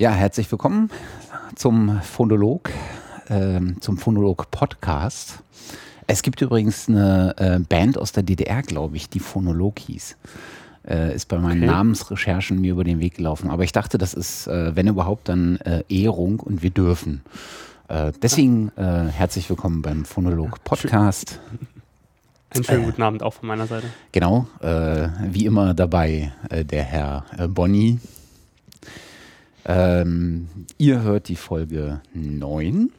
Ja, herzlich willkommen zum Phonolog, äh, zum Phonolog Podcast. Es gibt übrigens eine äh, Band aus der DDR, glaube ich, die Phonolog hieß. Äh, ist bei meinen okay. Namensrecherchen mir über den Weg gelaufen. Aber ich dachte, das ist, äh, wenn überhaupt, dann äh, Ehrung und wir dürfen. Äh, deswegen herzlich willkommen beim Phonolog Podcast. Einen schönen guten Abend auch von meiner Seite. Genau, wie immer dabei der Herr Bonny. Ähm, ihr hört die Folge 9.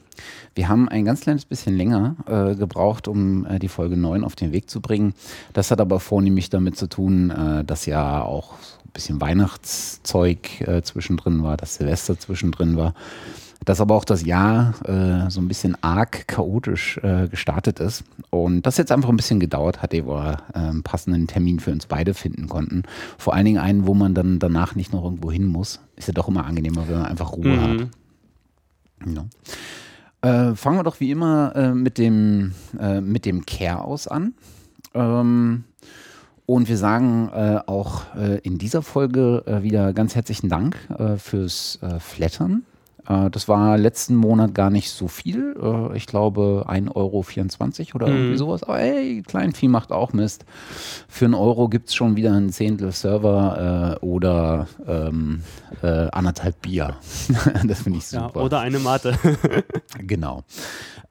Wir haben ein ganz kleines bisschen länger äh, gebraucht, um äh, die Folge 9 auf den Weg zu bringen. Das hat aber vornehmlich damit zu tun, äh, dass ja auch ein bisschen Weihnachtszeug äh, zwischendrin war, dass Silvester zwischendrin war dass aber auch das Jahr äh, so ein bisschen arg chaotisch äh, gestartet ist und das jetzt einfach ein bisschen gedauert hat, ehe wir äh, einen passenden Termin für uns beide finden konnten. Vor allen Dingen einen, wo man dann danach nicht noch irgendwo hin muss. Ist ja doch immer angenehmer, wenn man einfach Ruhe mhm. hat. Ja. Äh, fangen wir doch wie immer äh, mit dem, äh, mit dem Care aus an. Ähm, und wir sagen äh, auch äh, in dieser Folge äh, wieder ganz herzlichen Dank fürs Flattern. Äh, das war letzten Monat gar nicht so viel. Äh, ich glaube 1,24 Euro oder mhm. irgendwie sowas. Aber ey, Kleinvieh macht auch Mist. Für einen Euro gibt es schon wieder ein Zehntel Server äh, oder ähm, äh, anderthalb Bier. das finde ich super. Ja, oder eine Mate. genau.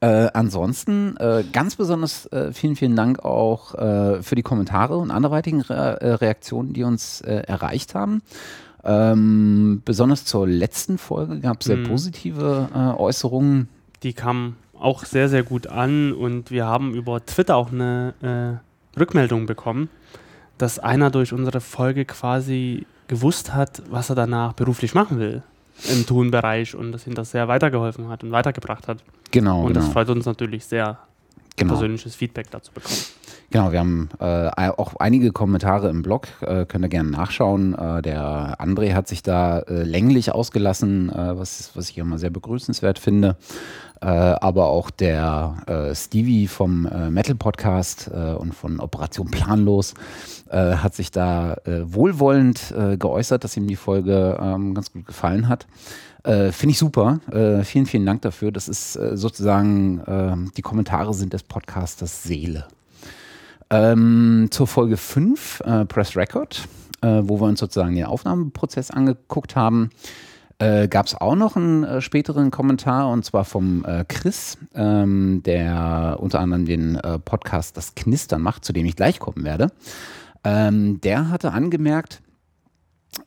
Äh, ansonsten ganz besonders vielen, vielen Dank auch für die Kommentare und anderweitigen Re Reaktionen, die uns erreicht haben. Ähm, besonders zur letzten Folge gab es sehr mhm. positive äh, Äußerungen. Die kamen auch sehr, sehr gut an und wir haben über Twitter auch eine äh, Rückmeldung bekommen, dass einer durch unsere Folge quasi gewusst hat, was er danach beruflich machen will im Tonbereich und das ihm das sehr weitergeholfen hat und weitergebracht hat. Genau. Und das genau. freut uns natürlich sehr, genau. persönliches Feedback dazu bekommen. Genau, wir haben äh, auch einige Kommentare im Blog, äh, könnt ihr gerne nachschauen. Äh, der André hat sich da äh, länglich ausgelassen, äh, was, was ich immer sehr begrüßenswert finde. Äh, aber auch der Stevie vom Metal Podcast und von Operation Planlos hat sich da wohlwollend geäußert, dass ihm die Folge ähm, ganz gut gefallen hat. Äh, Finde ich super. Äh, vielen, vielen Dank dafür. Das ist äh, sozusagen, ähm, die Kommentare sind des Podcasters Seele. Ähm, zur Folge 5, äh, Press Record, äh, wo wir uns sozusagen den Aufnahmeprozess angeguckt haben, äh, gab es auch noch einen äh, späteren Kommentar und zwar vom äh, Chris, ähm, der unter anderem den äh, Podcast Das Knistern macht, zu dem ich gleich kommen werde. Ähm, der hatte angemerkt,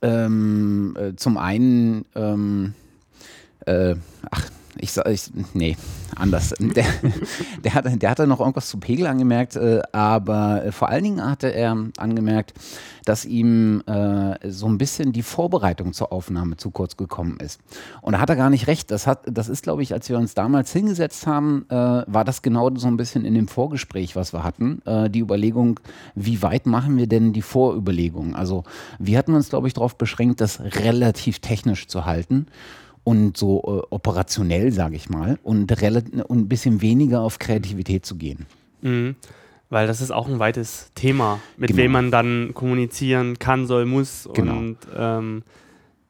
ähm, zum einen, ähm, ach, ich sag, ich, nee, anders. Der, der, hatte, der hatte noch irgendwas zu Pegel angemerkt, äh, aber äh, vor allen Dingen hatte er angemerkt, dass ihm äh, so ein bisschen die Vorbereitung zur Aufnahme zu kurz gekommen ist. Und da hat er gar nicht recht. Das, hat, das ist, glaube ich, als wir uns damals hingesetzt haben, äh, war das genau so ein bisschen in dem Vorgespräch, was wir hatten, äh, die Überlegung, wie weit machen wir denn die Vorüberlegung? Also wir hatten uns, glaube ich, darauf beschränkt, das relativ technisch zu halten und so äh, operationell, sage ich mal, und, und ein bisschen weniger auf Kreativität zu gehen. Mhm. Weil das ist auch ein weites Thema, mit genau. wem man dann kommunizieren kann, soll, muss. Genau. Und ähm,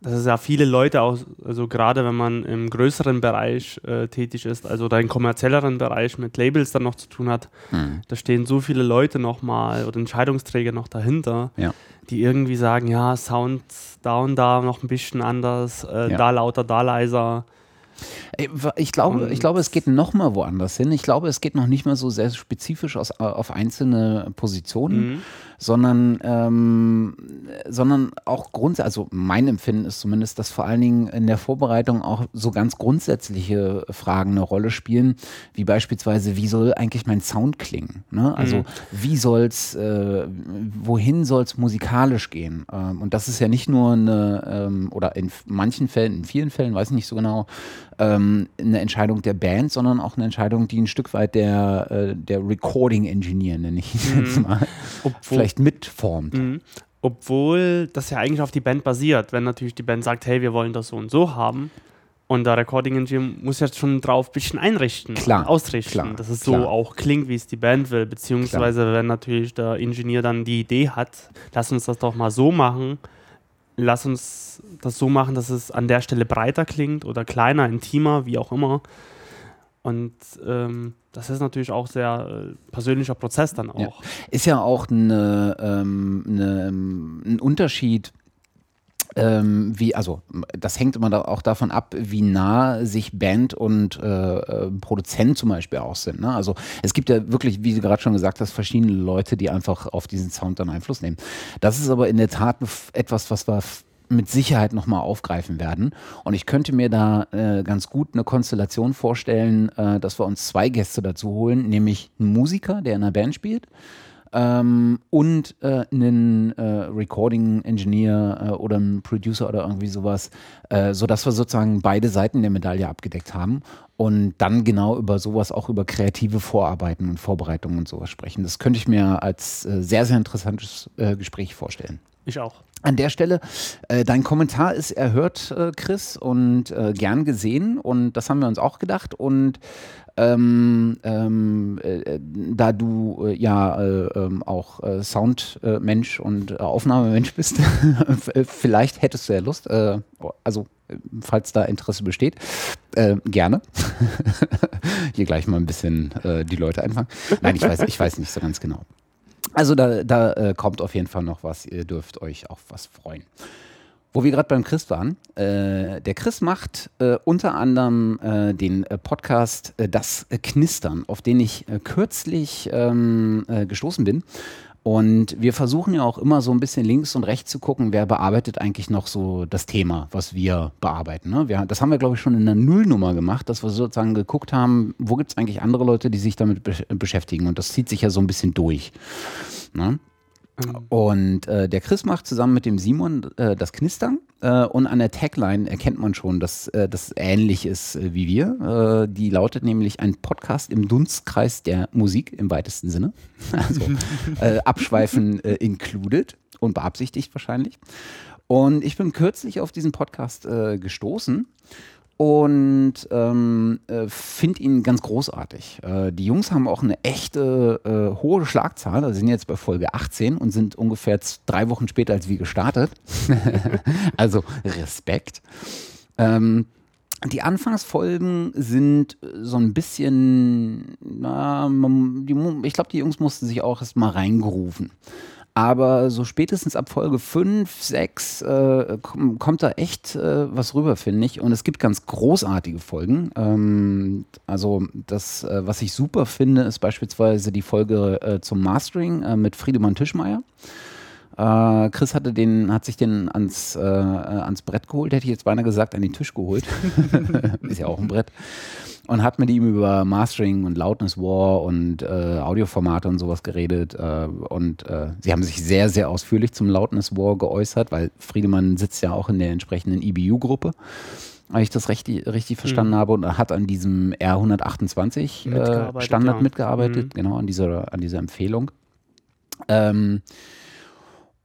das ist ja viele Leute auch, also gerade wenn man im größeren Bereich äh, tätig ist, also da im kommerzielleren Bereich mit Labels dann noch zu tun hat, mhm. da stehen so viele Leute nochmal oder Entscheidungsträger noch dahinter, ja. die irgendwie sagen, ja, Sound da und da noch ein bisschen anders, äh, ja. da lauter, da leiser. Ich glaube, ich glaube, es geht noch mal woanders hin. Ich glaube, es geht noch nicht mal so sehr spezifisch aus, auf einzelne Positionen, mhm. Sondern, ähm, sondern auch grundsätzlich, also mein Empfinden ist zumindest, dass vor allen Dingen in der Vorbereitung auch so ganz grundsätzliche Fragen eine Rolle spielen, wie beispielsweise, wie soll eigentlich mein Sound klingen? Ne? Also mhm. wie soll's, äh, wohin soll es musikalisch gehen? Ähm, und das ist ja nicht nur eine, ähm, oder in manchen Fällen, in vielen Fällen, weiß ich nicht so genau, ähm, eine Entscheidung der Band, sondern auch eine Entscheidung, die ein Stück weit der, äh, der Recording Engineer, nenne ich es jetzt mhm. mal, Obwohl, vielleicht mitformt. Mhm. Obwohl das ja eigentlich auf die Band basiert. Wenn natürlich die Band sagt, hey, wir wollen das so und so haben, und der Recording Engineer muss ja schon drauf ein bisschen einrichten, klar, ausrichten, klar, dass es klar. so auch klingt, wie es die Band will. Beziehungsweise, wenn natürlich der Ingenieur dann die Idee hat, lass uns das doch mal so machen, lass uns das so machen, dass es an der Stelle breiter klingt oder kleiner, intimer, wie auch immer. Und ähm, das ist natürlich auch sehr äh, persönlicher Prozess dann auch. Ja. Ist ja auch eine, ähm, eine, ein Unterschied ähm, wie, also das hängt immer da auch davon ab, wie nah sich Band und äh, äh, Produzent zum Beispiel auch sind. Ne? Also es gibt ja wirklich, wie du gerade schon gesagt hast, verschiedene Leute, die einfach auf diesen Sound dann Einfluss nehmen. Das ist aber in der Tat etwas, was wir mit Sicherheit nochmal aufgreifen werden. Und ich könnte mir da äh, ganz gut eine Konstellation vorstellen, äh, dass wir uns zwei Gäste dazu holen, nämlich einen Musiker, der in einer Band spielt, ähm, und äh, einen äh, Recording-Engineer äh, oder einen Producer oder irgendwie sowas, äh, sodass wir sozusagen beide Seiten der Medaille abgedeckt haben und dann genau über sowas, auch über kreative Vorarbeiten und Vorbereitungen und sowas sprechen. Das könnte ich mir als äh, sehr, sehr interessantes äh, Gespräch vorstellen. Ich auch. An der Stelle, äh, dein Kommentar ist erhört, äh, Chris, und äh, gern gesehen. Und das haben wir uns auch gedacht. Und ähm, ähm, äh, da du äh, ja äh, ähm, auch Soundmensch und Aufnahmemensch bist, vielleicht hättest du ja Lust, also falls da Interesse besteht, gerne. Hier gleich mal ein bisschen die Leute einfangen. Nein, ich weiß, ich weiß nicht so ganz genau. Also da, da äh, kommt auf jeden Fall noch was. Ihr dürft euch auf was freuen. Wo wir gerade beim Chris waren, äh, der Chris macht äh, unter anderem äh, den äh, Podcast äh, Das Knistern, auf den ich kürzlich ähm, gestoßen bin. Und wir versuchen ja auch immer so ein bisschen links und rechts zu gucken, wer bearbeitet eigentlich noch so das Thema, was wir bearbeiten. Ne? Wir, das haben wir, glaube ich, schon in der Nullnummer gemacht, dass wir sozusagen geguckt haben, wo gibt es eigentlich andere Leute, die sich damit be beschäftigen. Und das zieht sich ja so ein bisschen durch. Ne? Mhm. Und äh, der Chris macht zusammen mit dem Simon äh, das Knistern. Äh, und an der Tagline erkennt man schon, dass äh, das ähnlich ist äh, wie wir. Äh, die lautet nämlich ein Podcast im Dunstkreis der Musik im weitesten Sinne. Also abschweifen included und beabsichtigt wahrscheinlich. Und ich bin kürzlich auf diesen Podcast gestoßen und ähm, äh, finde ihn ganz großartig. Äh, die Jungs haben auch eine echte äh, hohe Schlagzahl, also sind jetzt bei Folge 18 und sind ungefähr drei Wochen später als wir gestartet. also Respekt. Ähm, die Anfangsfolgen sind so ein bisschen, na, die, ich glaube, die Jungs mussten sich auch erst mal reingerufen. Aber so spätestens ab Folge 5, 6 äh, kommt da echt äh, was rüber, finde ich. Und es gibt ganz großartige Folgen. Ähm, also das, äh, was ich super finde, ist beispielsweise die Folge äh, zum Mastering äh, mit Friedemann Tischmeier. Äh, Chris hatte den, hat sich den ans, ans Brett geholt, hätte ich jetzt beinahe gesagt, an den Tisch geholt. ist ja auch ein Brett und hat mit ihm über Mastering und Loudness War und äh, Audioformate und sowas geredet. Äh, und äh, sie haben sich sehr, sehr ausführlich zum Loudness War geäußert, weil Friedemann sitzt ja auch in der entsprechenden EBU-Gruppe. Wenn ich das richtig, richtig verstanden mhm. habe und hat an diesem R128 äh, Standard ja. mitgearbeitet, mhm. genau, an dieser, an dieser Empfehlung. Ähm,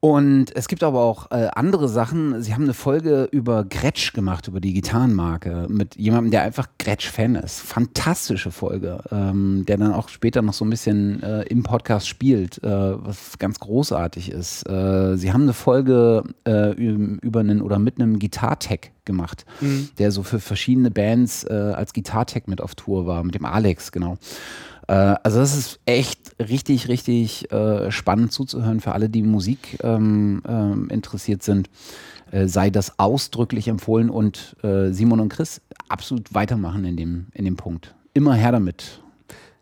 und es gibt aber auch äh, andere Sachen. Sie haben eine Folge über Gretsch gemacht, über die Gitarrenmarke, mit jemandem, der einfach Gretsch-Fan ist. Fantastische Folge, ähm, der dann auch später noch so ein bisschen äh, im Podcast spielt, äh, was ganz großartig ist. Äh, sie haben eine Folge äh, über einen oder mit einem Gitartech gemacht, mhm. der so für verschiedene Bands äh, als Gitartech mit auf Tour war, mit dem Alex, genau. Äh, also das ist echt richtig, richtig äh, spannend zuzuhören für alle, die Musik ähm, ähm, interessiert sind. Äh, sei das ausdrücklich empfohlen und äh, Simon und Chris absolut weitermachen in dem, in dem Punkt. Immer her damit.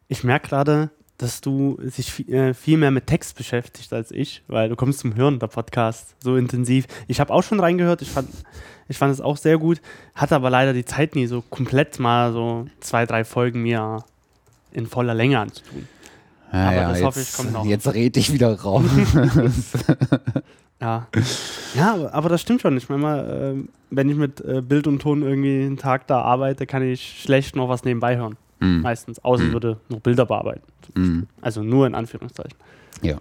Ich merke gerade, dass du dich viel, äh, viel mehr mit Text beschäftigst als ich, weil du kommst zum Hören der Podcast so intensiv. Ich habe auch schon reingehört, ich fand, ich fand es auch sehr gut, hatte aber leider die Zeit nie so komplett mal so zwei, drei Folgen mir in voller Länge anzutun. Ja, aber ja, das jetzt, hoffe ich kommt noch. Jetzt red ich wieder raus. ja. Ja, aber das stimmt schon. Ich meine mal, äh, wenn ich mit äh, Bild und Ton irgendwie einen Tag da arbeite, kann ich schlecht noch was nebenbei hören. Mm. Meistens. Außer mm. würde noch Bilder bearbeiten. Mm. Also nur in Anführungszeichen. Ja.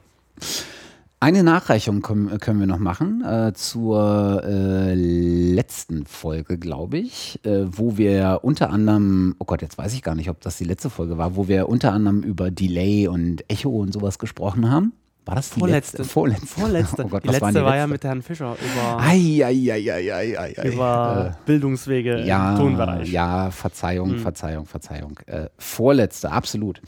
Eine Nachreichung können, können wir noch machen äh, zur äh, letzten Folge, glaube ich, äh, wo wir unter anderem, oh Gott, jetzt weiß ich gar nicht, ob das die letzte Folge war, wo wir unter anderem über Delay und Echo und sowas gesprochen haben. War das die vorletzte? Letzte? Vorletzte. Vorletzte. Oh Gott, die letzte die war ja mit Herrn Fischer über, ei, ei, ei, über äh, Bildungswege ja, im Tonbereich. Ja, Verzeihung, hm. Verzeihung, Verzeihung. Äh, vorletzte, absolut.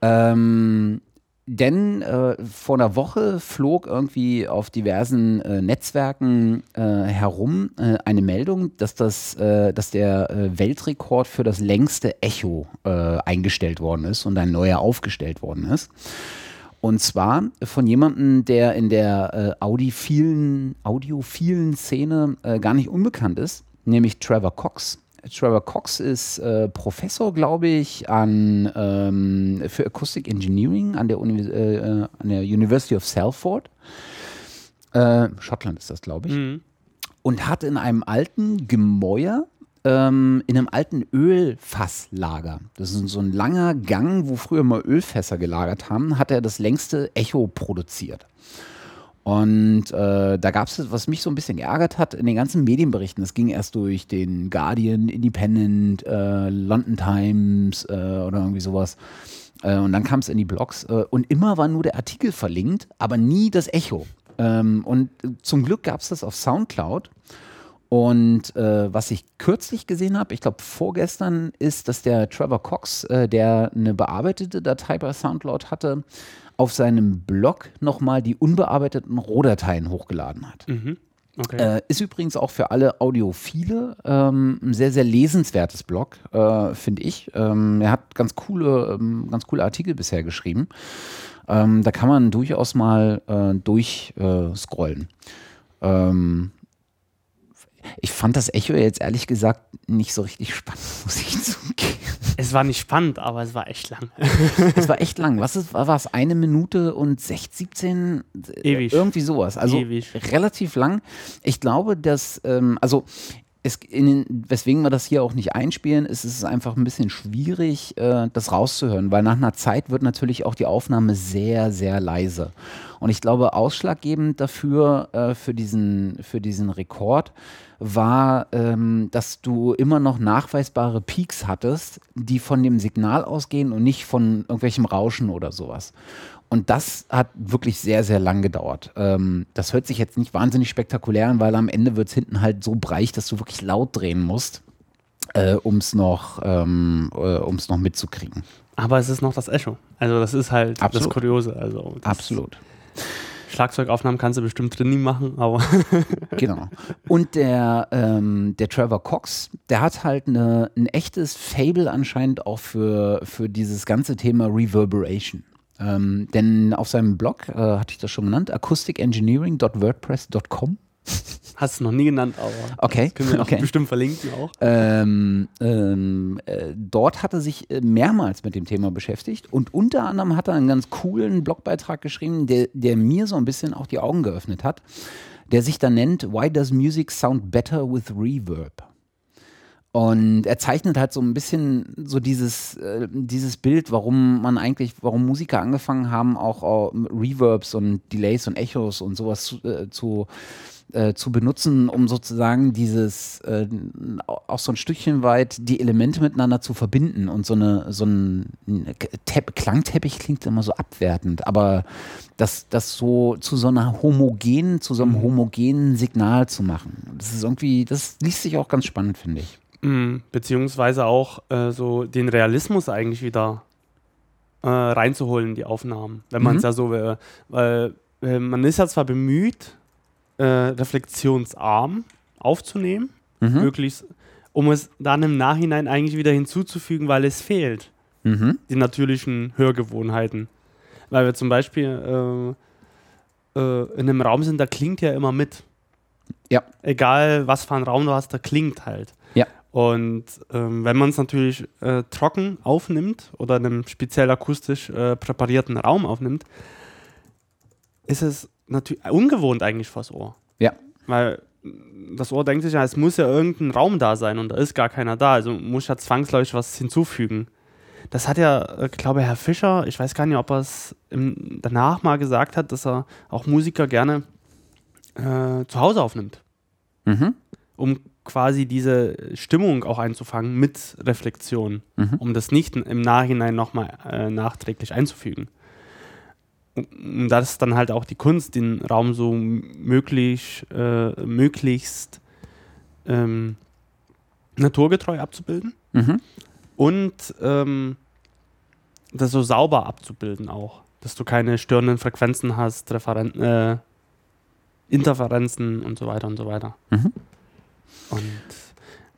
Ähm, denn äh, vor einer Woche flog irgendwie auf diversen äh, Netzwerken äh, herum äh, eine Meldung, dass, das, äh, dass der äh, Weltrekord für das längste Echo eingestellt worden ist und ein neuer aufgestellt worden ist. Und zwar von jemandem, der in der audiophilen, audiophilen Szene gar nicht unbekannt ist, nämlich Trevor Cox. Trevor Cox ist äh, Professor, glaube ich, an, ähm, für Acoustic Engineering an der, Uni äh, äh, an der University of Salford. Äh, Schottland ist das, glaube ich. Mhm. Und hat in einem alten Gemäuer, ähm, in einem alten Ölfasslager, das ist so ein langer Gang, wo früher mal Ölfässer gelagert haben, hat er das längste Echo produziert. Und äh, da gab es, was mich so ein bisschen geärgert hat, in den ganzen Medienberichten, das ging erst durch den Guardian, Independent, äh, London Times äh, oder irgendwie sowas. Äh, und dann kam es in die Blogs äh, und immer war nur der Artikel verlinkt, aber nie das Echo. Ähm, und zum Glück gab es das auf Soundcloud. Und äh, was ich kürzlich gesehen habe, ich glaube vorgestern, ist, dass der Trevor Cox, äh, der eine bearbeitete Datei bei Soundcloud hatte, auf seinem Blog nochmal die unbearbeiteten Rohdateien hochgeladen hat. Mhm. Okay. Äh, ist übrigens auch für alle Audiophile ähm, ein sehr, sehr lesenswertes Blog, äh, finde ich. Ähm, er hat ganz coole, ähm, ganz coole Artikel bisher geschrieben. Ähm, da kann man durchaus mal äh, durchscrollen. Ich fand das Echo jetzt ehrlich gesagt nicht so richtig spannend, muss ich zugeben. Es war nicht spannend, aber es war echt lang. es war echt lang. Was ist, war es? Eine Minute und 16, 17? Ewig. Irgendwie sowas. Also Ewig. relativ lang. Ich glaube, dass, ähm, also es, in, weswegen wir das hier auch nicht einspielen, ist es einfach ein bisschen schwierig, äh, das rauszuhören, weil nach einer Zeit wird natürlich auch die Aufnahme sehr, sehr leise. Und ich glaube, ausschlaggebend dafür, äh, für, diesen, für diesen Rekord, war, ähm, dass du immer noch nachweisbare Peaks hattest, die von dem Signal ausgehen und nicht von irgendwelchem Rauschen oder sowas. Und das hat wirklich sehr, sehr lang gedauert. Ähm, das hört sich jetzt nicht wahnsinnig spektakulär an, weil am Ende wird es hinten halt so breich, dass du wirklich laut drehen musst, äh, um es noch, ähm, äh, noch mitzukriegen. Aber es ist noch das Echo. Also das ist halt Absolut. das Kuriose. Also das Absolut. Schlagzeugaufnahmen kannst du bestimmt drin nie machen, aber. genau. Und der, ähm, der Trevor Cox, der hat halt eine, ein echtes Fable anscheinend auch für, für dieses ganze Thema Reverberation. Ähm, denn auf seinem Blog, äh, hatte ich das schon genannt, acousticengineering.wordpress.com. Hast du noch nie genannt, aber okay. können wir okay. bestimmt verlinken auch. Ähm, ähm, äh, dort hat er sich äh, mehrmals mit dem Thema beschäftigt und unter anderem hat er einen ganz coolen Blogbeitrag geschrieben, der, der mir so ein bisschen auch die Augen geöffnet hat, der sich da nennt Why Does Music Sound Better with Reverb? Und er zeichnet halt so ein bisschen so dieses, äh, dieses Bild, warum man eigentlich, warum Musiker angefangen haben, auch, auch Reverbs und Delays und Echos und sowas zu, äh, zu, äh, zu benutzen, um sozusagen dieses äh, auch so ein Stückchen weit die Elemente miteinander zu verbinden und so eine so ein Tepp Klangteppich klingt immer so abwertend, aber das, das so zu so einer homogenen, zu so einem mhm. homogenen Signal zu machen. Das ist irgendwie, das liest sich auch ganz spannend, finde ich. Mhm, beziehungsweise auch äh, so den Realismus eigentlich wieder äh, reinzuholen in die Aufnahmen, wenn man es mhm. ja so will. Weil äh, man ist ja zwar bemüht, äh, reflexionsarm aufzunehmen, mhm. möglichst, um es dann im Nachhinein eigentlich wieder hinzuzufügen, weil es fehlt. Mhm. Die natürlichen Hörgewohnheiten. Weil wir zum Beispiel äh, äh, in einem Raum sind, da klingt ja immer mit. Ja. Egal, was für einen Raum du hast, da klingt halt. Und ähm, wenn man es natürlich äh, trocken aufnimmt oder in einem speziell akustisch äh, präparierten Raum aufnimmt, ist es natürlich ungewohnt eigentlich fürs Ohr. Ja. Weil das Ohr denkt sich ja, es muss ja irgendein Raum da sein und da ist gar keiner da. Also muss ja zwangsläufig was hinzufügen. Das hat ja, äh, glaube Herr Fischer, ich weiß gar nicht, ob er es danach mal gesagt hat, dass er auch Musiker gerne äh, zu Hause aufnimmt. Mhm. Um quasi diese Stimmung auch einzufangen mit Reflexion, mhm. um das nicht im Nachhinein nochmal äh, nachträglich einzufügen. um das dann halt auch die Kunst, den Raum so möglich, äh, möglichst ähm, naturgetreu abzubilden mhm. und ähm, das so sauber abzubilden auch, dass du keine störenden Frequenzen hast, Referen äh, Interferenzen und so weiter und so weiter. Mhm. Und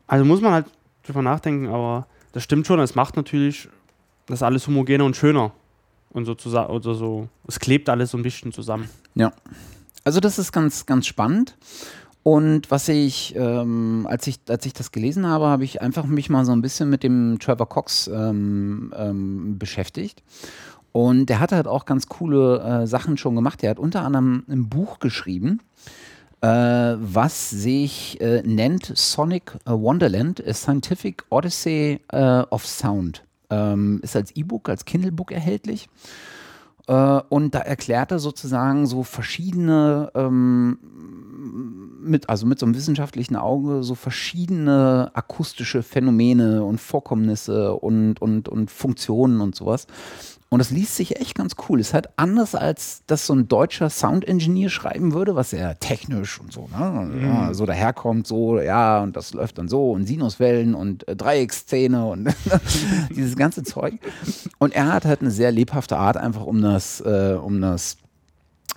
also muss man halt drüber nachdenken, aber das stimmt schon, es macht natürlich das alles homogener und schöner und sozusagen oder so, es klebt alles so ein bisschen zusammen. Ja. Also das ist ganz, ganz spannend. Und was ich, ähm, als ich, als ich das gelesen habe, habe ich einfach mich mal so ein bisschen mit dem Trevor Cox ähm, ähm, beschäftigt. Und der hat halt auch ganz coole äh, Sachen schon gemacht. Er hat unter anderem ein Buch geschrieben, was sich äh, nennt Sonic Wonderland, a Scientific Odyssey äh, of Sound. Ähm, ist als E-Book, als Kindle-Book erhältlich. Äh, und da erklärt er sozusagen so verschiedene ähm, mit, also mit so einem wissenschaftlichen Auge so verschiedene akustische Phänomene und Vorkommnisse und, und, und Funktionen und sowas. Und das liest sich echt ganz cool. Ist halt anders, als das so ein deutscher Sound-Engineer schreiben würde, was sehr technisch und so, ne? Mhm. Ja, so daherkommt, so, ja, und das läuft dann so und Sinuswellen und äh, Dreiecksszene und dieses ganze Zeug. Und er hat halt eine sehr lebhafte Art, einfach um das, äh, um das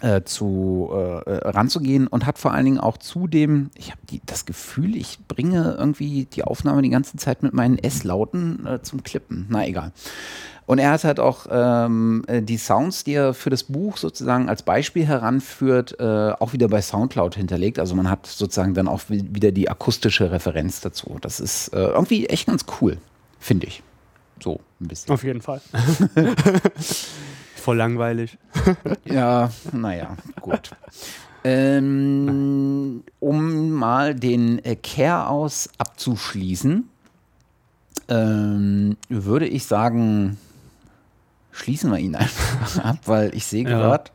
äh, zu äh, ranzugehen und hat vor allen Dingen auch zudem, ich habe das Gefühl, ich bringe irgendwie die Aufnahme die ganze Zeit mit meinen S-Lauten äh, zum Klippen. Na egal. Und er hat halt auch ähm, äh, die Sounds, die er für das Buch sozusagen als Beispiel heranführt, äh, auch wieder bei Soundcloud hinterlegt. Also man hat sozusagen dann auch wieder die akustische Referenz dazu. Das ist äh, irgendwie echt ganz cool, finde ich. So ein bisschen. Auf jeden Fall. Voll langweilig. ja, naja, gut. Ähm, um mal den äh, Care aus abzuschließen, ähm, würde ich sagen, schließen wir ihn einfach ab, weil ich sehe gerade.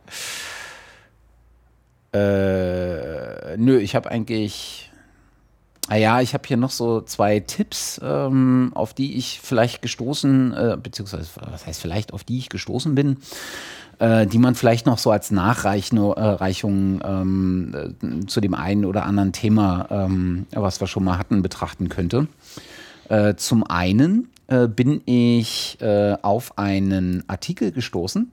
Ja. Äh, nö, ich habe eigentlich. Ah ich habe hier noch so zwei Tipps, ähm, auf die ich vielleicht gestoßen, äh, beziehungsweise, was heißt vielleicht, auf die ich gestoßen bin, äh, die man vielleicht noch so als Nachreichung ähm, äh, zu dem einen oder anderen Thema, ähm, was wir schon mal hatten, betrachten könnte. Äh, zum einen äh, bin ich äh, auf einen Artikel gestoßen,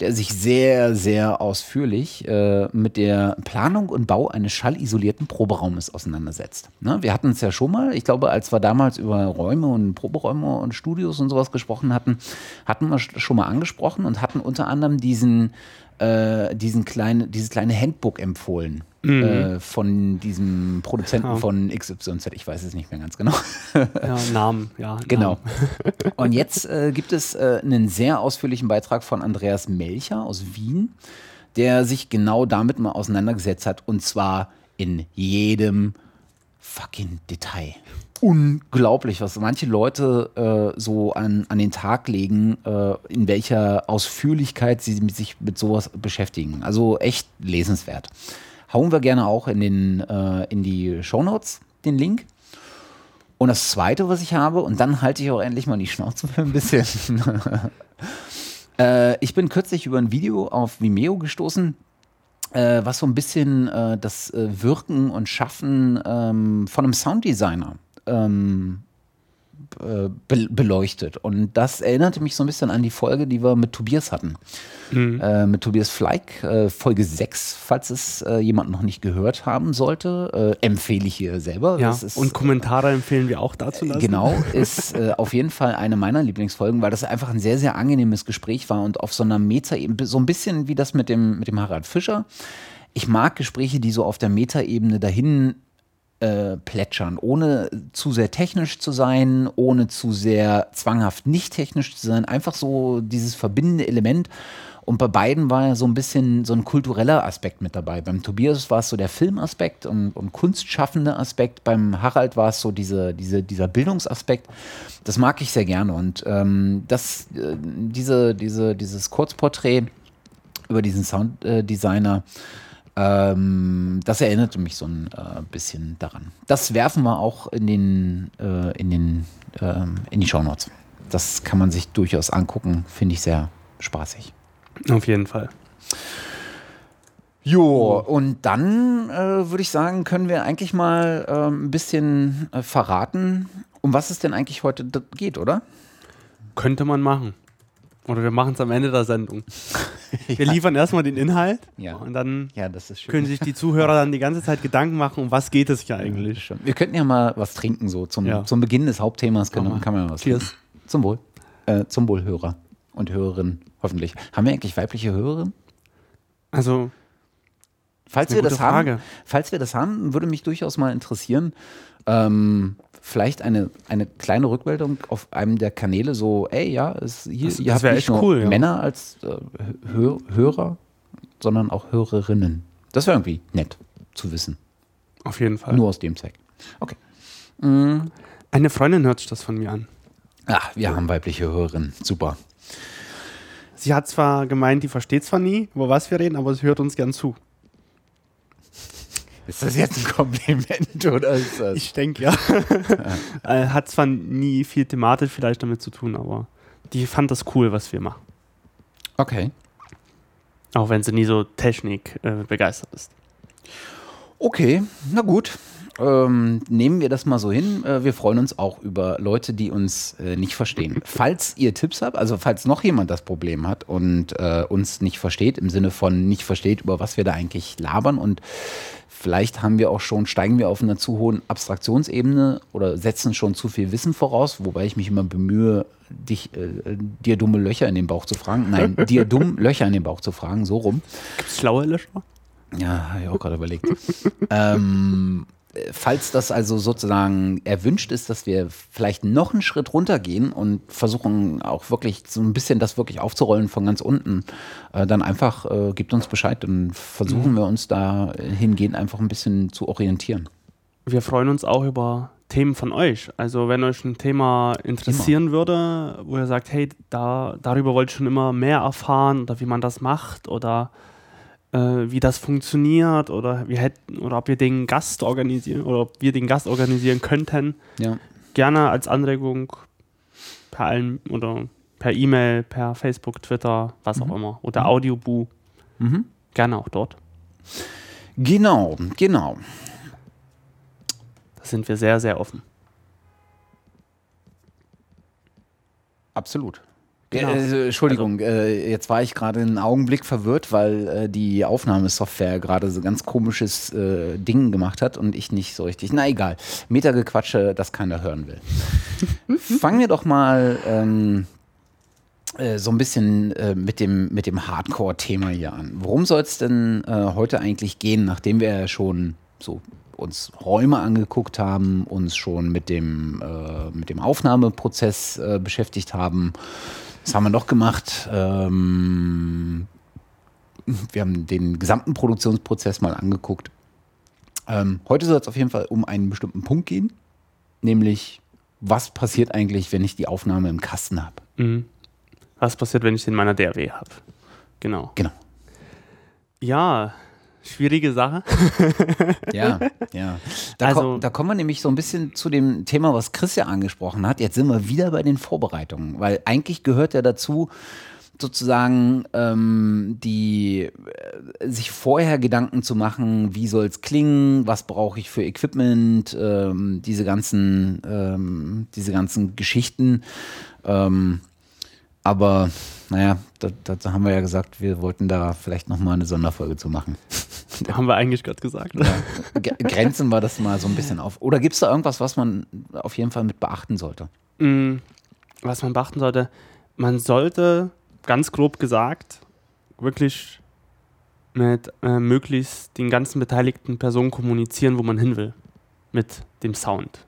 der sich sehr, sehr ausführlich äh, mit der Planung und Bau eines schallisolierten Proberaumes auseinandersetzt. Ne? Wir hatten es ja schon mal, ich glaube, als wir damals über Räume und Proberäume und Studios und sowas gesprochen hatten, hatten wir schon mal angesprochen und hatten unter anderem diesen, äh, diesen kleine, dieses kleine Handbook empfohlen mhm. äh, von diesem Produzenten ja. von XYZ, ich weiß es nicht mehr ganz genau. ja, Namen, ja. Genau. Und jetzt äh, gibt es äh, einen sehr ausführlichen Beitrag von Andreas Melcher aus Wien, der sich genau damit mal auseinandergesetzt hat und zwar in jedem fucking Detail. Unglaublich, was manche Leute äh, so an, an den Tag legen, äh, in welcher Ausführlichkeit sie sich mit sowas beschäftigen. Also echt lesenswert hauen wir gerne auch in, den, äh, in die Shownotes den Link. Und das zweite, was ich habe, und dann halte ich auch endlich mal die Schnauze für ein bisschen. äh, ich bin kürzlich über ein Video auf Vimeo gestoßen, äh, was so ein bisschen äh, das äh, Wirken und Schaffen ähm, von einem Sounddesigner ähm, äh, be beleuchtet. Und das erinnerte mich so ein bisschen an die Folge, die wir mit Tobias hatten. Mhm. Äh, mit Tobias Fleig, äh, Folge 6, falls es äh, jemand noch nicht gehört haben sollte, äh, empfehle ich hier selber. Ja, ist, und Kommentare empfehlen wir auch dazu lassen. Genau, ist auf jeden Fall eine meiner Lieblingsfolgen, weil das einfach ein sehr, sehr angenehmes Gespräch war und auf so einer Meta-Ebene, so ein bisschen wie das mit dem, mit dem Harald Fischer. Ich mag Gespräche, die so auf der Metaebene dahin äh, plätschern, ohne zu sehr technisch zu sein, ohne zu sehr zwanghaft nicht technisch zu sein, einfach so dieses verbindende Element. Und bei beiden war ja so ein bisschen so ein kultureller Aspekt mit dabei. Beim Tobias war es so der Filmaspekt und, und kunstschaffende Aspekt. Beim Harald war es so diese, diese, dieser Bildungsaspekt. Das mag ich sehr gerne. Und ähm, das, äh, diese, diese, dieses Kurzporträt über diesen Sounddesigner äh, ähm, das erinnerte mich so ein äh, bisschen daran. Das werfen wir auch in den, äh, in den, äh, in die Shownotes. Das kann man sich durchaus angucken, finde ich sehr spaßig. Auf jeden Fall. Jo, und dann äh, würde ich sagen, können wir eigentlich mal äh, ein bisschen äh, verraten, um was es denn eigentlich heute geht, oder? Könnte man machen. Oder wir machen es am Ende der Sendung. Wir ja. liefern erstmal den Inhalt ja. und dann ja, können sich die Zuhörer dann die ganze Zeit Gedanken machen, um was geht es hier eigentlich. wir könnten ja mal was trinken, so zum, zum Beginn des Hauptthemas können, kann man was Cheers. Trinken. Zum Wohl. Äh, zum Wohl Hörer und Hörerinnen, hoffentlich. Haben wir eigentlich weibliche Hörerinnen? Also Falls wir das Frage. haben, falls wir das haben, würde mich durchaus mal interessieren. Ähm, vielleicht eine, eine kleine Rückmeldung auf einem der Kanäle, so, ey, ja, es, hier, das, ihr das habt nicht nur cool, Männer als äh, Hör, Hörer, sondern auch Hörerinnen. Das wäre irgendwie nett zu wissen. Auf jeden Fall. Nur aus dem Zweck. Okay. Mhm. Eine Freundin hört sich das von mir an. Ach, wir haben weibliche Hörerinnen. Super. Sie hat zwar gemeint, die versteht zwar nie, über was wir reden, aber sie hört uns gern zu. Ist das jetzt ein Kompliment oder ist das? Ich denke ja. ja. Hat zwar nie viel thematisch vielleicht damit zu tun, aber die fand das cool, was wir machen. Okay. Auch wenn sie nie so Technik äh, begeistert ist. Okay, na gut. Ähm, nehmen wir das mal so hin. Äh, wir freuen uns auch über Leute, die uns äh, nicht verstehen. Falls ihr Tipps habt, also falls noch jemand das Problem hat und äh, uns nicht versteht, im Sinne von nicht versteht, über was wir da eigentlich labern und vielleicht haben wir auch schon, steigen wir auf einer zu hohen Abstraktionsebene oder setzen schon zu viel Wissen voraus, wobei ich mich immer bemühe, dich, äh, dir dumme Löcher in den Bauch zu fragen. Nein, dir dumm Löcher in den Bauch zu fragen, so rum. Gibt es schlaue Löcher? Ja, habe ich auch gerade überlegt. ähm, falls das also sozusagen erwünscht ist, dass wir vielleicht noch einen Schritt runtergehen und versuchen auch wirklich so ein bisschen das wirklich aufzurollen von ganz unten, äh, dann einfach äh, gibt uns Bescheid und versuchen mhm. wir uns da hingehend einfach ein bisschen zu orientieren. Wir freuen uns auch über Themen von euch. Also wenn euch ein Thema interessieren immer. würde, wo ihr sagt, hey, da, darüber wollte ich schon immer mehr erfahren oder wie man das macht oder wie das funktioniert oder wir hätten oder ob wir den Gast organisieren oder ob wir den Gast organisieren könnten. Ja. Gerne als Anregung per allen oder per E-Mail, per Facebook, Twitter, was mhm. auch immer. Oder mhm. Audioboo. Mhm. Gerne auch dort. Genau, genau. Da sind wir sehr, sehr offen. Absolut. Genau. Äh, Entschuldigung, also, äh, jetzt war ich gerade einen Augenblick verwirrt, weil äh, die Aufnahmesoftware gerade so ganz komisches äh, Ding gemacht hat und ich nicht so richtig. Na egal, Metagequatsche, das keiner hören will. Fangen wir doch mal ähm, äh, so ein bisschen äh, mit dem, mit dem Hardcore-Thema hier an. Worum soll es denn heute eigentlich gehen, nachdem wir ja schon so uns Räume angeguckt haben, uns schon mit dem, mit dem Aufnahmeprozess beschäftigt haben, was haben wir noch gemacht? Ähm, wir haben den gesamten Produktionsprozess mal angeguckt. Ähm, heute soll es auf jeden Fall um einen bestimmten Punkt gehen, nämlich was passiert eigentlich, wenn ich die Aufnahme im Kasten habe? Mhm. Was passiert, wenn ich in meiner DRW habe? Genau. Genau. Ja, schwierige Sache. ja, ja. Da, also, komm, da kommen wir nämlich so ein bisschen zu dem Thema, was Chris ja angesprochen hat. Jetzt sind wir wieder bei den Vorbereitungen, weil eigentlich gehört ja dazu, sozusagen ähm, die äh, sich vorher Gedanken zu machen, wie soll es klingen, was brauche ich für Equipment, ähm, diese ganzen ähm, diese ganzen Geschichten. Ähm, aber naja, da, da, haben wir ja gesagt, wir wollten da vielleicht nochmal eine Sonderfolge zu machen. haben wir eigentlich gerade gesagt. Ja. Grenzen wir das mal so ein bisschen auf. Oder gibt es da irgendwas, was man auf jeden Fall mit beachten sollte? Mm, was man beachten sollte, man sollte, ganz grob gesagt, wirklich mit äh, möglichst den ganzen beteiligten Personen kommunizieren, wo man hin will. Mit dem Sound.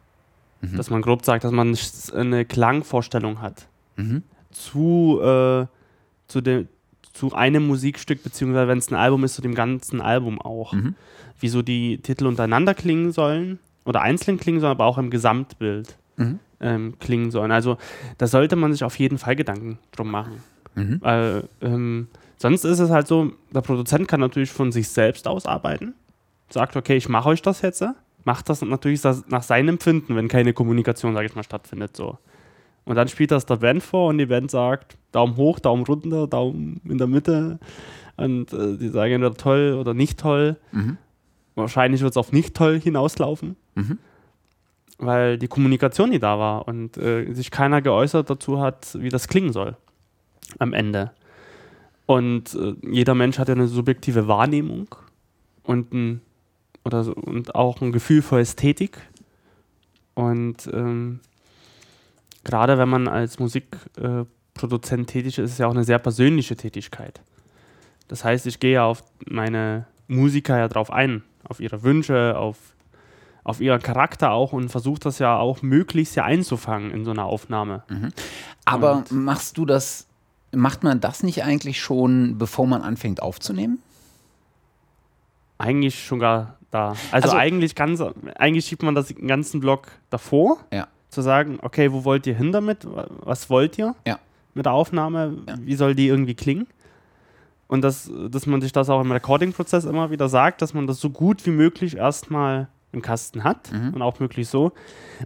Mhm. Dass man grob sagt, dass man eine Klangvorstellung hat. Mhm. Zu, äh, zu, dem, zu einem Musikstück, beziehungsweise wenn es ein Album ist, zu dem ganzen Album auch. Mhm. Wieso die Titel untereinander klingen sollen oder einzeln klingen sollen, aber auch im Gesamtbild mhm. ähm, klingen sollen. Also da sollte man sich auf jeden Fall Gedanken drum machen. Mhm. Weil ähm, sonst ist es halt so, der Produzent kann natürlich von sich selbst ausarbeiten, sagt, okay, ich mache euch das jetzt, macht das natürlich nach seinem Empfinden, wenn keine Kommunikation, sage ich mal, stattfindet. So. Und dann spielt das der Band vor und die Band sagt Daumen hoch, Daumen runter, Daumen in der Mitte. und äh, die sagen entweder toll oder nicht toll. Mhm. Wahrscheinlich wird es auf nicht toll hinauslaufen, mhm. weil die Kommunikation nie da war und äh, sich keiner geäußert dazu hat, wie das klingen soll am Ende. Und äh, jeder Mensch hat ja eine subjektive Wahrnehmung und, ein, oder und auch ein Gefühl für Ästhetik. Und ähm, gerade wenn man als Musikproduzent tätig ist, ist es ja auch eine sehr persönliche Tätigkeit. Das heißt, ich gehe ja auf meine Musiker ja drauf ein, auf ihre Wünsche, auf, auf ihren Charakter auch und versuche das ja auch möglichst ja einzufangen in so einer Aufnahme. Mhm. Aber und machst du das, macht man das nicht eigentlich schon, bevor man anfängt aufzunehmen? Eigentlich schon gar da. Also, also eigentlich ganz, eigentlich schiebt man das den ganzen Block davor. Ja zu sagen, okay, wo wollt ihr hin damit? Was wollt ihr ja. mit der Aufnahme? Ja. Wie soll die irgendwie klingen? Und das, dass man sich das auch im Recording-Prozess immer wieder sagt, dass man das so gut wie möglich erstmal im Kasten hat mhm. und auch möglich so.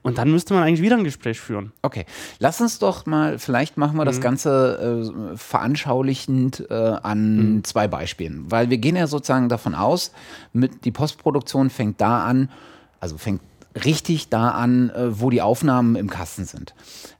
Und dann müsste man eigentlich wieder ein Gespräch führen. Okay, lass uns doch mal, vielleicht machen wir mhm. das Ganze äh, veranschaulichend äh, an mhm. zwei Beispielen, weil wir gehen ja sozusagen davon aus, mit, die Postproduktion fängt da an, also fängt richtig da an, äh, wo die Aufnahmen im Kasten sind.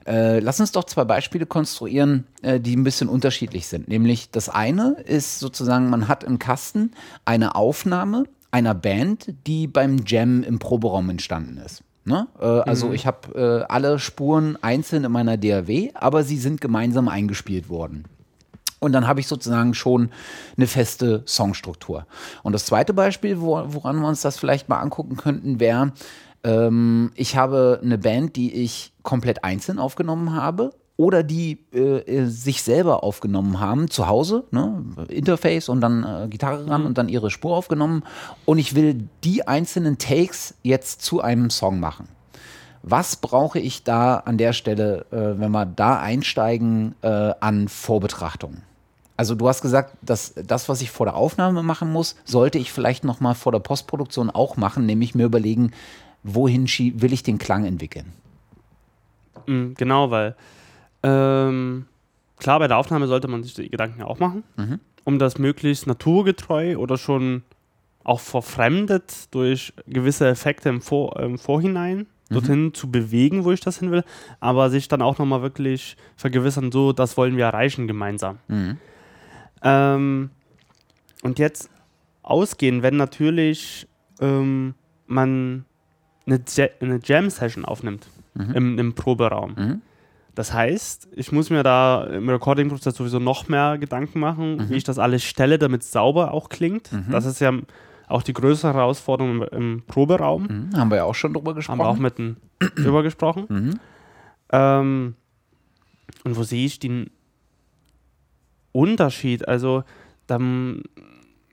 Äh, lass uns doch zwei Beispiele konstruieren, äh, die ein bisschen unterschiedlich sind. Nämlich das eine ist sozusagen, man hat im Kasten eine Aufnahme einer Band, die beim Jam im Proberaum entstanden ist. Ne? Äh, also mhm. ich habe äh, alle Spuren einzeln in meiner DAW, aber sie sind gemeinsam eingespielt worden. Und dann habe ich sozusagen schon eine feste Songstruktur. Und das zweite Beispiel, woran wir uns das vielleicht mal angucken könnten, wäre, ähm, ich habe eine Band, die ich komplett einzeln aufgenommen habe oder die äh, äh, sich selber aufgenommen haben, zu Hause, ne? Interface und dann äh, Gitarre ran mhm. und dann ihre Spur aufgenommen. Und ich will die einzelnen Takes jetzt zu einem Song machen. Was brauche ich da an der Stelle, äh, wenn wir da einsteigen, äh, an Vorbetrachtung? Also du hast gesagt, dass das, was ich vor der Aufnahme machen muss, sollte ich vielleicht noch mal vor der Postproduktion auch machen, nämlich mir überlegen, wohin will ich den Klang entwickeln? Mhm, genau, weil ähm, klar, bei der Aufnahme sollte man sich die Gedanken auch machen, mhm. um das möglichst naturgetreu oder schon auch verfremdet durch gewisse Effekte im, Vor im Vorhinein mhm. dorthin zu bewegen, wo ich das hin will, aber sich dann auch nochmal wirklich vergewissern, so, das wollen wir erreichen gemeinsam. Mhm. Ähm, und jetzt ausgehen, wenn natürlich ähm, man eine, eine Jam-Session aufnimmt mhm. im, im, Proberaum. Mhm. Das heißt, ich muss mir da im Recording-Prozess sowieso noch mehr Gedanken machen, mhm. wie ich das alles stelle, damit es sauber auch klingt. Mhm. Das ist ja auch die größere Herausforderung im, im Proberaum. Mhm. Haben wir ja auch schon drüber gesprochen. Haben wir auch mit dem drüber gesprochen. Mhm. Ähm, und wo sehe ich den Unterschied? Also, dann,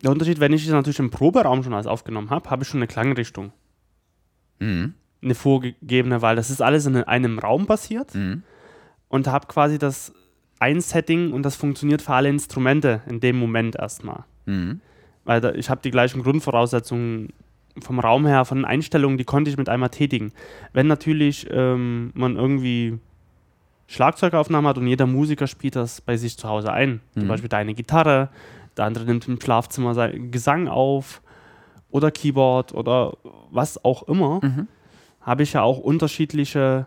der Unterschied, wenn ich es natürlich im Proberaum schon alles aufgenommen habe, habe ich schon eine Klangrichtung. Mhm. Eine vorgegebene, weil das ist alles in einem Raum passiert mhm. und habe quasi das ein Setting und das funktioniert für alle Instrumente in dem Moment erstmal. Mhm. Weil da, ich habe die gleichen Grundvoraussetzungen vom Raum her, von den Einstellungen, die konnte ich mit einmal tätigen. Wenn natürlich ähm, man irgendwie Schlagzeugaufnahmen hat und jeder Musiker spielt das bei sich zu Hause ein. Mhm. Zum Beispiel deine Gitarre, der andere nimmt im Schlafzimmer seinen Gesang auf oder Keyboard oder was auch immer, mhm. habe ich ja auch unterschiedliche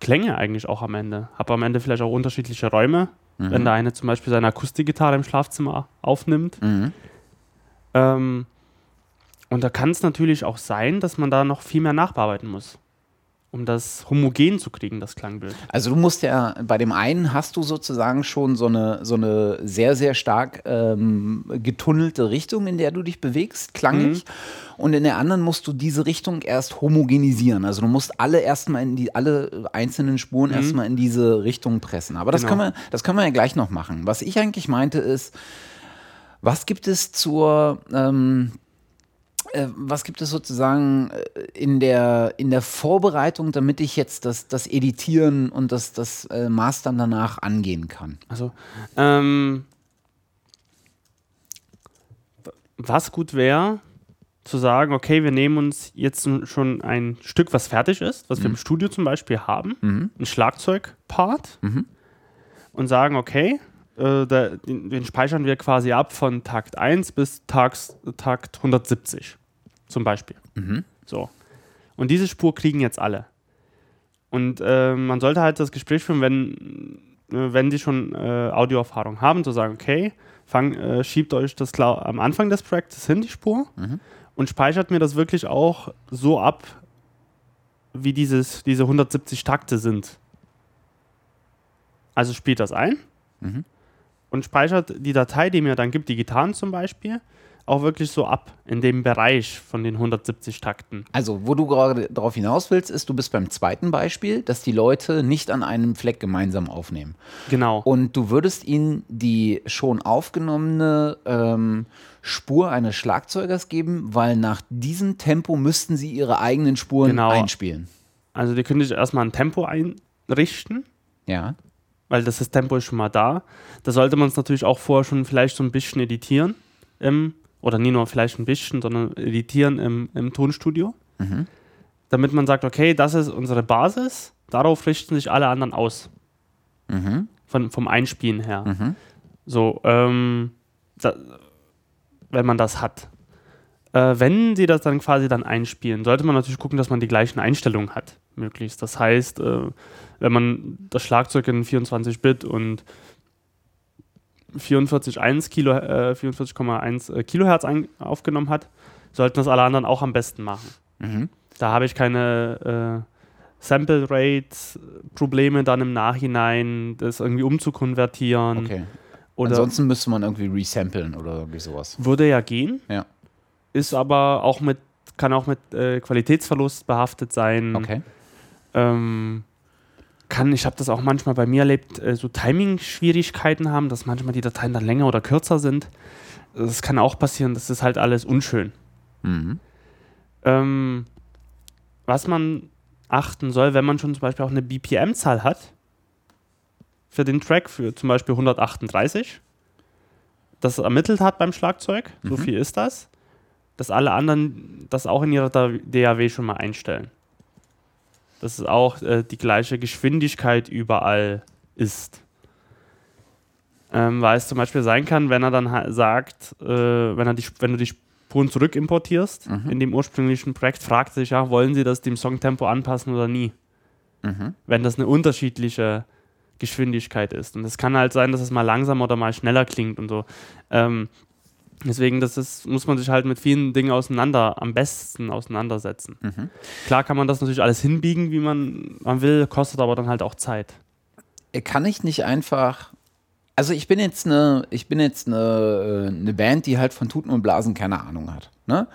Klänge eigentlich auch am Ende. Habe am Ende vielleicht auch unterschiedliche Räume, mhm. wenn der eine zum Beispiel seine Akustikgitarre im Schlafzimmer aufnimmt. Mhm. Ähm, und da kann es natürlich auch sein, dass man da noch viel mehr nachbearbeiten muss um das homogen zu kriegen, das Klangbild. Also du musst ja, bei dem einen hast du sozusagen schon so eine, so eine sehr, sehr stark ähm, getunnelte Richtung, in der du dich bewegst, klanglich. Mhm. Und in der anderen musst du diese Richtung erst homogenisieren. Also du musst alle erstmal in die, alle einzelnen Spuren mhm. erstmal in diese Richtung pressen. Aber das, genau. können wir, das können wir ja gleich noch machen. Was ich eigentlich meinte ist, was gibt es zur, ähm, äh, was gibt es sozusagen äh, in der, in der Vorbereitung, damit ich jetzt das, das Editieren und das, das äh, Mastern danach angehen kann? Also, ähm, was gut wäre, zu sagen, okay, wir nehmen uns jetzt schon ein Stück, was fertig ist, was mhm. wir im Studio zum Beispiel haben, mhm. ein Schlagzeugpart, mhm. und sagen, okay, äh, der, den, den, speichern wir quasi ab von Takt 1 bis Tags, Takt 170 zum Beispiel. Mhm. So. Und diese Spur kriegen jetzt alle. Und äh, man sollte halt das Gespräch führen, wenn, äh, wenn die schon äh, Audioerfahrung haben, zu sagen, okay, fang, äh, schiebt euch das klar am Anfang des Projektes hin, die Spur, mhm. und speichert mir das wirklich auch so ab, wie dieses, diese 170 Takte sind. Also spielt das ein mhm. Und speichert die Datei, die mir dann gibt, die Gitarren zum Beispiel, auch wirklich so ab in dem Bereich von den 170 Takten. Also, wo du gerade darauf hinaus willst, ist, du bist beim zweiten Beispiel, dass die Leute nicht an einem Fleck gemeinsam aufnehmen. Genau. Und du würdest ihnen die schon aufgenommene ähm, Spur eines Schlagzeugers geben, weil nach diesem Tempo müssten sie ihre eigenen Spuren genau. einspielen. Also, die können sich erstmal ein Tempo einrichten. Ja. Weil das, das Tempo ist schon mal da. Da sollte man es natürlich auch vorher schon vielleicht so ein bisschen editieren im oder nie nur vielleicht ein bisschen, sondern editieren im, im Tonstudio, mhm. damit man sagt, okay, das ist unsere Basis, darauf richten sich alle anderen aus. Mhm. Von, vom Einspielen her. Mhm. So, ähm, da, wenn man das hat. Äh, wenn sie das dann quasi dann einspielen, sollte man natürlich gucken, dass man die gleichen Einstellungen hat, möglichst. Das heißt, äh, wenn man das Schlagzeug in 24-Bit und 44,1 Kilo, äh, 44,1 äh, Kilohertz ein, aufgenommen hat, sollten das alle anderen auch am besten machen. Mhm. Da habe ich keine äh, Sample Rate Probleme dann im Nachhinein, das irgendwie umzukonvertieren. Okay. Ansonsten müsste man irgendwie resamplen oder irgendwie sowas. Würde ja gehen. Ja. Ist aber auch mit, kann auch mit äh, Qualitätsverlust behaftet sein. Okay. Ähm, kann, ich habe das auch manchmal bei mir erlebt, äh, so Timing-Schwierigkeiten haben, dass manchmal die Dateien dann länger oder kürzer sind. Das kann auch passieren, das ist halt alles unschön. Mhm. Ähm, was man achten soll, wenn man schon zum Beispiel auch eine BPM-Zahl hat, für den Track, für zum Beispiel 138, das ermittelt hat beim Schlagzeug, mhm. so viel ist das, dass alle anderen das auch in ihrer DAW schon mal einstellen dass es auch äh, die gleiche Geschwindigkeit überall ist. Ähm, weil es zum Beispiel sein kann, wenn er dann sagt, äh, wenn, er die, wenn du die Spuren zurück importierst mhm. in dem ursprünglichen Projekt, fragt er sich ja, wollen sie das dem Songtempo anpassen oder nie? Mhm. Wenn das eine unterschiedliche Geschwindigkeit ist. Und es kann halt sein, dass es mal langsamer oder mal schneller klingt und so. Ähm, Deswegen, das ist, muss man sich halt mit vielen Dingen auseinander, am besten auseinandersetzen. Mhm. Klar kann man das natürlich alles hinbiegen, wie man, man will, kostet aber dann halt auch Zeit. Kann ich nicht einfach. Also ich bin jetzt eine, ich bin jetzt eine, äh, eine Band, die halt von Tuten und Blasen keine Ahnung hat. Ne?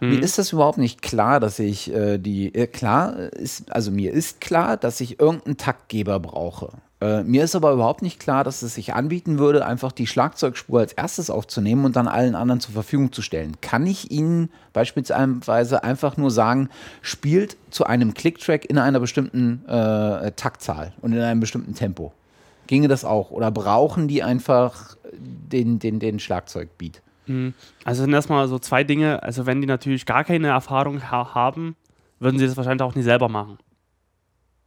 Mhm. Mir ist das überhaupt nicht klar, dass ich äh, die, äh, klar ist, also mir ist klar, dass ich irgendeinen Taktgeber brauche. Äh, mir ist aber überhaupt nicht klar, dass es sich anbieten würde, einfach die Schlagzeugspur als erstes aufzunehmen und dann allen anderen zur Verfügung zu stellen. Kann ich Ihnen beispielsweise einfach nur sagen, spielt zu einem Clicktrack in einer bestimmten äh, Taktzahl und in einem bestimmten Tempo? Ginge das auch? Oder brauchen die einfach den, den, den Schlagzeugbeat? Mhm. Also sind erstmal so zwei Dinge. Also wenn die natürlich gar keine Erfahrung ha haben, würden sie das wahrscheinlich auch nie selber machen.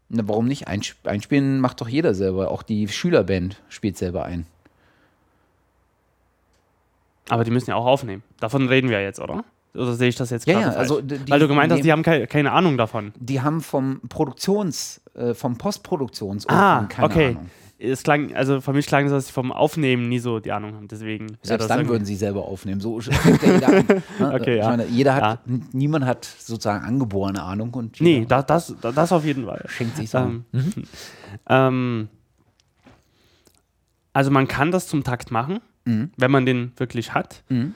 Na, warum nicht? Einspielen macht doch jeder selber. Auch die Schülerband spielt selber ein. Aber die müssen ja auch aufnehmen. Davon reden wir jetzt, oder? Oder sehe ich das jetzt gerade? Ja, ja, also die, Weil du gemeint hast, die haben keine, keine Ahnung davon. Die haben vom Produktions-, äh, vom Postproduktions- ah, keine okay. Ahnung es klang, also für mich klang es, dass sie vom Aufnehmen nie so die Ahnung haben. Deswegen. Selbst dann würden sie selber aufnehmen. So fängt der jeder an. Ne? okay, ja. Meine, jeder hat, ja. niemand hat sozusagen angeborene Ahnung. Und nee, das, das, das auf jeden Fall. Schenkt sich so. Ähm, mhm. ähm, also man kann das zum Takt machen, mhm. wenn man den wirklich hat. Mhm.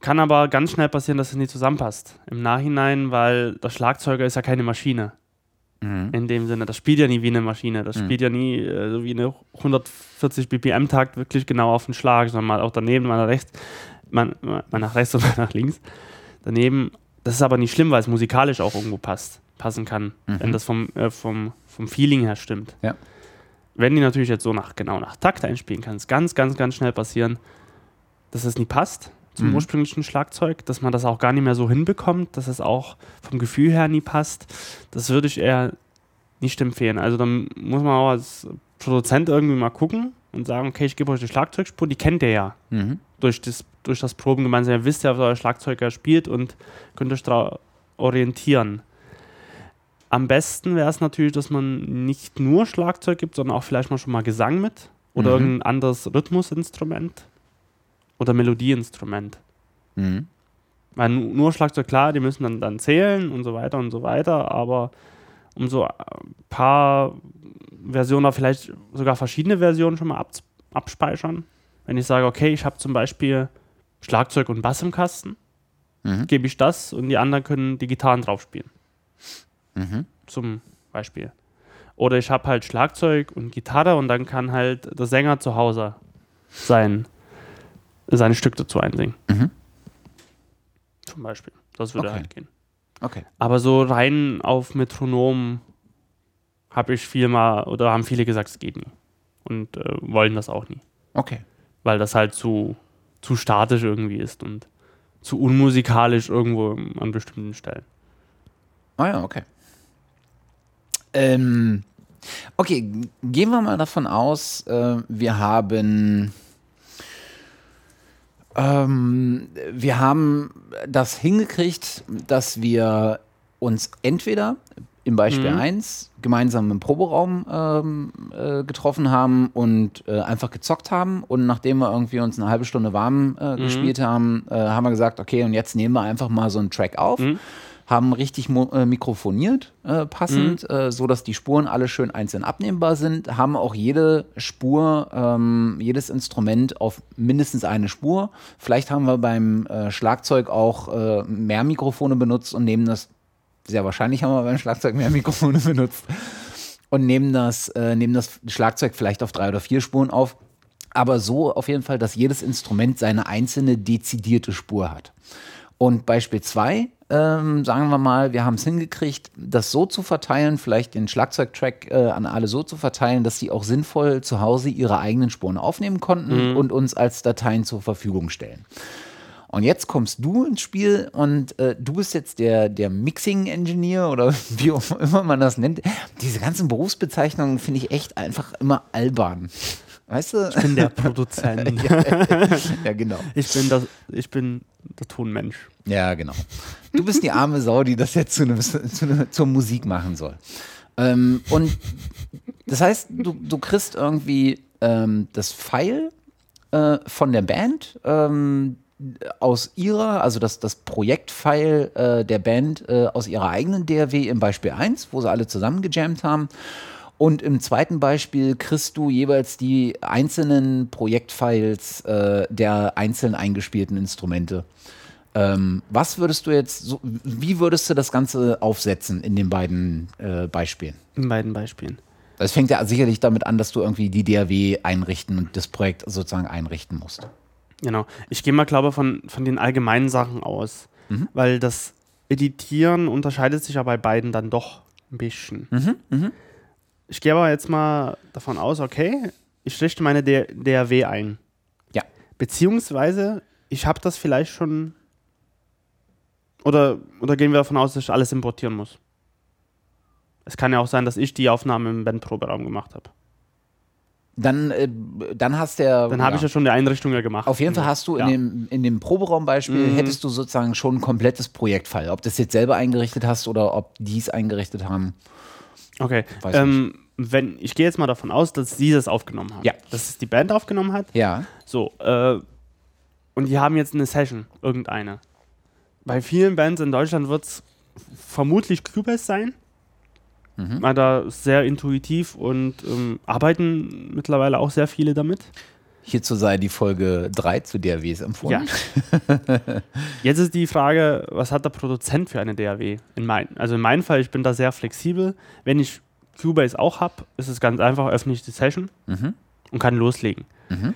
Kann aber ganz schnell passieren, dass es nicht zusammenpasst. Im Nachhinein, weil der Schlagzeuger ist ja keine Maschine. Mhm. In dem Sinne, das spielt ja nie wie eine Maschine. Das mhm. spielt ja nie äh, so wie eine 140 BPM-Takt wirklich genau auf den Schlag, sondern mal auch daneben, mal nach rechts, mal, mal nach rechts und mal nach links. Daneben, das ist aber nicht schlimm, weil es musikalisch auch irgendwo passt, passen kann, mhm. wenn das vom, äh, vom, vom Feeling her stimmt. Ja. Wenn die natürlich jetzt so nach, genau nach Takt einspielen, kann es ganz, ganz, ganz schnell passieren, dass es nie passt zum mhm. ursprünglichen Schlagzeug, dass man das auch gar nicht mehr so hinbekommt, dass es auch vom Gefühl her nie passt. Das würde ich eher nicht empfehlen. Also dann muss man auch als Produzent irgendwie mal gucken, und sagen, okay, ich gebe euch die Schlagzeugspur, die kennt ihr ja. Mhm. Durch, das, durch das Proben gemeinsam. Ihr wisst ja, was euer Schlagzeuger spielt und könnt euch da orientieren. Am besten wäre es natürlich, dass man nicht nur Schlagzeug gibt, sondern auch vielleicht mal schon mal Gesang mit oder mhm. irgendein anderes Rhythmusinstrument oder Melodieinstrument. Mhm. Weil nur Schlagzeug, klar, die müssen dann, dann zählen und so weiter und so weiter, aber um so ein paar Versionen, vielleicht sogar verschiedene Versionen schon mal ab, abspeichern. Wenn ich sage, okay, ich habe zum Beispiel Schlagzeug und Bass im Kasten, mhm. gebe ich das und die anderen können die Gitarren drauf spielen. Mhm. Zum Beispiel. Oder ich habe halt Schlagzeug und Gitarre und dann kann halt der Sänger zu Hause sein, sein Stück dazu einsingen. Mhm. Zum Beispiel. Das würde okay. halt gehen. Okay. Aber so rein auf Metronom habe ich viel mal oder haben viele gesagt, es geht nie. Und äh, wollen das auch nie. Okay. Weil das halt zu, zu statisch irgendwie ist und zu unmusikalisch irgendwo an bestimmten Stellen. Ah ja, okay. Ähm, okay, gehen wir mal davon aus, äh, wir haben ähm, wir haben das hingekriegt, dass wir uns entweder im Beispiel mhm. 1 gemeinsam im Proberaum ähm, äh, getroffen haben und äh, einfach gezockt haben. Und nachdem wir irgendwie uns eine halbe Stunde warm äh, mhm. gespielt haben, äh, haben wir gesagt, okay, und jetzt nehmen wir einfach mal so einen Track auf. Mhm haben richtig äh, mikrofoniert, äh, passend, mhm. äh, so dass die Spuren alle schön einzeln abnehmbar sind, haben auch jede Spur, ähm, jedes Instrument auf mindestens eine Spur. Vielleicht haben wir beim äh, Schlagzeug auch äh, mehr Mikrofone benutzt und nehmen das, sehr wahrscheinlich haben wir beim Schlagzeug mehr Mikrofone benutzt und nehmen das, äh, nehmen das Schlagzeug vielleicht auf drei oder vier Spuren auf. Aber so auf jeden Fall, dass jedes Instrument seine einzelne dezidierte Spur hat. Und Beispiel 2 ähm, sagen wir mal, wir haben es hingekriegt, das so zu verteilen, vielleicht den Schlagzeugtrack äh, an alle so zu verteilen, dass sie auch sinnvoll zu Hause ihre eigenen Spuren aufnehmen konnten mhm. und uns als Dateien zur Verfügung stellen. Und jetzt kommst du ins Spiel und äh, du bist jetzt der, der Mixing-Engineer oder wie auch immer man das nennt. Diese ganzen Berufsbezeichnungen finde ich echt einfach immer albern. Weißt du? Ich bin der Produzent. ja, ja, genau. Ich bin, das, ich bin der Tonmensch. Ja, genau. Du bist die arme Sau, die das jetzt zu ne, zu ne, zur Musik machen soll. Ähm, und das heißt, du, du kriegst irgendwie ähm, das File äh, von der Band ähm, aus ihrer, also das, das Projektfile äh, der Band äh, aus ihrer eigenen DRW im Beispiel 1, wo sie alle zusammen gejammt haben. Und im zweiten Beispiel kriegst du jeweils die einzelnen Projektfiles äh, der einzeln eingespielten Instrumente. Ähm, was würdest du jetzt, so, wie würdest du das Ganze aufsetzen in den beiden äh, Beispielen? In beiden Beispielen. Es fängt ja sicherlich damit an, dass du irgendwie die DAW einrichten und das Projekt sozusagen einrichten musst. Genau. Ich gehe mal, glaube ich, von, von den allgemeinen Sachen aus, mhm. weil das Editieren unterscheidet sich ja bei beiden dann doch ein bisschen. Mhm. Mhm. Ich gehe aber jetzt mal davon aus, okay, ich richte meine DAW ein. Ja. Beziehungsweise, ich habe das vielleicht schon. Oder, oder gehen wir davon aus, dass ich alles importieren muss? Es kann ja auch sein, dass ich die Aufnahme im Bandproberaum gemacht habe. Dann, äh, dann hast der. Dann habe ja. ich ja schon die Einrichtung ja gemacht. Auf jeden Fall hast du in, dem, in dem Proberaumbeispiel, mhm. hättest du sozusagen schon ein komplettes Projektfall. Ob du das jetzt selber eingerichtet hast oder ob die es eingerichtet haben. Okay. Ähm, wenn, ich gehe jetzt mal davon aus, dass sie das aufgenommen haben. Ja. Dass es die Band aufgenommen hat. Ja. So, äh, und die haben jetzt eine Session, irgendeine. Bei vielen Bands in Deutschland wird es vermutlich Cubase sein. Mhm. Weil da sehr intuitiv und ähm, arbeiten mittlerweile auch sehr viele damit. Hierzu sei die Folge 3, zu DAWs es empfohlen. Ja. Jetzt ist die Frage, was hat der Produzent für eine DAW? In mein, also in meinem Fall, ich bin da sehr flexibel. Wenn ich Cubase auch habe, ist es ganz einfach, öffne ich die Session mhm. und kann loslegen. Mhm.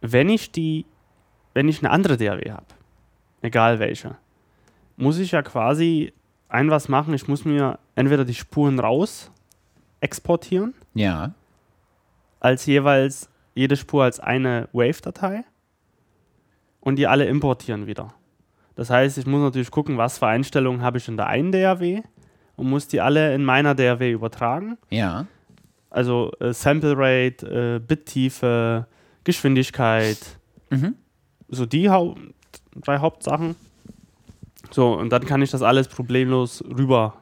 Wenn ich die, wenn ich eine andere DAW habe, egal welche, muss ich ja quasi ein was machen. Ich muss mir entweder die Spuren raus exportieren. Ja. Als jeweils jede Spur als eine Wave-Datei und die alle importieren wieder. Das heißt, ich muss natürlich gucken, was für Einstellungen habe ich in der einen DAW und muss die alle in meiner DAW übertragen. Ja. Also äh, Sample Rate, äh, Bittiefe, Geschwindigkeit. Mhm. So die Hau drei Hauptsachen. So, und dann kann ich das alles problemlos rüber,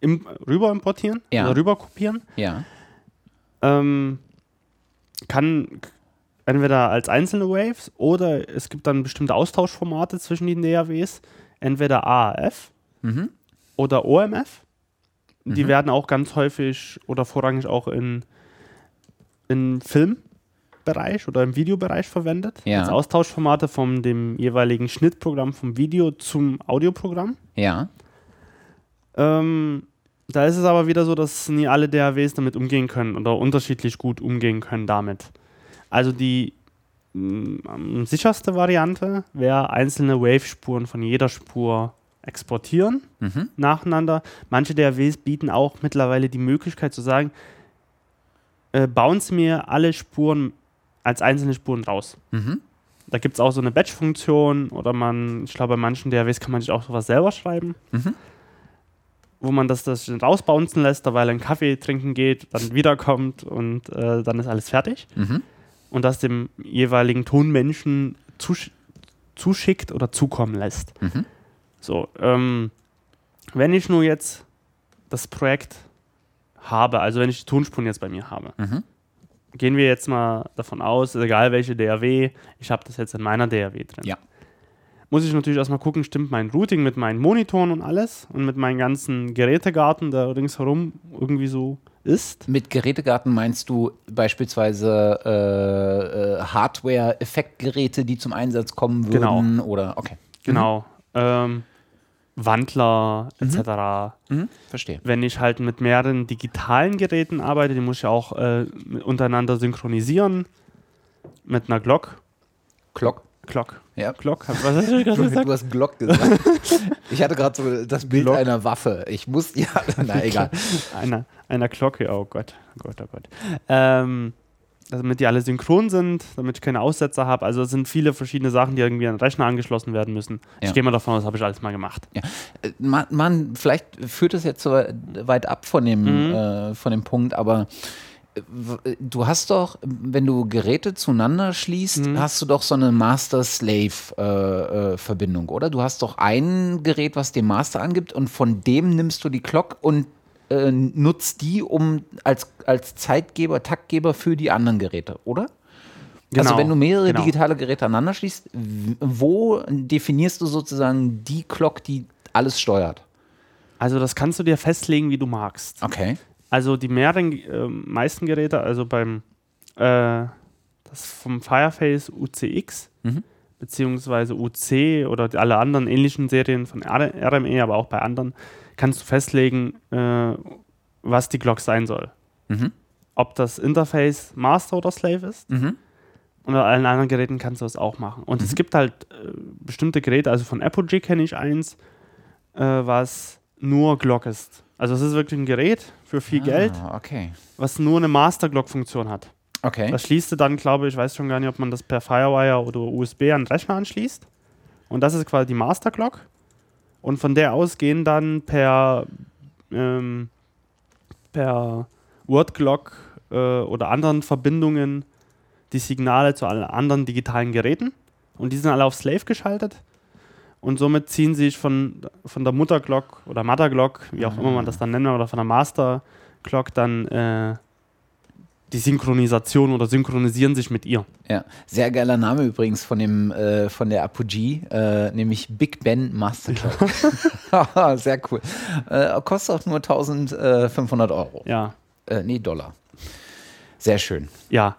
im, rüber importieren ja. oder rüber kopieren. Ja. Ähm, kann entweder als einzelne Waves oder es gibt dann bestimmte Austauschformate zwischen den DAWs. Entweder AAF mhm. oder OMF. Die mhm. werden auch ganz häufig oder vorrangig auch in, in Filmbereich oder im Videobereich verwendet. Ja. Als Austauschformate von dem jeweiligen Schnittprogramm vom Video zum Audioprogramm. Ja. Ähm, da ist es aber wieder so, dass nie alle DAWs damit umgehen können oder unterschiedlich gut umgehen können damit. Also die mh, sicherste Variante wäre einzelne Wave-Spuren von jeder Spur exportieren mhm. nacheinander. Manche DAWs bieten auch mittlerweile die Möglichkeit zu sagen, äh, bauen Sie mir alle Spuren als einzelne Spuren raus. Mhm. Da gibt es auch so eine Batch-Funktion oder man, ich glaube, bei manchen DAWs kann man sich auch sowas selber schreiben, mhm. Wo man das, das rausbouncen lässt, da weil er einen Kaffee trinken geht, dann wiederkommt und äh, dann ist alles fertig. Mhm. Und das dem jeweiligen Tonmenschen zusch zuschickt oder zukommen lässt. Mhm. So, ähm, wenn ich nur jetzt das Projekt habe, also wenn ich die Tonspuren jetzt bei mir habe, mhm. gehen wir jetzt mal davon aus, egal welche DAW, ich habe das jetzt in meiner DAW drin. Ja. Muss ich natürlich erstmal gucken, stimmt mein Routing mit meinen Monitoren und alles und mit meinem ganzen Gerätegarten, der ringsherum irgendwie so ist. Mit Gerätegarten meinst du beispielsweise äh, äh, Hardware-Effektgeräte, die zum Einsatz kommen würden? Genau. Oder okay. Genau. Mhm. Ähm, Wandler etc. Mhm. Verstehe. Wenn ich halt mit mehreren digitalen Geräten arbeite, die muss ich auch äh, untereinander synchronisieren mit einer Glock. Glock? Glock. Ja. Glock. Was hast du gerade gesagt? Du hast Glock gesagt. ich hatte gerade so das Bild Glock. einer Waffe. Ich muss, ja, na egal. einer, einer Glocke, oh Gott. Oh Gott, oh Gott. Ähm, damit die alle synchron sind, damit ich keine Aussetzer habe. Also es sind viele verschiedene Sachen, die irgendwie an den Rechner angeschlossen werden müssen. Ja. Ich gehe mal davon aus, habe ich alles mal gemacht. Ja. Äh, man, man, vielleicht führt es jetzt so weit ab von dem, mhm. äh, von dem Punkt, aber du hast doch, wenn du Geräte zueinander schließt, mhm. hast du doch so eine Master-Slave-Verbindung, äh, äh oder? Du hast doch ein Gerät, was dem Master angibt und von dem nimmst du die Clock und äh, nutzt die um als, als Zeitgeber, Taktgeber für die anderen Geräte, oder? Also genau, also wenn du mehrere genau. digitale Geräte aneinander schließt, wo definierst du sozusagen die Clock, die alles steuert? Also das kannst du dir festlegen, wie du magst. Okay. Also die mehreren, äh, meisten Geräte, also beim äh, das vom Fireface UCX mhm. beziehungsweise UC oder alle anderen ähnlichen Serien von RME, aber auch bei anderen, kannst du festlegen, äh, was die Glock sein soll. Mhm. Ob das Interface Master oder Slave ist. Mhm. Und bei allen anderen Geräten kannst du das auch machen. Und mhm. es gibt halt äh, bestimmte Geräte, also von Apogee kenne ich eins, äh, was nur Glock ist. Also es ist wirklich ein Gerät für viel ah, Geld, okay. was nur eine Master-Glock-Funktion hat. Okay. Das schließt du dann, glaube ich, weiß schon gar nicht, ob man das per Firewire oder USB an den Rechner anschließt. Und das ist quasi die Master Glock. Und von der aus gehen dann per, ähm, per Wordclock äh, oder anderen Verbindungen die Signale zu allen anderen digitalen Geräten. Und die sind alle auf Slave geschaltet. Und somit ziehen sich von, von der Mutterglock oder Motherglock, wie auch immer man das dann nennt, oder von der Masterglock dann äh, die Synchronisation oder synchronisieren sich mit ihr. Ja, sehr geiler Name übrigens von dem äh, von der Apogee, äh, nämlich Big Ben Masterclock. sehr cool. Äh, kostet auch nur 1500 Euro. Ja. Äh, nee, Dollar. Sehr schön. Ja.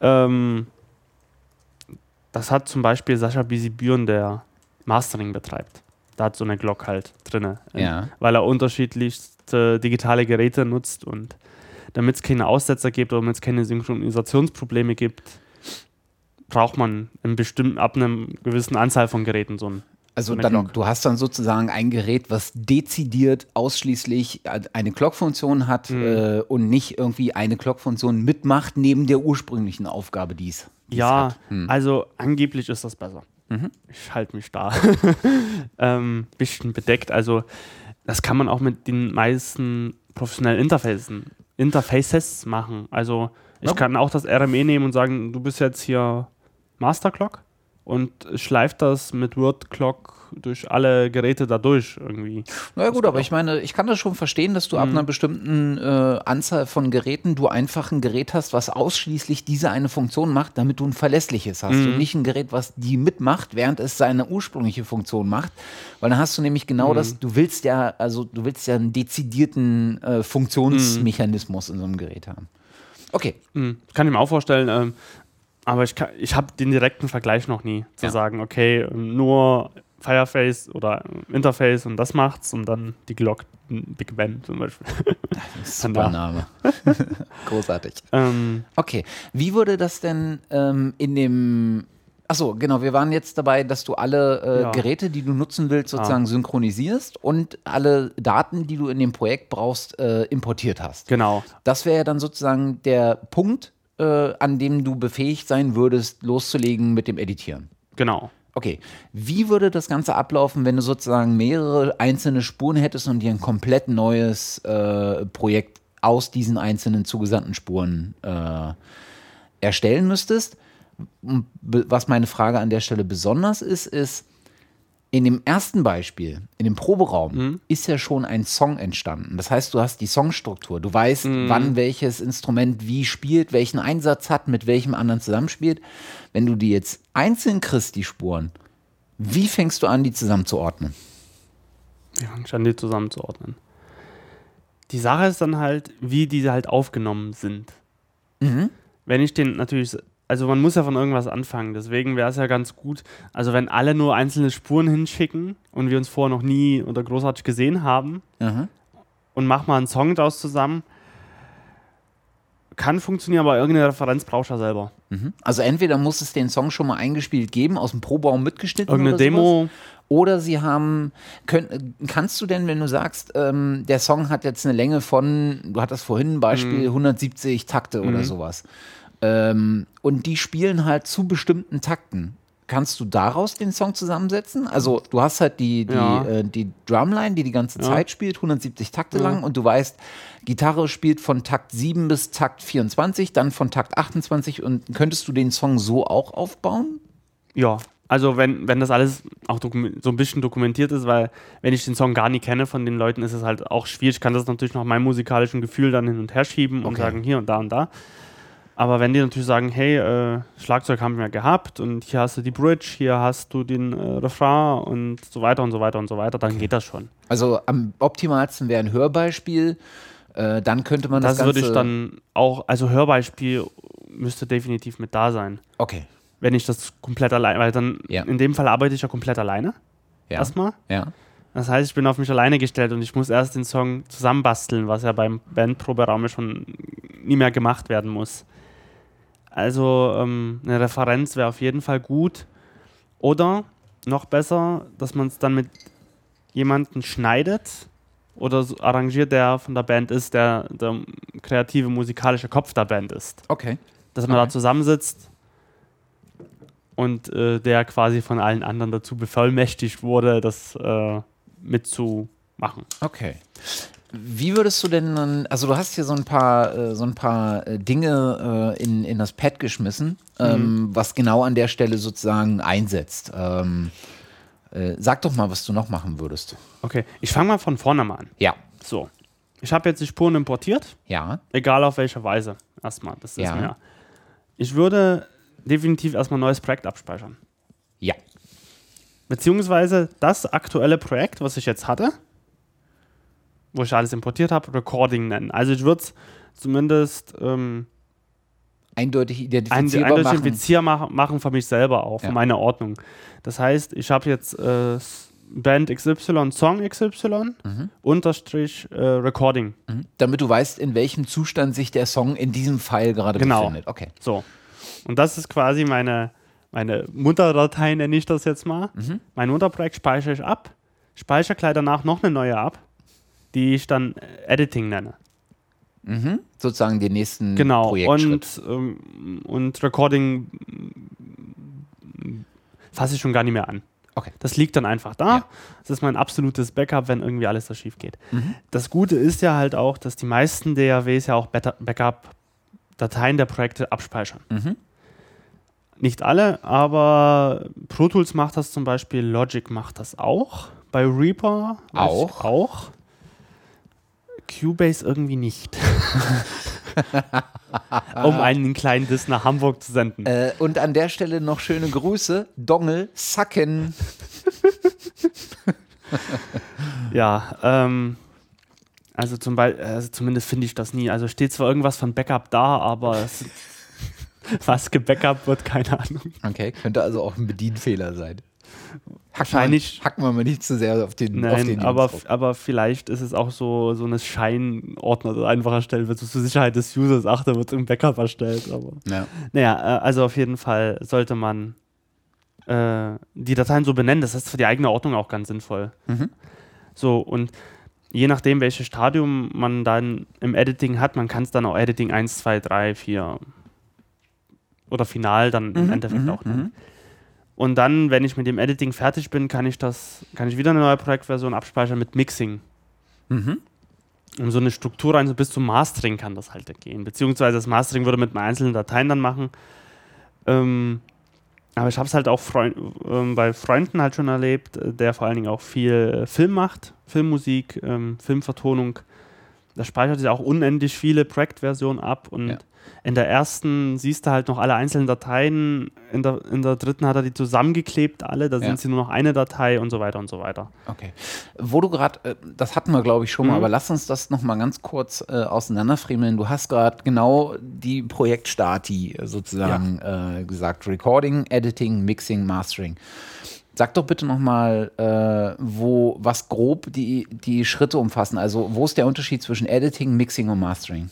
Ähm, das hat zum Beispiel Sascha Bisibüren, der Mastering betreibt. Da hat so eine Glock halt drin. Ja. Weil er unterschiedlichste digitale Geräte nutzt und damit es keine Aussetzer gibt oder damit es keine Synchronisationsprobleme gibt, braucht man einen bestimmten, ab einer gewissen Anzahl von Geräten so ein also dann, du hast dann sozusagen ein Gerät, was dezidiert ausschließlich eine Clock-Funktion hat mhm. äh, und nicht irgendwie eine Clock-Funktion mitmacht neben der ursprünglichen Aufgabe, die es Ja, hat. Hm. also angeblich ist das besser. Mhm. Ich halte mich da. ähm, bisschen bedeckt. Also das kann man auch mit den meisten professionellen Interfacen Interfaces machen. Also ich okay. kann auch das RME nehmen und sagen, du bist jetzt hier Masterclock und schleift das mit WordClock durch alle Geräte dadurch irgendwie. Na ja, gut, aber ich meine, ich kann das schon verstehen, dass du mhm. ab einer bestimmten äh, Anzahl von Geräten du einfach ein Gerät hast, was ausschließlich diese eine Funktion macht, damit du ein verlässliches hast mhm. und nicht ein Gerät, was die mitmacht, während es seine ursprüngliche Funktion macht, weil dann hast du nämlich genau mhm. das, du willst ja, also du willst ja einen dezidierten äh, Funktionsmechanismus in so einem Gerät haben. Okay. Mhm. Kann ich mir auch vorstellen, ähm, aber ich, ich habe den direkten Vergleich noch nie, zu ja. sagen, okay, nur Fireface oder Interface und das macht's und dann die Glock Big Ben zum Beispiel. Super Name. Großartig. Ähm, okay, wie wurde das denn ähm, in dem Achso, genau, wir waren jetzt dabei, dass du alle äh, ja. Geräte, die du nutzen willst, sozusagen ah. synchronisierst und alle Daten, die du in dem Projekt brauchst, äh, importiert hast. Genau. Das wäre ja dann sozusagen der Punkt, äh, an dem du befähigt sein würdest, loszulegen mit dem Editieren. Genau. Okay, wie würde das Ganze ablaufen, wenn du sozusagen mehrere einzelne Spuren hättest und dir ein komplett neues äh, Projekt aus diesen einzelnen zugesandten Spuren äh, erstellen müsstest? Was meine Frage an der Stelle besonders ist, ist, in dem ersten Beispiel, in dem Proberaum, mhm. ist ja schon ein Song entstanden. Das heißt, du hast die Songstruktur. Du weißt, mhm. wann welches Instrument wie spielt, welchen Einsatz hat, mit welchem anderen zusammenspielt. Wenn du die jetzt einzeln kriegst, die Spuren, wie fängst du an, die zusammenzuordnen? Wie fängst du an, die zusammenzuordnen? Die Sache ist dann halt, wie diese halt aufgenommen sind. Mhm. Wenn ich den natürlich also man muss ja von irgendwas anfangen. Deswegen wäre es ja ganz gut, also wenn alle nur einzelne Spuren hinschicken und wir uns vorher noch nie oder großartig gesehen haben mhm. und mach mal einen Song daraus zusammen, kann funktionieren, aber irgendeine Referenz brauchst du ja selber. Mhm. Also entweder muss es den Song schon mal eingespielt geben, aus dem Probaum mitgeschnitten Irgendeine oder Demo. Oder sie haben, können, kannst du denn, wenn du sagst, ähm, der Song hat jetzt eine Länge von, du hattest vorhin ein Beispiel, mhm. 170 Takte mhm. oder sowas. Ähm, und die spielen halt zu bestimmten Takten. Kannst du daraus den Song zusammensetzen? Also du hast halt die, die, ja. äh, die Drumline, die die ganze ja. Zeit spielt, 170 Takte ja. lang und du weißt, Gitarre spielt von Takt 7 bis Takt 24, dann von Takt 28 und könntest du den Song so auch aufbauen? Ja, also wenn, wenn das alles auch so ein bisschen dokumentiert ist, weil wenn ich den Song gar nicht kenne von den Leuten, ist es halt auch schwierig. Ich kann das natürlich nach meinem musikalischen Gefühl dann hin und her schieben okay. und sagen hier und da und da. Aber wenn die natürlich sagen, hey, äh, Schlagzeug haben wir gehabt und hier hast du die Bridge, hier hast du den äh, Refrain und so weiter und so weiter und so weiter, dann okay. geht das schon. Also am optimalsten wäre ein Hörbeispiel. Äh, dann könnte man das, das würde ich dann auch, also Hörbeispiel müsste definitiv mit da sein. Okay. Wenn ich das komplett alleine, weil dann ja. in dem Fall arbeite ich ja komplett alleine. Ja. Erstmal. Ja. Das heißt, ich bin auf mich alleine gestellt und ich muss erst den Song zusammenbasteln, was ja beim Bandproberaum schon nie mehr gemacht werden muss. Also ähm, eine Referenz wäre auf jeden Fall gut. Oder noch besser, dass man es dann mit jemandem schneidet oder so arrangiert, der von der Band ist, der der kreative musikalische Kopf der Band ist. Okay. Dass man okay. da zusammensitzt und äh, der quasi von allen anderen dazu bevollmächtigt wurde, das äh, mitzumachen. Okay. Wie würdest du denn dann, also du hast hier so ein paar, äh, so ein paar äh, Dinge äh, in, in das Pad geschmissen, ähm, mhm. was genau an der Stelle sozusagen einsetzt. Ähm, äh, sag doch mal, was du noch machen würdest. Okay, ich fange mal von vorne mal an. Ja. So. Ich habe jetzt die Spuren importiert. Ja. Egal auf welche Weise. Erstmal. Das ist ja. mir. Ich würde definitiv erstmal ein neues Projekt abspeichern. Ja. Beziehungsweise das aktuelle Projekt, was ich jetzt hatte, wo ich alles importiert habe, Recording nennen. Also ich würde es zumindest ähm, eindeutig identifizierbar eindeutig machen. identifizierbar machen für mich selber auch, für ja. meine Ordnung. Das heißt, ich habe jetzt äh, Band XY, Song XY, mhm. Unterstrich äh, Recording. Mhm. Damit du weißt, in welchem Zustand sich der Song in diesem File gerade genau. befindet. Okay. So. Und das ist quasi meine, meine Mutterdatei, nenne ich das jetzt mal. Mhm. Mein Unterprojekt speichere ich ab, speichere gleich danach noch eine neue ab die ich dann Editing nenne. Mhm. Sozusagen den nächsten genau. Projektschritt. Und, ähm, und Recording fasse ich schon gar nicht mehr an. Okay. Das liegt dann einfach da. Ja. Das ist mein absolutes Backup, wenn irgendwie alles da schief geht. Mhm. Das Gute ist ja halt auch, dass die meisten DAWs ja auch Backup-Dateien der Projekte abspeichern. Mhm. Nicht alle, aber Pro Tools macht das zum Beispiel, Logic macht das auch. Bei Reaper auch. auch. Cubase irgendwie nicht. um einen kleinen Diss nach Hamburg zu senden. Äh, und an der Stelle noch schöne Grüße. Dongel, Sacken. ja, ähm, also, zum also zumindest finde ich das nie. Also steht zwar irgendwas von Backup da, aber es, was gebackup wird, keine Ahnung. Okay, könnte also auch ein Bedienfehler sein. Wahrscheinlich. Hacken wir mal nicht zu sehr auf den Nein, auf den aber, aber vielleicht ist es auch so, so eine Scheinordner, der einfach erstellt wird. So zur Sicherheit des Users, ach, da wird im Backup erstellt. Aber ja. naja, äh, also auf jeden Fall sollte man äh, die Dateien so benennen. Das ist für die eigene Ordnung auch ganz sinnvoll. Mhm. So, und je nachdem, welches Stadium man dann im Editing hat, man kann es dann auch Editing 1, 2, 3, 4 oder Final dann mhm, im Endeffekt mhm, auch nennen. Mhm. Und dann, wenn ich mit dem Editing fertig bin, kann ich das, kann ich wieder eine neue Projektversion abspeichern mit Mixing. Mhm. Um so eine Struktur rein, so bis zum Mastering kann das halt gehen. Beziehungsweise das Mastering würde mit einzelnen Dateien dann machen. Ähm, aber ich habe es halt auch Freund, äh, bei Freunden halt schon erlebt, äh, der vor allen Dingen auch viel äh, Film macht, Filmmusik, ähm, Filmvertonung. Da speichert sich auch unendlich viele Projektversionen ab und ja in der ersten siehst du halt noch alle einzelnen Dateien, in der, in der dritten hat er die zusammengeklebt, alle, da ja. sind sie nur noch eine Datei und so weiter und so weiter. Okay. Wo du gerade, äh, das hatten wir glaube ich schon mhm. mal, aber lass uns das nochmal ganz kurz äh, auseinanderfriemeln. Du hast gerade genau die Projektstati sozusagen ja. äh, gesagt: Recording, Editing, Mixing, Mastering. Sag doch bitte nochmal, äh, wo, was grob die, die Schritte umfassen. Also, wo ist der Unterschied zwischen Editing, Mixing und Mastering?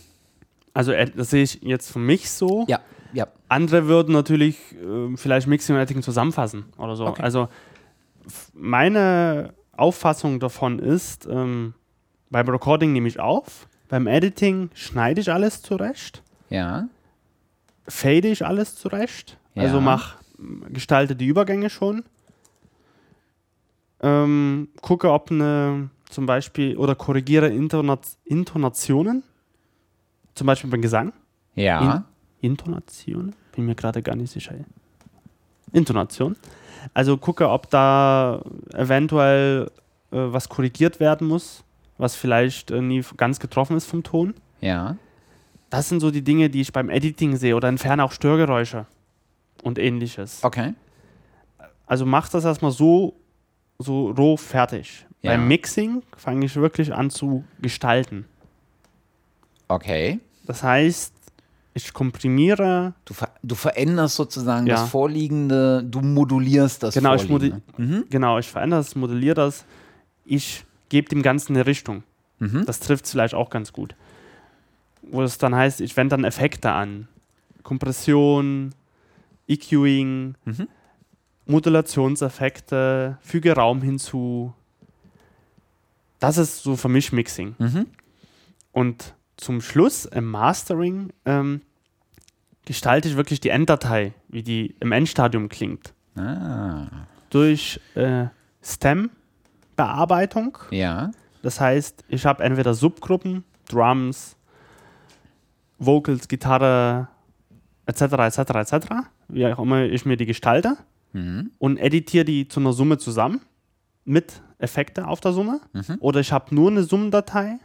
Also äh, das sehe ich jetzt für mich so. Ja, ja. Andere würden natürlich äh, vielleicht Mixing und Editing zusammenfassen oder so. Okay. Also meine Auffassung davon ist, ähm, beim Recording nehme ich auf, beim Editing schneide ich alles zurecht. Ja. Fade ich alles zurecht. Ja. Also mach, gestalte die Übergänge schon. Ähm, gucke, ob eine zum Beispiel oder korrigiere Intonationen zum Beispiel beim Gesang. Ja. In Intonation? Bin mir gerade gar nicht sicher. Intonation. Also gucke, ob da eventuell äh, was korrigiert werden muss, was vielleicht äh, nie ganz getroffen ist vom Ton. Ja. Das sind so die Dinge, die ich beim Editing sehe oder entferne auch Störgeräusche und ähnliches. Okay. Also mach das erstmal so, so roh fertig. Ja. Beim Mixing fange ich wirklich an zu gestalten. Okay. Das heißt, ich komprimiere. Du, ver du veränderst sozusagen ja. das Vorliegende, du modulierst das genau, Vorliegende. Ich mhm. Genau, ich verändere es, modelliere das. Ich gebe dem Ganzen eine Richtung. Mhm. Das trifft es vielleicht auch ganz gut. Wo es dann heißt, ich wende dann Effekte an. Kompression, EQing, mhm. Modulationseffekte, füge Raum hinzu. Das ist so für mich Mixing. Mhm. Und zum Schluss im Mastering ähm, gestalte ich wirklich die Enddatei, wie die im Endstadium klingt. Ah. Durch äh, Stem-Bearbeitung. Ja. Das heißt, ich habe entweder Subgruppen, Drums, Vocals, Gitarre, etc., etc., etc., wie auch immer ich mir die gestalte mhm. und editiere die zu einer Summe zusammen mit Effekte auf der Summe. Mhm. Oder ich habe nur eine Summendatei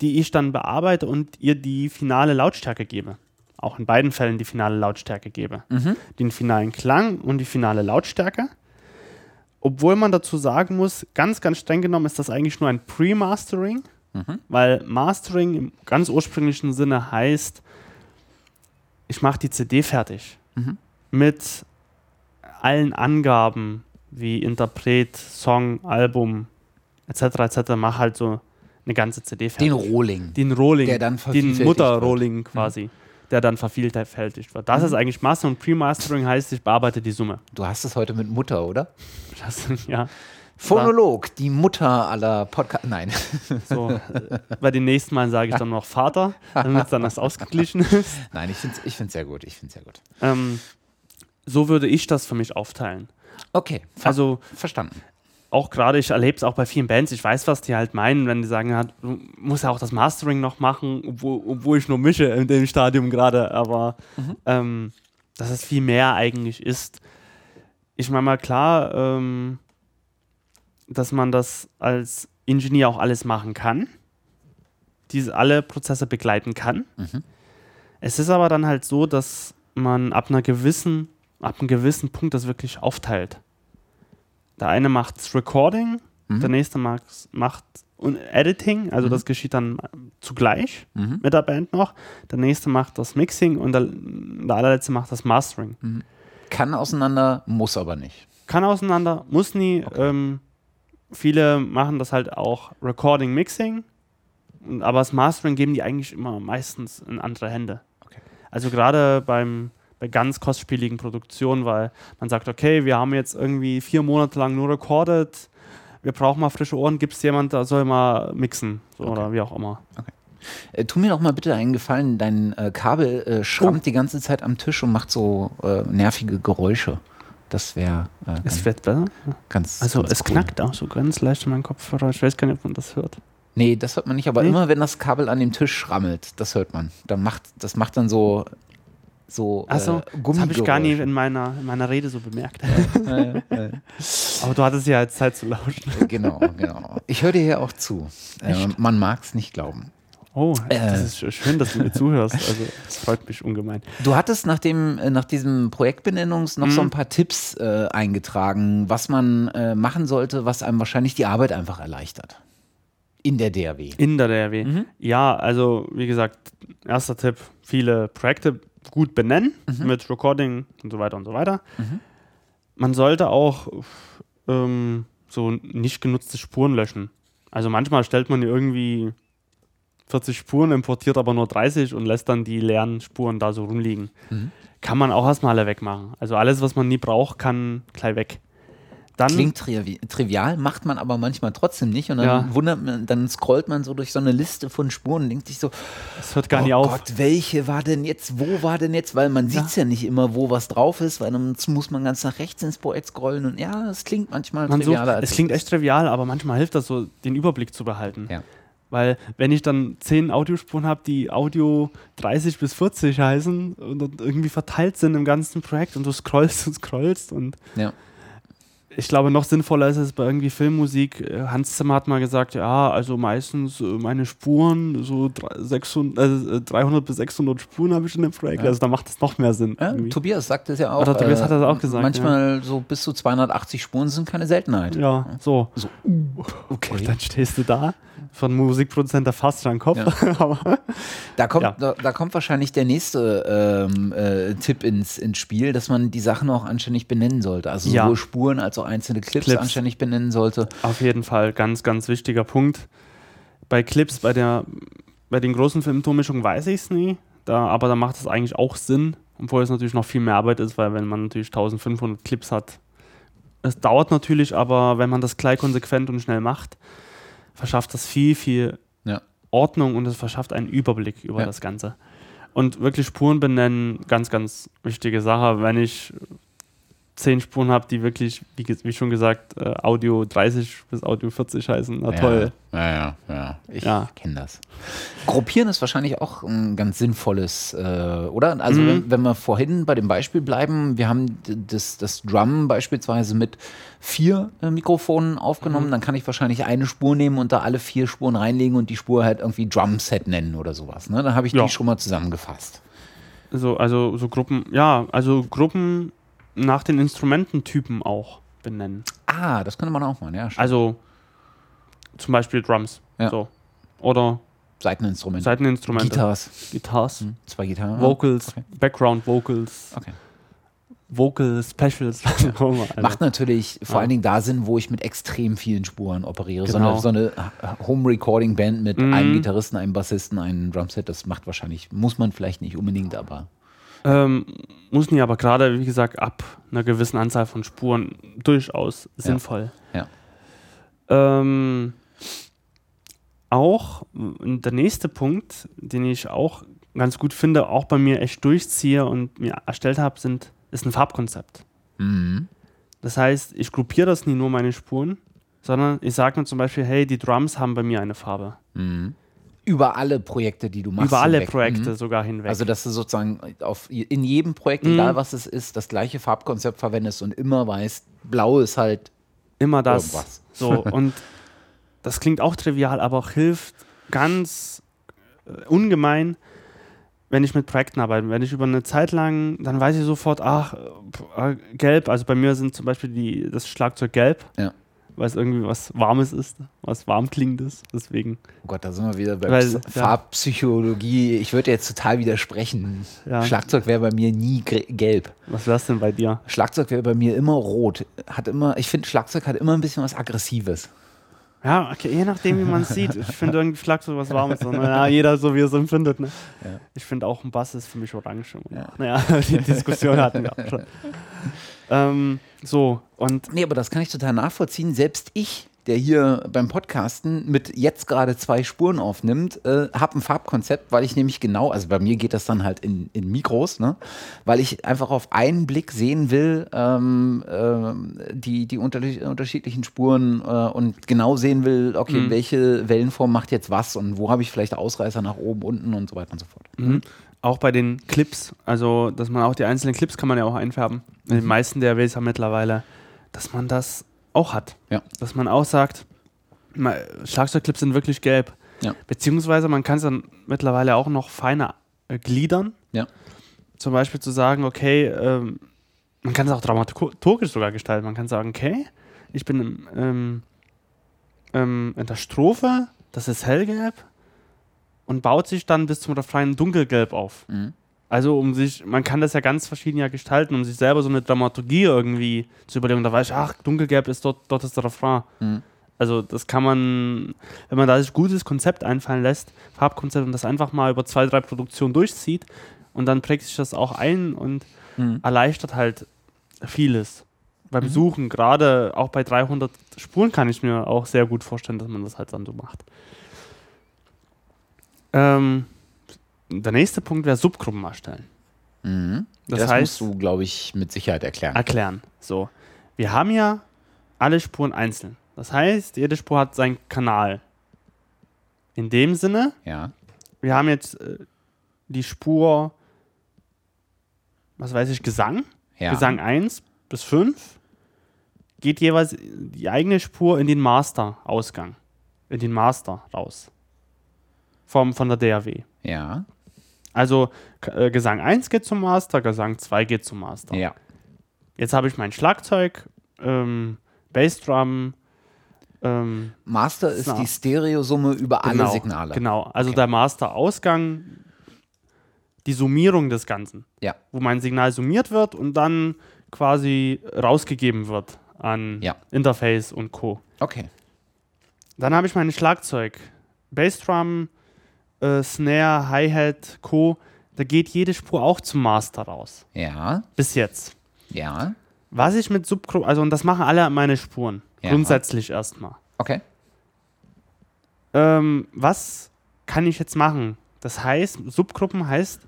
die ich dann bearbeite und ihr die finale Lautstärke gebe. Auch in beiden Fällen die finale Lautstärke gebe. Mhm. Den finalen Klang und die finale Lautstärke. Obwohl man dazu sagen muss, ganz, ganz streng genommen ist das eigentlich nur ein Pre-Mastering, mhm. weil Mastering im ganz ursprünglichen Sinne heißt, ich mache die CD fertig mhm. mit allen Angaben wie Interpret, Song, Album etc. etc. Mach halt so eine ganze CD fertig. Den Rohling. Den Rohling. Der dann Den Mutter-Rohling quasi. Mhm. Der dann vervielfältigt wird. Das mhm. ist eigentlich Master und Pre-Mastering heißt, ich bearbeite die Summe. Du hast es heute mit Mutter, oder? Das, ja. Phonolog, die Mutter aller Podcasts. Nein. So, bei den nächsten Mal sage ich dann noch Vater, damit es dann das ausgeglichen ist. Nein, ich finde es ich sehr gut. Ich sehr gut. Ähm, so würde ich das für mich aufteilen. Okay, ver also verstanden. Auch gerade, ich erlebe es auch bei vielen Bands, ich weiß, was die halt meinen, wenn die sagen, ja, du musst ja auch das Mastering noch machen, obwohl, obwohl ich nur mische in dem Stadium gerade, aber mhm. ähm, dass es viel mehr eigentlich ist. Ich meine mal klar, ähm, dass man das als Ingenieur auch alles machen kann, diese alle Prozesse begleiten kann. Mhm. Es ist aber dann halt so, dass man ab einer gewissen, ab einem gewissen Punkt das wirklich aufteilt. Der eine macht das Recording, mhm. der nächste macht, Editing, also mhm. das geschieht dann zugleich mhm. mit der Band noch. Der nächste macht das Mixing und der, der allerletzte macht das Mastering. Mhm. Kann auseinander, muss aber nicht. Kann auseinander, muss nie. Okay. Ähm, viele machen das halt auch Recording, Mixing, aber das Mastering geben die eigentlich immer meistens in andere Hände. Okay. Also gerade beim bei ganz kostspieligen Produktionen, weil man sagt, okay, wir haben jetzt irgendwie vier Monate lang nur recorded, wir brauchen mal frische Ohren, gibt es jemand, der soll mal mixen so, okay. oder wie auch immer. Okay. Äh, tu mir doch mal bitte einen Gefallen, dein äh, Kabel äh, schrammt oh. die ganze Zeit am Tisch und macht so äh, nervige Geräusche. Das wäre. Äh, es wird besser. Ganz, also ganz es cool. knackt auch so ganz leicht in meinem Kopfhörer. Ich weiß gar nicht, ob man das hört. Nee, das hört man nicht, aber nee. immer wenn das Kabel an dem Tisch schrammelt, das hört man. Dann macht, das macht dann so so Achso, äh, das habe ich gar nie in meiner, in meiner Rede so bemerkt. Ja, ja, ja. Aber du hattest ja jetzt Zeit zu lauschen. Äh, genau, genau. Ich höre dir hier auch zu. Äh, man mag es nicht glauben. Oh, das äh, ist schön, dass du mir zuhörst. Also, das freut mich ungemein. Du hattest nach, dem, äh, nach diesem Projektbenennungs noch mhm. so ein paar Tipps äh, eingetragen, was man äh, machen sollte, was einem wahrscheinlich die Arbeit einfach erleichtert. In der DRW. In der DRW. Mhm. Ja, also wie gesagt, erster Tipp, viele Projekte gut benennen mhm. mit Recording und so weiter und so weiter. Mhm. Man sollte auch ähm, so nicht genutzte Spuren löschen. Also manchmal stellt man irgendwie 40 Spuren, importiert aber nur 30 und lässt dann die leeren Spuren da so rumliegen. Mhm. Kann man auch erstmal alle wegmachen. Also alles, was man nie braucht, kann gleich weg. Dann, Klingt trivi trivial, macht man aber manchmal trotzdem nicht. Und dann ja. wundert man, dann scrollt man so durch so eine Liste von Spuren und denkt sich so, das hört gar oh nicht auf. Gott, welche war denn jetzt, wo war denn jetzt? Weil man sieht es ja. ja. nicht immer, wo was drauf ist, weil dann muss man ganz nach rechts ins Projekt scrollen und ja, es klingt manchmal man trivialer. es klingt echt trivial, aber manchmal hilft das so, den Überblick zu behalten. Ja. Weil wenn ich dann zehn Audiospuren habe, die Audio 30 bis 40 heißen und irgendwie verteilt sind im ganzen Projekt und du scrollst und scrollst und ja ich glaube, noch sinnvoller ist es bei irgendwie Filmmusik. Äh, Hans Zimmer hat mal gesagt, ja, also meistens äh, meine Spuren, so 600, äh, 300 bis 600 Spuren habe ich in dem Projekt. Ja. Also da macht es noch mehr Sinn. Ja, Tobias sagt es ja auch. Oder Tobias hat das auch gesagt. Manchmal ja. so bis zu 280 Spuren sind keine Seltenheit. Ja, so. so. Okay. Und dann stehst du da von Musikproduzent, der fasst deinen Kopf. Ja. da, kommt, ja. da, da, kommt wahrscheinlich der nächste ähm, äh, Tipp ins, ins Spiel, dass man die Sachen auch anständig benennen sollte. Also ja. sowohl Spuren als auch einzelne Clips, Clips anständig benennen sollte. Auf jeden Fall, ganz, ganz wichtiger Punkt. Bei Clips, bei, der, bei den großen Filmtonmischungen weiß ich es nie, da, aber da macht es eigentlich auch Sinn, obwohl es natürlich noch viel mehr Arbeit ist, weil wenn man natürlich 1500 Clips hat, es dauert natürlich, aber wenn man das gleich konsequent und schnell macht, verschafft das viel, viel ja. Ordnung und es verschafft einen Überblick über ja. das Ganze. Und wirklich Spuren benennen, ganz, ganz wichtige Sache. Wenn ich zehn Spuren habe, die wirklich, wie, wie, schon gesagt, äh, Audio 30 bis Audio 40 heißen. Na ja, toll. Ja, ja, ja. Ich ja. kenne das. Gruppieren ist wahrscheinlich auch ein ganz sinnvolles, äh, oder? Also, mhm. wenn, wenn, wir vorhin bei dem Beispiel bleiben, wir haben das, das Drum beispielsweise mit vier äh, Mikrofonen aufgenommen, mhm. dann kann ich wahrscheinlich eine Spur nehmen und da alle vier Spuren reinlegen und die Spur halt irgendwie Drumset nennen oder sowas. Ne? Dann habe ich ja. die schon mal zusammengefasst. So, also so Gruppen, ja, also Gruppen nach den Instrumententypen auch benennen. Ah, das könnte man auch machen, ja. Stimmt. Also zum Beispiel Drums. Ja. So. Oder Seiteninstrumente. Seiteninstrumente. Guitars. Guitars. Hm. Zwei Gitarren. Vocals, okay. Background Vocals. Okay. Vocal Specials. Macht natürlich vor ja. allen Dingen da Sinn, wo ich mit extrem vielen Spuren operiere. Genau. So eine, so eine Home-Recording-Band mit mhm. einem Gitarristen, einem Bassisten, einem Drumset, das macht wahrscheinlich, muss man vielleicht nicht unbedingt, aber. Ähm, muss nicht, aber gerade, wie gesagt, ab einer gewissen Anzahl von Spuren durchaus sinnvoll. Ja. Ähm, auch der nächste Punkt, den ich auch ganz gut finde, auch bei mir echt durchziehe und mir erstellt habe, sind, ist ein Farbkonzept. Mhm. Das heißt, ich gruppiere das nie nur meine Spuren, sondern ich sage mir zum Beispiel, hey, die Drums haben bei mir eine Farbe. Mhm. Über alle Projekte, die du machst. Über alle hinweg. Projekte mhm. sogar hinweg. Also, dass du sozusagen auf, in jedem Projekt, mhm. egal was es ist, das gleiche Farbkonzept verwendest und immer weißt, blau ist halt. Immer das. Irgendwas. So, und das klingt auch trivial, aber auch hilft ganz äh, ungemein, wenn ich mit Projekten arbeite. Wenn ich über eine Zeit lang, dann weiß ich sofort, ach, äh, gelb, also bei mir sind zum Beispiel die, das Schlagzeug gelb. Ja weil es irgendwie was Warmes ist, was warm klingt ist. Deswegen. Oh Gott, da sind wir wieder bei weil, Farbpsychologie. Ich würde jetzt total widersprechen. Ja. Schlagzeug wäre bei mir nie gelb. Was wäre es denn bei dir? Schlagzeug wäre bei mir immer rot. Hat immer, ich finde, Schlagzeug hat immer ein bisschen was Aggressives. Ja, okay, je nachdem, wie man es sieht. Ich finde irgendwie Schlagzeug was Warmes. Ja, jeder so, wie er es empfindet. Ne? Ja. Ich finde auch ein Bass ist für mich orange. Ja. Naja, die Diskussion hatten wir auch schon. Ähm, so, und. Nee, aber das kann ich total nachvollziehen. Selbst ich, der hier beim Podcasten mit jetzt gerade zwei Spuren aufnimmt, äh, habe ein Farbkonzept, weil ich nämlich genau, also bei mir geht das dann halt in, in Mikros, ne? weil ich einfach auf einen Blick sehen will, ähm, äh, die, die unter, unterschiedlichen Spuren äh, und genau sehen will, okay, mhm. welche Wellenform macht jetzt was und wo habe ich vielleicht Ausreißer nach oben, unten und so weiter und so fort. Mhm auch bei den Clips, also dass man auch die einzelnen Clips kann man ja auch einfärben. In den meisten der DAWs haben mittlerweile, dass man das auch hat. Ja. Dass man auch sagt, Schlagzeugclips sind wirklich gelb. Ja. Beziehungsweise man kann es dann mittlerweile auch noch feiner äh, gliedern. Ja. Zum Beispiel zu sagen, okay, ähm, man kann es auch dramaturgisch sogar gestalten. Man kann sagen, okay, ich bin im, ähm, ähm, in der Strophe, das ist hellgelb, und baut sich dann bis zum Refrain dunkelgelb auf. Mhm. Also um sich, man kann das ja ganz verschieden ja gestalten, um sich selber so eine Dramaturgie irgendwie zu überlegen. Da weiß ich, ach, dunkelgelb ist dort, dort ist der Refrain. Mhm. Also das kann man, wenn man da sich gutes Konzept einfallen lässt, Farbkonzept und das einfach mal über zwei, drei Produktionen durchzieht und dann prägt sich das auch ein und mhm. erleichtert halt vieles. Beim mhm. Suchen, gerade auch bei 300 Spuren kann ich mir auch sehr gut vorstellen, dass man das halt dann so macht. Ähm, der nächste Punkt wäre Subgruppen erstellen. Mhm. Das, das heißt, musst du, glaube ich, mit Sicherheit erklären. Erklären. So. Wir haben ja alle Spuren einzeln. Das heißt, jede Spur hat seinen Kanal. In dem Sinne, ja. wir haben jetzt äh, die Spur, was weiß ich, Gesang. Ja. Gesang 1 bis 5 geht jeweils die eigene Spur in den Master-Ausgang. In den Master raus vom, von der DAW. Ja. Also äh, Gesang 1 geht zum Master, Gesang 2 geht zum Master. Ja. Jetzt habe ich mein Schlagzeug, ähm, Bassdrum. Ähm, Master ist na, die Stereosumme über genau, alle Signale. Genau, also okay. der Master-Ausgang, die Summierung des Ganzen. Ja. Wo mein Signal summiert wird und dann quasi rausgegeben wird an ja. Interface und Co. Okay. Dann habe ich mein Schlagzeug, Bassdrum, äh, Snare, Hi-Hat, Co., da geht jede Spur auch zum Master raus. Ja. Bis jetzt. Ja. Was ich mit Subgruppen, also und das machen alle meine Spuren. Ja. Grundsätzlich erstmal. Okay. Ähm, was kann ich jetzt machen? Das heißt, Subgruppen heißt,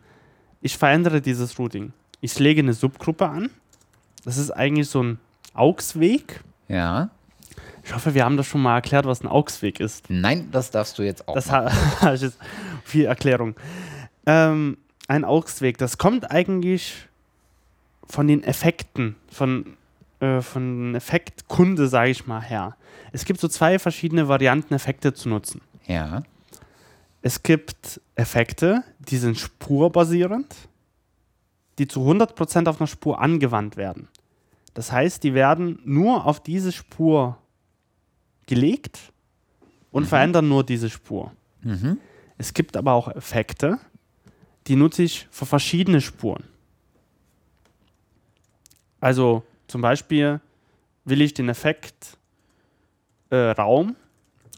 ich verändere dieses Routing. Ich lege eine Subgruppe an. Das ist eigentlich so ein AUX-Weg. Ja. Ich hoffe, wir haben das schon mal erklärt, was ein AUX-Weg ist. Nein, das darfst du jetzt auch. Das habe ich jetzt viel Erklärung. Ähm, ein AUX-Weg, das kommt eigentlich von den Effekten, von, äh, von Effektkunde, sage ich mal, her. Es gibt so zwei verschiedene Varianten, Effekte zu nutzen. Ja. Es gibt Effekte, die sind spurbasierend, die zu 100% auf einer Spur angewandt werden. Das heißt, die werden nur auf diese Spur gelegt und mhm. verändern nur diese Spur. Mhm. Es gibt aber auch Effekte, die nutze ich für verschiedene Spuren. Also zum Beispiel will ich den Effekt äh, Raum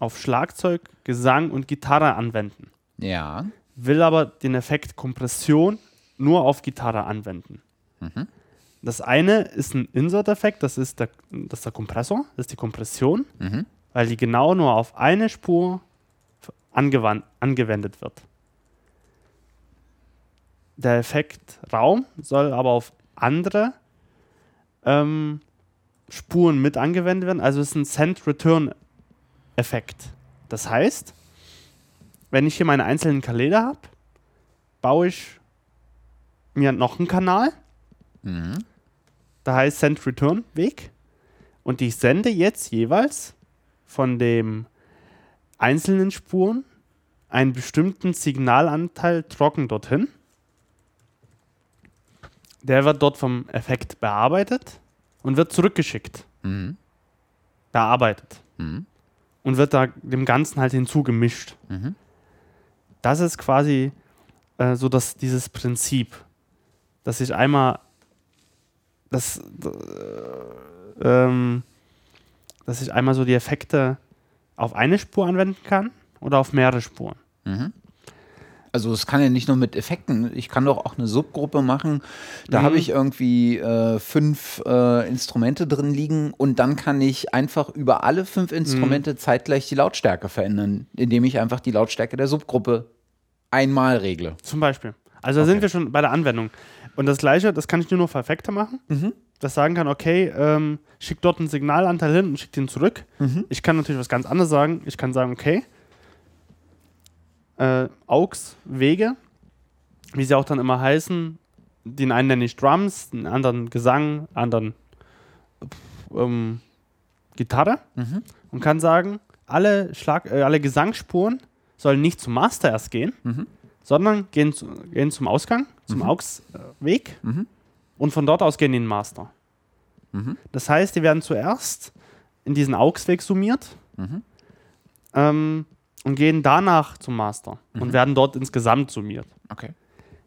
auf Schlagzeug, Gesang und Gitarre anwenden. Ja. Will aber den Effekt Kompression nur auf Gitarre anwenden. Mhm. Das eine ist ein Insert-Effekt, das, ist der, das ist der Kompressor, das ist die Kompression. Mhm weil die genau nur auf eine Spur angewendet wird. Der Effekt Raum soll aber auf andere ähm, Spuren mit angewendet werden. Also es ist ein Send-Return-Effekt. Das heißt, wenn ich hier meine einzelnen Kanäle habe, baue ich mir noch einen Kanal. Mhm. Da heißt Send-Return-Weg. Und ich sende jetzt jeweils von dem einzelnen Spuren einen bestimmten Signalanteil trocken dorthin. Der wird dort vom Effekt bearbeitet und wird zurückgeschickt. Mhm. Bearbeitet. Mhm. Und wird da dem Ganzen halt hinzugemischt. Mhm. Das ist quasi äh, so dass dieses Prinzip, dass ich einmal das, äh, ähm, dass ich einmal so die Effekte auf eine Spur anwenden kann oder auf mehrere Spuren. Mhm. Also es kann ja nicht nur mit Effekten, ich kann doch auch eine Subgruppe machen. Da mhm. habe ich irgendwie äh, fünf äh, Instrumente drin liegen und dann kann ich einfach über alle fünf Instrumente mhm. zeitgleich die Lautstärke verändern, indem ich einfach die Lautstärke der Subgruppe einmal regle. Zum Beispiel. Also da okay. sind wir schon bei der Anwendung. Und das gleiche, das kann ich nur noch für Effekte machen. Mhm. Das sagen kann, okay, ähm, schick dort einen Signalanteil hin und schick den zurück. Mhm. Ich kann natürlich was ganz anderes sagen. Ich kann sagen, okay, äh, AUX-Wege, wie sie auch dann immer heißen, den einen nenne ich Drums, den anderen Gesang, anderen ähm, Gitarre mhm. und kann sagen, alle, Schlag, äh, alle Gesangsspuren sollen nicht zum Master erst gehen, mhm. sondern gehen, zu, gehen zum Ausgang, zum mhm. AUX-Weg mhm. Und von dort aus gehen in den Master. Mhm. Das heißt, die werden zuerst in diesen AUX-Weg summiert mhm. ähm, und gehen danach zum Master und mhm. werden dort insgesamt summiert. Okay.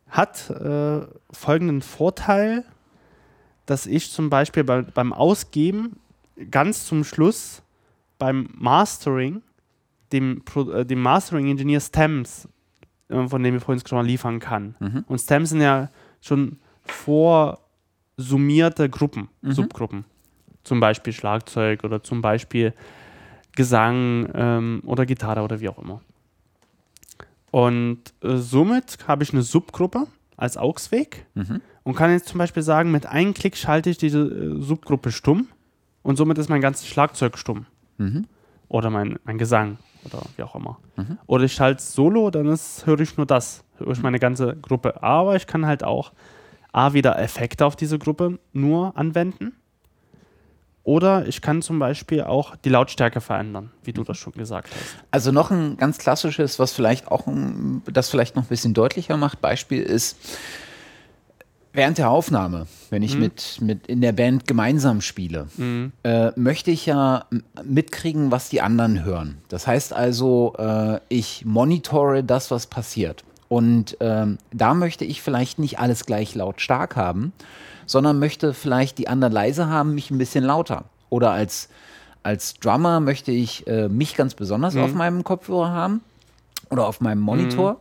Hat äh, folgenden Vorteil, dass ich zum Beispiel bei, beim Ausgeben ganz zum Schluss beim Mastering dem, äh, dem Mastering-Engineer Stems, äh, von dem wir vorhin gesprochen haben, liefern kann. Mhm. Und Stems sind ja schon vorsummierte Gruppen, mhm. Subgruppen. Zum Beispiel Schlagzeug oder zum Beispiel Gesang ähm, oder Gitarre oder wie auch immer. Und äh, somit habe ich eine Subgruppe als AUX-Weg mhm. und kann jetzt zum Beispiel sagen, mit einem Klick schalte ich diese äh, Subgruppe stumm und somit ist mein ganzes Schlagzeug stumm. Mhm. Oder mein, mein Gesang oder wie auch immer. Mhm. Oder ich schalte Solo, dann höre ich nur das, höre ich meine ganze Gruppe. Aber ich kann halt auch A, wieder Effekte auf diese Gruppe nur anwenden. Oder ich kann zum Beispiel auch die Lautstärke verändern, wie du das schon gesagt hast. Also noch ein ganz klassisches, was vielleicht auch das vielleicht noch ein bisschen deutlicher macht, Beispiel ist, während der Aufnahme, wenn ich mhm. mit, mit in der Band gemeinsam spiele, mhm. äh, möchte ich ja mitkriegen, was die anderen hören. Das heißt also, äh, ich monitore das, was passiert. Und ähm, da möchte ich vielleicht nicht alles gleich laut stark haben, sondern möchte vielleicht die anderen leise haben, mich ein bisschen lauter. Oder als, als Drummer möchte ich äh, mich ganz besonders mhm. auf meinem Kopfhörer haben oder auf meinem Monitor. Mhm.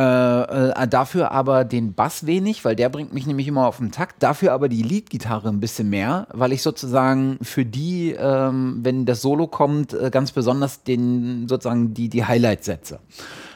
Äh, äh, dafür aber den Bass wenig, weil der bringt mich nämlich immer auf den Takt. Dafür aber die Leadgitarre ein bisschen mehr, weil ich sozusagen für die, ähm, wenn das Solo kommt, äh, ganz besonders den sozusagen die, die Highlights setze.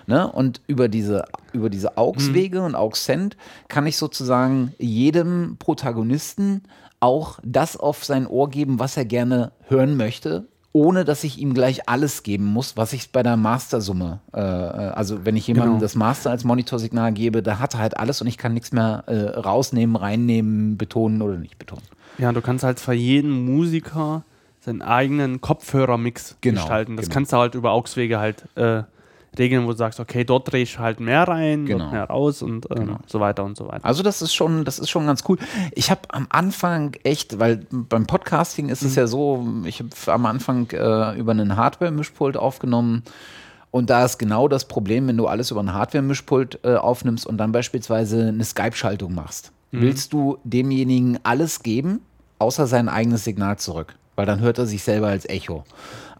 Ne? Und über diese, über diese AUX-Wege mhm. und AUX-Send kann ich sozusagen jedem Protagonisten auch das auf sein Ohr geben, was er gerne hören möchte ohne dass ich ihm gleich alles geben muss, was ich bei der Mastersumme, äh, äh, also wenn ich jemandem genau. das Master als Monitorsignal gebe, da hat er halt alles und ich kann nichts mehr äh, rausnehmen, reinnehmen, betonen oder nicht betonen. Ja, du kannst halt für jeden Musiker seinen eigenen Kopfhörermix genau, gestalten. Das genau. kannst du halt über AUX-Wege halt äh, Regeln, wo du sagst, okay, dort drehe ich halt mehr rein, genau. dort mehr raus und ähm, genau. so weiter und so weiter. Also das ist schon, das ist schon ganz cool. Ich habe am Anfang echt, weil beim Podcasting ist mhm. es ja so, ich habe am Anfang äh, über einen Hardware-Mischpult aufgenommen. Und da ist genau das Problem, wenn du alles über ein Hardware-Mischpult äh, aufnimmst und dann beispielsweise eine Skype-Schaltung machst. Mhm. Willst du demjenigen alles geben, außer sein eigenes Signal zurück? Weil dann hört er sich selber als Echo.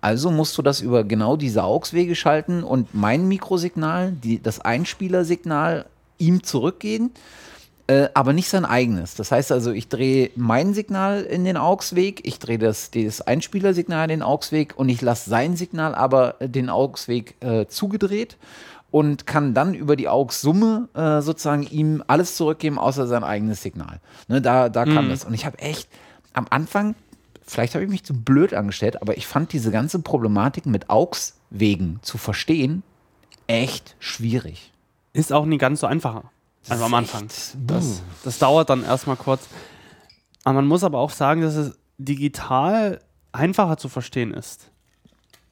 Also musst du das über genau diese AUX-Wege schalten und mein Mikrosignal, die, das Einspielersignal, ihm zurückgehen, äh, aber nicht sein eigenes. Das heißt also, ich drehe mein Signal in den AUX-Weg, ich drehe das, das Einspielersignal in den AUX-Weg und ich lasse sein Signal aber den AUX-Weg äh, zugedreht und kann dann über die AUX-Summe äh, sozusagen ihm alles zurückgeben, außer sein eigenes Signal. Ne, da da kam mhm. das. Und ich habe echt am Anfang vielleicht habe ich mich zu blöd angestellt, aber ich fand diese ganze Problematik mit AUX-Wegen zu verstehen echt schwierig. Ist auch nie ganz so einfach. Also am Anfang. Das, das dauert dann erstmal kurz. Aber man muss aber auch sagen, dass es digital einfacher zu verstehen ist.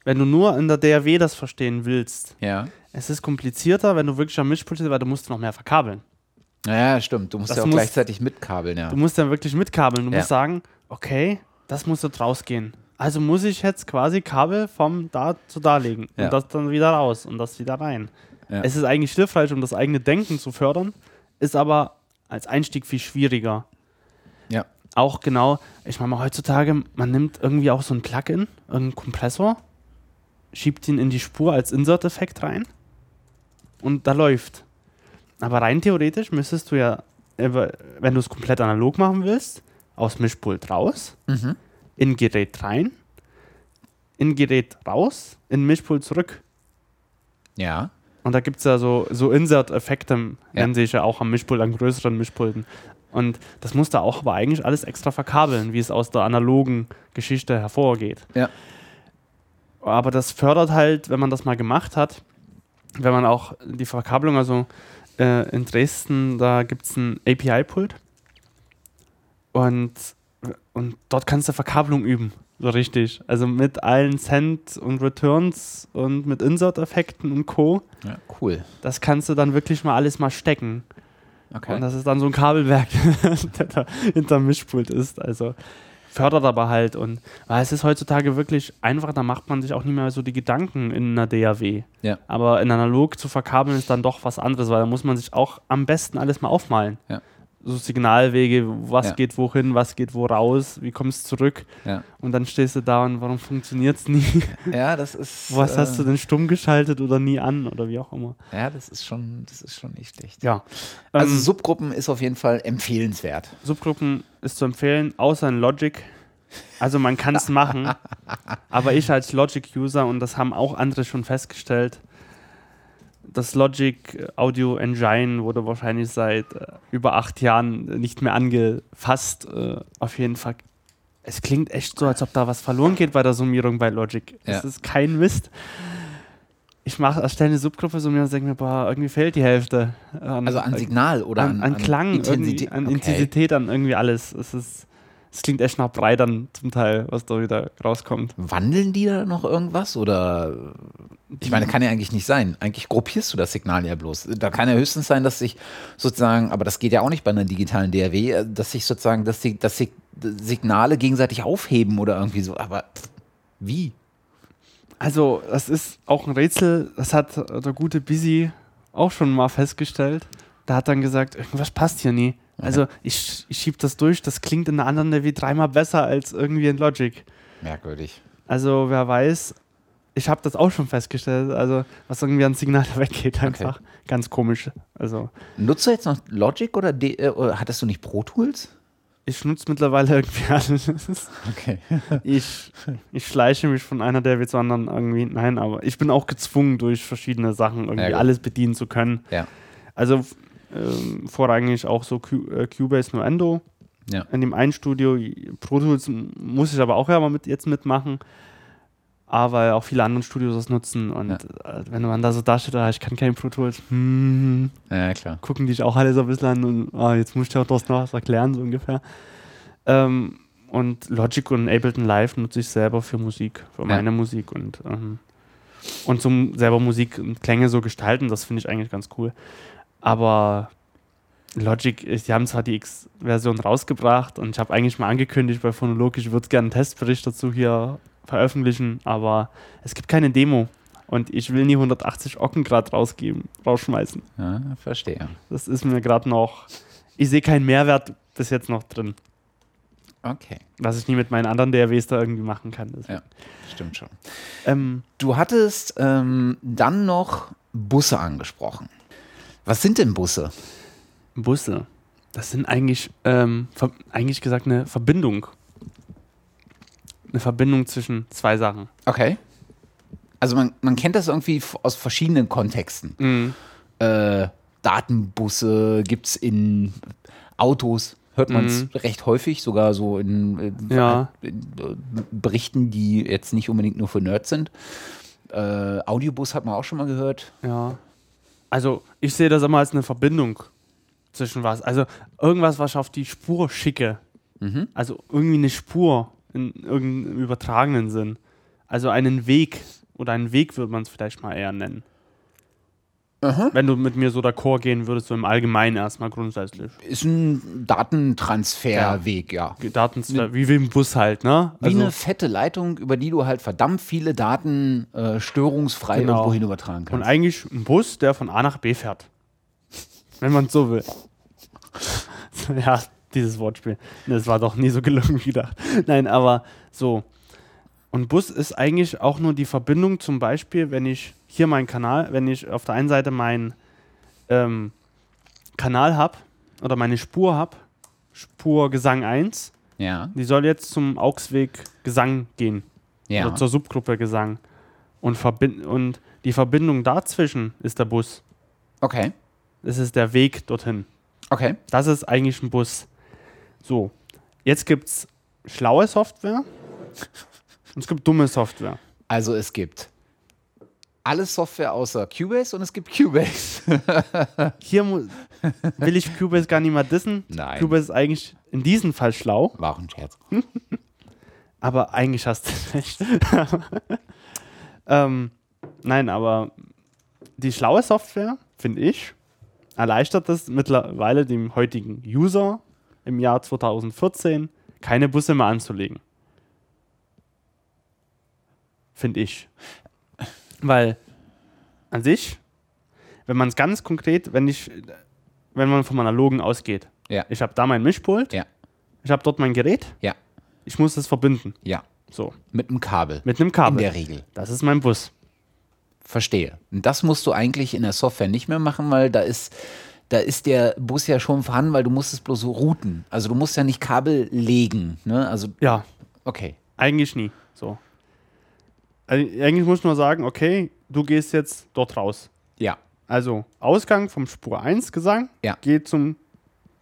Wenn du nur in der DAW das verstehen willst. Ja. Es ist komplizierter, wenn du wirklich am Mischpult bist, weil du musst noch mehr verkabeln. Ja, stimmt. Du musst Das ja auch muss- gleichzeitig mitkabeln, ja. Du musst dann wirklich mitkabeln. Du Ja. musst sagen, okay, das muss jetzt rausgehen. Also muss ich jetzt quasi Kabel vom da zu da legen Ja. und das dann wieder raus und das wieder rein. Ja. Es ist eigentlich hilfreich, um das eigene Denken zu fördern, ist aber als Einstieg viel schwieriger. ja. Auch genau, ich meine mal heutzutage, man nimmt irgendwie auch so ein Plugin, irgendeinen Kompressor, schiebt ihn in die Spur als Insert-Effekt rein und da läuft. Aber rein theoretisch müsstest du ja, äh, wenn du es komplett analog machen willst, aus Mischpult raus, Mhm. in Gerät rein, in Gerät raus, in Mischpult zurück. Ja. Und da gibt es ja so, so Insert-Effekte, Ja. nennen sich ja auch am Mischpult, an größeren Mischpulten. Und das musst du auch aber eigentlich alles extra verkabeln, wie es aus der analogen Geschichte hervorgeht. Ja. Aber das fördert halt, wenn man das mal gemacht hat, wenn man auch die Verkabelung, also äh, in Dresden, da gibt es ein API-Pult und, und dort kannst du Verkabelung üben, so richtig. Also mit allen Send und Returns und mit Insert-Effekten und Co. ja. Cool. Das kannst du dann wirklich mal alles mal stecken. Okay. Und das ist dann so ein Kabelwerk, der da hinterm Mischpult ist. Also fördert aber halt. Und weil es ist heutzutage wirklich einfach, da macht man sich auch nicht mehr so die Gedanken in einer DAW. Ja. Aber in analog zu verkabeln ist dann doch was anderes, weil da muss man sich auch am besten alles mal aufmalen. Ja. So Signalwege, was Ja. geht wohin, was geht wo raus, wie kommst du zurück Ja. und dann stehst du da und warum funktioniert es nie? ja, das ist. was hast du äh, denn stumm geschaltet oder nie an oder wie auch immer. Ja, das ist schon, das ist schon nicht schlecht. Ja. Also Ähm, Subgruppen ist auf jeden Fall empfehlenswert. Subgruppen ist zu empfehlen, außer in Logic. Also man kann es machen, aber ich als Logic-User, und das haben auch andere schon festgestellt, das Logic Audio Engine wurde wahrscheinlich seit äh, über acht Jahren nicht mehr angefasst. Äh, auf jeden Fall. Es klingt echt so, als ob da was verloren geht bei der Summierung bei Logic. Ja. Es ist kein Mist. Ich mache erstelle eine Subgruppe summieren und denke mir, boah, irgendwie fehlt die Hälfte. An, Also an Signal oder an, an, an Klang. Intensität, an Okay. Intensität, an irgendwie alles. Es ist, es klingt echt nach Brei dann zum Teil, was da wieder rauskommt. Wandeln die da noch irgendwas oder? Ich meine, kann ja eigentlich nicht sein. Eigentlich gruppierst du das Signal ja bloß. Da kann ja höchstens sein, dass sich sozusagen, aber das geht ja auch nicht bei einer digitalen DAW, äh, dass sich sozusagen, dass die, dass sich Signale gegenseitig aufheben oder irgendwie so. Aber wie? Also, das ist auch ein Rätsel, das hat der gute Busy auch schon mal festgestellt. Da hat dann gesagt, irgendwas passt hier nie. Also, ich, ich schieb das durch, das klingt in einer anderen DAW dreimal besser als irgendwie in Logic. Merkwürdig. Also, wer weiß, ich habe das auch schon festgestellt, also, was irgendwie an Signal weggeht einfach. Ganz komisch. Also, Nutzt du jetzt noch Logic oder, D äh, oder hattest du nicht Pro Tools? ich nutze mittlerweile irgendwie alles. Okay. ich, ich schleiche mich von einer der zur anderen irgendwie. Nein, aber ich bin auch gezwungen, durch verschiedene Sachen irgendwie Ja, alles bedienen zu können. Ja. Also ähm, vorrangig auch so Q, äh, Cubase Nuendo. Ja. In dem einen Studio. Pro Tools muss ich aber auch ja mal mit, jetzt mitmachen. Aber auch viele andere Studios das nutzen. Und Ja. äh, wenn man da so dasteht, ah, ich kann kein Pro Tools, hm, Ja, klar. gucken die sich auch alle so ein bisschen an und ah, jetzt muss ich auch das noch was erklären, so ungefähr. Ähm, und Logic und Ableton Live nutze ich selber für Musik, für Ja. meine Musik und, ähm, und zum selber Musik und Klänge so gestalten, das finde ich eigentlich ganz cool. Aber Logic, ich- die haben zwar die X-Version rausgebracht und ich habe eigentlich mal angekündigt bei Phonolog, ich würde gerne einen Testbericht dazu hier veröffentlichen, aber es gibt keine Demo und ich will nie 180 Ocken gerade rausgeben, rausschmeißen. Ja, verstehe. Das ist mir gerade noch. Ich sehe keinen Mehrwert bis jetzt noch drin, Okay, was ich nie mit meinen anderen DAWs da irgendwie machen kann. Deswegen. Ja. stimmt schon. Ähm, Du hattest ähm, dann noch Busse angesprochen. Was sind denn Busse? Busse. Das sind eigentlich, ähm, eigentlich gesagt eine Verbindung. Eine Verbindung zwischen zwei Sachen. Okay. Also man, man kennt das irgendwie aus verschiedenen Kontexten. Äh, Datenbusse gibt es in Autos, hört man es mhm. recht häufig, sogar so in, in, ja. in, Berichten, die jetzt nicht unbedingt nur für Nerds sind. Äh, Audiobus hat man auch schon mal gehört. Ja. Also ich sehe das immer als eine Verbindung zwischen was. Also irgendwas, was ich auf die Spur schicke. Mhm. Also irgendwie eine Spur in irgendeinem übertragenen Sinn. Also einen Weg oder einen Weg würde man es vielleicht mal eher nennen. Aha. Wenn du mit mir so d'accord gehen würdest, so im Allgemeinen erstmal grundsätzlich. Ist ein Datentransferweg, ja. ja. Datentransfer, wie, wie im Bus halt, ne? Also wie eine fette Leitung, über die du halt verdammt viele Daten äh, störungsfrei genau. irgendwo hin übertragen kannst. Und eigentlich ein Bus, der von A nach B fährt. Wenn man es so will. ja, dieses Wortspiel. Das war doch nie so gelungen wie gedacht. Nein, aber so. Und Bus ist eigentlich auch nur die Verbindung, zum Beispiel, wenn ich hier meinen Kanal, wenn ich auf der einen Seite meinen ähm, Kanal habe oder meine Spur habe, Spur Gesang 1, ja. die soll jetzt zum Augsweg Gesang gehen. Ja. Oder zur Subgruppe Gesang. Und, und die Verbindung dazwischen ist der Bus. Okay. Das ist der Weg dorthin. Okay. Das ist eigentlich ein Bus. So, jetzt gibt es schlaue Software und es gibt dumme Software. Also es gibt alle Software außer Cubase und es gibt Cubase. Hier will ich Cubase gar nicht mehr dissen. Nein. Cubase ist eigentlich in diesem Fall schlau. War auch ein Scherz. aber eigentlich hast du recht. ähm, nein, aber die schlaue Software, finde ich, erleichtert es mittlerweile dem heutigen User im Jahr 2014, keine Busse mehr anzulegen. Finde ich. Weil an sich, wenn man es ganz konkret, wenn ich, wenn man vom Analogen ausgeht, ja. ich habe da mein Mischpult, ja. ich habe dort mein Gerät, ja. ich muss es verbinden. Ja. So. Mit einem Kabel. Mit einem Kabel. In der Regel. Das ist mein Bus. Verstehe. Und das musst du eigentlich in der Software nicht mehr machen, weil da ist, da ist der Bus ja schon vorhanden, weil du musst es bloß so routen. Also du musst ja nicht Kabel legen. Ne? Also, ja. Okay. Eigentlich nie. So. Also eigentlich muss man sagen, okay, du gehst jetzt dort raus. Ja. Also Ausgang vom Spur 1 Gesang ja. geht, zum,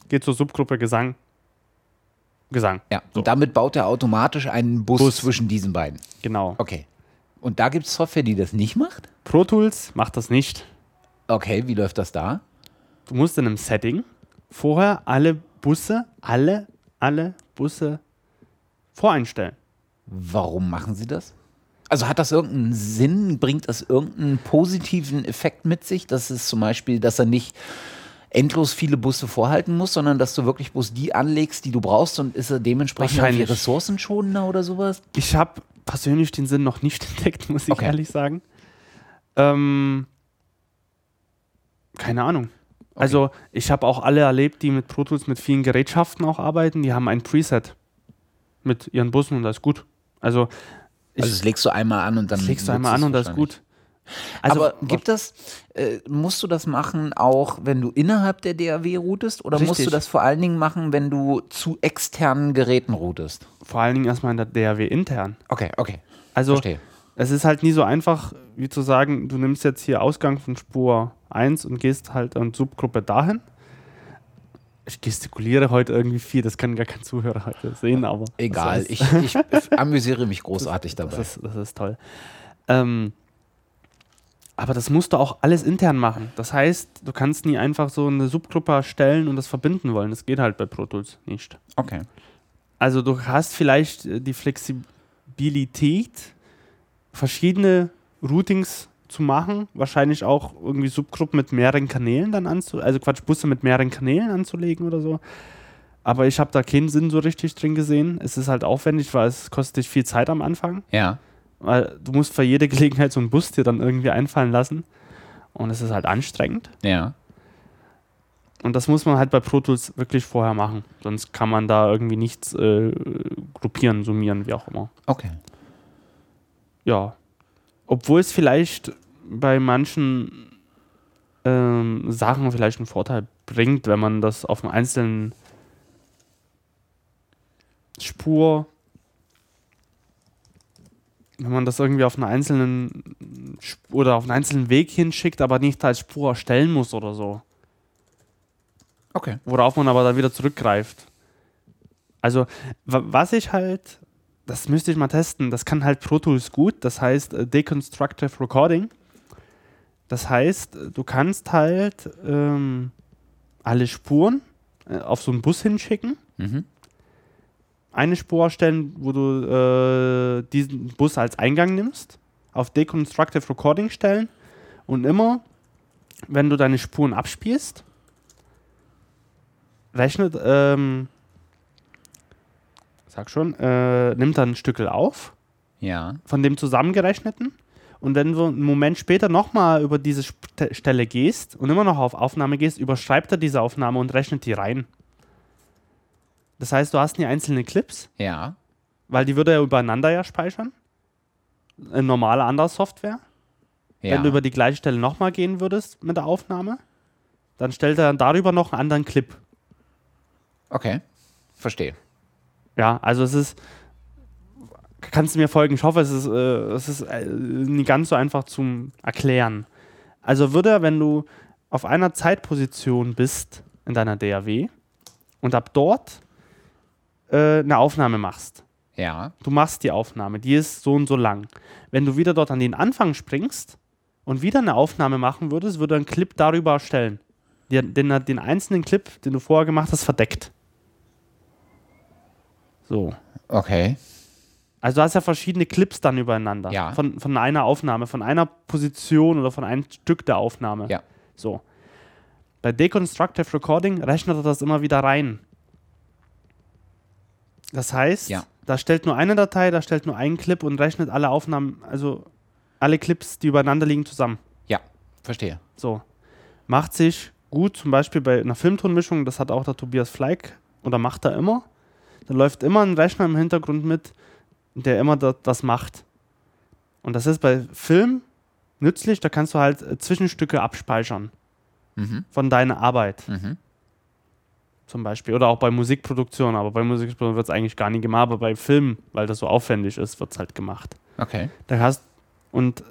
geht zur Subgruppe Gesang. Gesang. Ja, so. und damit baut er automatisch einen Bus, Bus, zwischen diesen beiden. Genau. Okay. Und da gibt es Software, die das nicht macht? Pro Tools macht das nicht. Okay, wie läuft das da? Du musst in einem Setting vorher alle Busse, alle, alle Busse voreinstellen. Warum machen sie das? Also hat das irgendeinen Sinn? Bringt das irgendeinen positiven Effekt mit sich? Dass es zum Beispiel, dass er nicht endlos viele Busse vorhalten muss, sondern dass du wirklich bloß die anlegst, die du brauchst und ist er dementsprechend die ressourcenschonender oder sowas? Ich habe persönlich den Sinn noch nicht entdeckt, muss ich okay. ehrlich sagen. Ähm, keine Ahnung. Okay. Also ich habe auch alle erlebt, die mit Pro Tools mit vielen Gerätschaften auch arbeiten, die haben ein Preset mit ihren Bussen und das ist gut. Also ich, also das legst du einmal an und dann. Das legst du einmal an und das ist gut. Also Aber gibt das, äh, musst du das machen auch, wenn du innerhalb der DAW routest oder richtig. musst du das vor allen Dingen machen, wenn du zu externen Geräten routest? Vor allen Dingen erstmal in der DAW intern. Okay, okay. Also Verstehe. es ist halt nie so einfach, wie zu sagen, du nimmst jetzt hier Ausgang von Spur 1 und gehst halt an Subgruppe dahin ich gestikuliere heute irgendwie viel, das kann gar kein Zuhörer heute sehen, aber. Egal, ich, ich, amüsiere mich großartig das, dabei. Das ist, das ist toll. Ähm, aber das musst du auch alles intern machen. Das heißt, du kannst nie einfach so eine Subgruppe erstellen und das verbinden wollen. Das geht halt bei Pro Tools nicht. Okay. Also du hast vielleicht äh, die Flexibilität, verschiedene Routings zu machen. Wahrscheinlich auch irgendwie Subgruppen mit mehreren Kanälen dann anzulegen, also Quatsch, Busse mit mehreren Kanälen anzulegen oder so. Aber ich habe da keinen Sinn so richtig drin gesehen. Es ist halt aufwendig, weil es kostet dich viel Zeit am Anfang. Ja. Weil du musst für jede Gelegenheit so einen Bus dir dann irgendwie einfallen lassen. Und es ist halt anstrengend. Ja. Und das muss man halt bei Pro Tools wirklich vorher machen. Sonst kann man da irgendwie nichts äh, gruppieren, summieren, wie auch immer. Okay. Ja. Obwohl es vielleicht bei manchen ähm, Sachen vielleicht einen Vorteil bringt, wenn man das auf einem einzelnen Spur, wenn man das irgendwie auf einer einzelnen oder auf einen einzelnen Weg hinschickt, aber nicht als Spur erstellen muss oder so. Okay. Worauf man aber dann wieder zurückgreift. Also, was ich halt, das müsste ich mal testen, das kann halt Pro Tools gut, das heißt äh, Deconstructive Recording. Das heißt, du kannst halt ähm, alle Spuren äh, auf so einen Bus hinschicken. Mhm. Eine Spur erstellen, wo du äh, diesen Bus als Eingang nimmst, auf Deconstructive Recording stellen und immer, wenn du deine Spuren abspielst, rechnet, ähm, sag schon, äh, nimmt dann ein Stückel auf. Ja. Von dem zusammengerechneten. Und wenn du einen Moment später nochmal über diese Stelle gehst und immer noch auf Aufnahme gehst, überschreibt er diese Aufnahme und rechnet die rein. Das heißt, du hast nie einzelne Clips. Ja. Weil die würde er übereinander ja speichern. In normaler anderer Software. Ja. Wenn du über die gleiche Stelle nochmal gehen würdest mit der Aufnahme, dann stellt er dann darüber noch einen anderen Clip. Okay, verstehe. Ja, also es ist, kannst du mir folgen? Ich hoffe, es ist, äh, es ist äh, nicht ganz so einfach zum Erklären. Also würde, wenn du auf einer Zeitposition bist in deiner DAW und ab dort äh, eine Aufnahme machst. Ja. Du machst die Aufnahme, die ist so und so lang. Wenn du wieder dort an den Anfang springst und wieder eine Aufnahme machen würdest, würde ein Clip darüber erstellen. Den, den, den einzelnen Clip, den du vorher gemacht hast, verdeckt. So. Okay. Also du hast ja verschiedene Clips dann übereinander. Ja. Von, von einer Aufnahme, von einer Position oder von einem Stück der Aufnahme. Ja. So. Bei Deconstructive Recording rechnet er das immer wieder rein. Das heißt, ja. da stellt nur eine Datei, da stellt nur einen Clip und rechnet alle Aufnahmen, also alle Clips, die übereinander liegen, zusammen. Ja, verstehe. So. Macht sich gut, zum Beispiel bei einer Filmtonmischung, das hat auch der Tobias Fleig oder macht er immer. Da läuft immer ein Rechner im Hintergrund mit, der immer das, macht. Und das ist bei Film nützlich, da kannst du halt äh, Zwischenstücke abspeichern mhm. von deiner Arbeit. Mhm. Zum Beispiel. Oder auch bei Musikproduktion, aber bei Musikproduktion wird es eigentlich gar nicht gemacht, aber bei Film, weil das so aufwendig ist, wird es halt gemacht. Okay. Da hast, und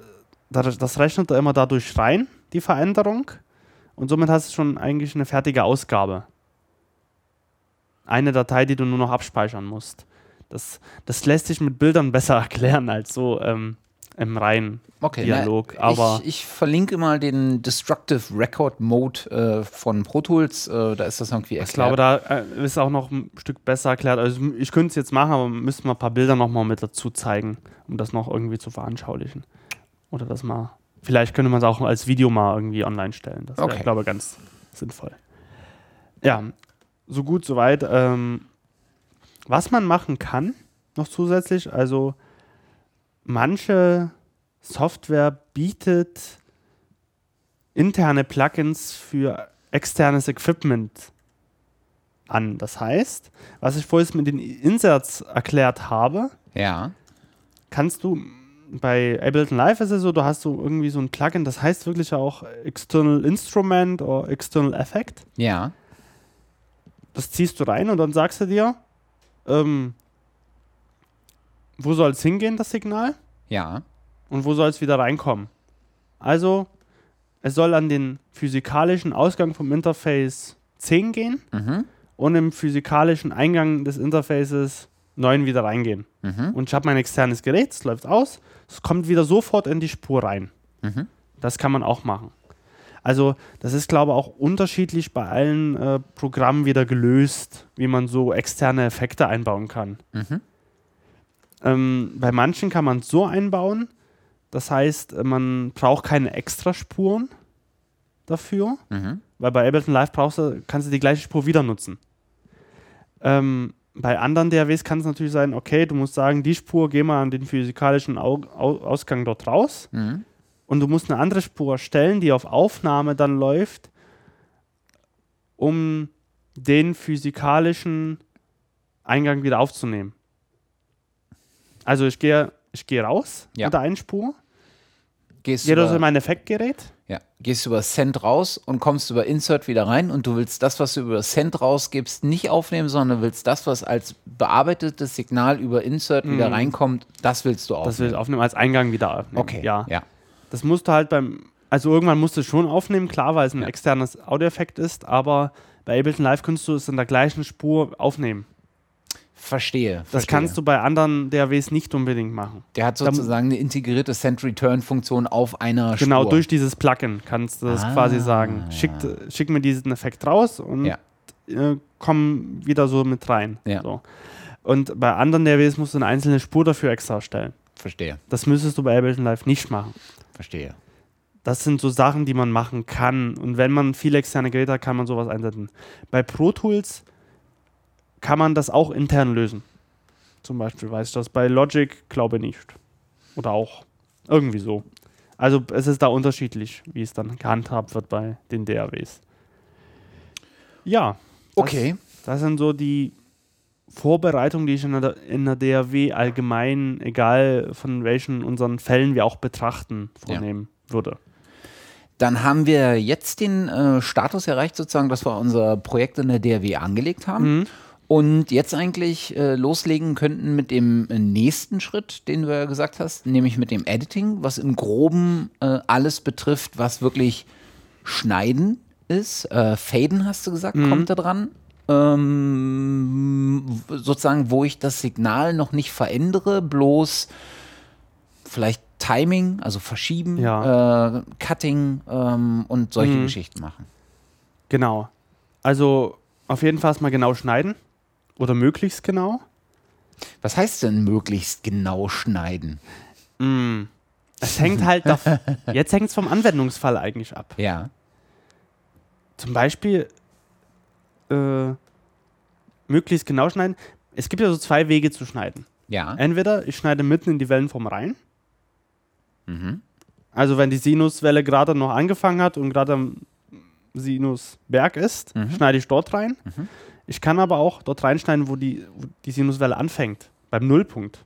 das rechnet er immer dadurch rein, die Veränderung. Und somit hast du schon eigentlich eine fertige Ausgabe eine Datei, die du nur noch abspeichern musst. Das, das lässt sich mit Bildern besser erklären als so ähm, im reinen okay, Dialog. Na, Aber ich, ich, verlinke mal den Destructive Record Mode äh, von Pro Tools. Äh, da ist das irgendwie erklärt. Ich glaube, da äh, ist auch noch ein Stück besser erklärt. Also ich könnte es jetzt machen, aber müssten wir ein paar Bilder nochmal mit dazu zeigen, um das noch irgendwie zu veranschaulichen. Oder das mal. Vielleicht könnte man es auch als Video mal irgendwie online stellen. Das wäre, okay. glaube ich, ganz sinnvoll. Ja, so gut, so weit. Ähm, was man machen kann, noch zusätzlich, also manche Software bietet interne Plugins für externes Equipment an. Das heißt, was ich vorhin mit den Inserts erklärt habe, ja. kannst du bei Ableton Live ist es so, du hast so irgendwie so ein Plugin, das heißt wirklich auch External Instrument oder External Effect. Ja das ziehst du rein und dann sagst du dir, ähm, wo soll es hingehen, das Signal? Ja. Und wo soll es wieder reinkommen? Also, es soll an den physikalischen Ausgang vom Interface 10 gehen mhm. und im physikalischen Eingang des Interfaces 9 wieder reingehen. Mhm. Und ich habe mein externes Gerät, es läuft aus, es kommt wieder sofort in die Spur rein. Mhm. Das kann man auch machen. Also das ist, glaube ich, auch unterschiedlich bei allen äh, Programmen wieder gelöst, wie man so externe Effekte einbauen kann. Mhm. Ähm, bei manchen kann man es so einbauen, das heißt, man braucht keine Extraspuren dafür, mhm. weil bei Ableton Live brauchst du, kannst du die gleiche Spur wieder nutzen. Ähm, bei anderen DAWs kann es natürlich sein, okay, du musst sagen, die Spur, geh mal an den physikalischen Au Ausgang dort raus. Mhm und du musst eine andere Spur stellen, die auf Aufnahme dann läuft, um den physikalischen Eingang wieder aufzunehmen. Also ich gehe ich gehe raus ja. mit der einen Spur, gehst gehe über mein Effektgerät. Ja, gehst über Send raus und kommst über Insert wieder rein und du willst das, was du über Send rausgibst, nicht aufnehmen, sondern willst das, was als bearbeitetes Signal über Insert mhm. wieder reinkommt, das willst du aufnehmen. Das willst du aufnehmen als Eingang wieder aufnehmen. Okay. Ja. ja. Das musst du halt beim, also irgendwann musst du es schon aufnehmen, klar, weil es ein externes Audioeffekt ist, aber bei Ableton Live kannst du es in der gleichen Spur aufnehmen. Verstehe. Das verstehe. kannst du bei anderen DAWs nicht unbedingt machen. Der hat sozusagen eine integrierte Send-Return-Funktion auf einer Genau, Spur. durch dieses Plugin kannst du das Ah. quasi sagen. Schick, schick mir diesen Effekt raus und Ja. äh, komm wieder so mit rein. Ja. So. Und bei anderen DAWs musst du eine einzelne Spur dafür extra erstellen. Verstehe, Das müsstest du bei Ableton Live nicht machen. Verstehe. Das sind so Sachen, die man machen kann. Und wenn man viele externe Geräte hat, kann man sowas einsetzen. Bei Pro Tools kann man das auch intern lösen. Zum Beispiel weiß ich das. Bei Logic glaube ich nicht. Oder auch irgendwie so. Also es ist da unterschiedlich, wie es dann gehandhabt wird bei den DAWs. Ja. Das, Okay. Das sind so die Vorbereitungen, die ich in der, in der DAW allgemein, egal von welchen unseren Fällen wir auch betrachten, Ja. vornehmen würde. Dann haben wir jetzt den äh, Status erreicht, sozusagen, dass wir unser Projekt in der DRW angelegt haben. Mhm. Und jetzt eigentlich äh, loslegen könnten mit dem äh, nächsten Schritt, den du ja gesagt hast, nämlich mit dem Editing, was im Groben äh, alles betrifft, was wirklich Schneiden ist. Äh, Faden hast du gesagt, kommt da dran. Ähm, sozusagen, wo ich das Signal noch nicht verändere, bloß vielleicht Timing, also verschieben, Ja. äh, Cutting ähm, und solche Mhm. Geschichten machen. Genau. Also auf jeden Fall mal genau schneiden. Oder möglichst genau. Was heißt denn möglichst genau schneiden? Mm. Es hängt halt, dav- jetzt hängt es vom Anwendungsfall eigentlich ab. Ja. Zum Beispiel äh, möglichst genau schneiden. Es gibt ja so zwei Wege zu schneiden. Ja. Entweder ich schneide mitten in die Wellenform rein. Mhm. Also wenn die Sinuswelle gerade noch angefangen hat und gerade am Sinusberg ist, Mhm. schneide ich dort rein. Ich kann aber auch dort reinschneiden, wo die, wo die Sinuswelle anfängt, beim Nullpunkt.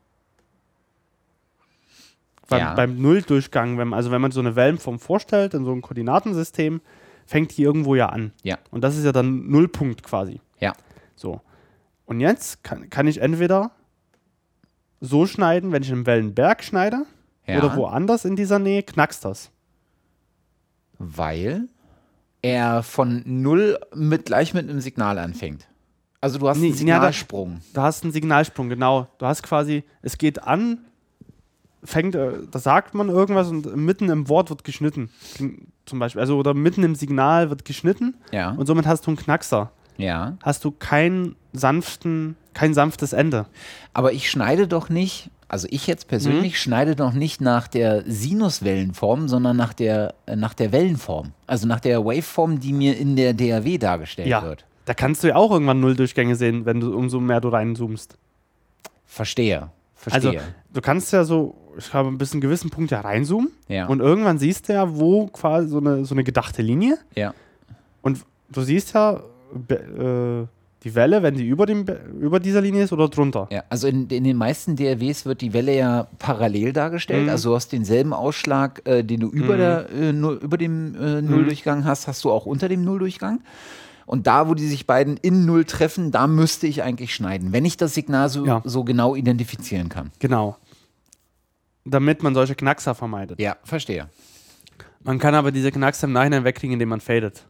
Beim, Ja. beim Nulldurchgang, wenn, also wenn man so eine Wellenform vorstellt, in so einem Koordinatensystem, fängt die irgendwo ja an. Ja. Und das ist ja dann Nullpunkt quasi. Ja. So. Und jetzt kann, kann ich entweder so schneiden, wenn ich einen Wellenberg schneide, Ja. oder woanders in dieser Nähe knackst das. Weil er von null mit gleich mit einem Signal anfängt. Also du hast Nee, einen ja, da- Signalsprung. Du hast einen Signalsprung, genau. Du hast quasi, es geht an, fängt, äh, da sagt man irgendwas und mitten im Wort wird geschnitten. Zum Beispiel. Also, oder mitten im Signal wird geschnitten Ja. und somit hast du einen Knackser. ja. Hast du keinen sanften, kein sanftes Ende. Aber ich schneide doch nicht, also ich jetzt persönlich Mhm. schneide doch nicht nach der Sinuswellenform, sondern nach der, äh, nach der Wellenform. Also nach der Waveform, die mir in der DAW dargestellt Ja. wird. Da kannst du ja auch irgendwann Nulldurchgänge sehen, wenn du umso mehr du reinzoomst. Verstehe. Also, Verstehe. du kannst ja so, ich habe bis einen gewissen Punkt ja reinzoomen ja. und irgendwann siehst du ja, wo quasi so eine, so eine gedachte Linie ja. Und du siehst ja äh, die Welle, wenn die über, dem, Be- über dieser Linie ist oder drunter. Ja, also in, in den meisten DRWs wird die Welle ja parallel dargestellt. Mhm. Also du hast denselben Ausschlag, äh, den du über, Mhm. der, äh, Null- über dem äh, Nulldurchgang hast, hast du auch unter dem Nulldurchgang. Und da, wo die sich beiden in Null treffen, da müsste ich eigentlich schneiden, wenn ich das Signal so, Ja. so genau identifizieren kann. Genau. Damit man solche Knackser vermeidet. Ja, verstehe. Man kann aber diese Knackser im Nachhinein wegkriegen, indem man fadet.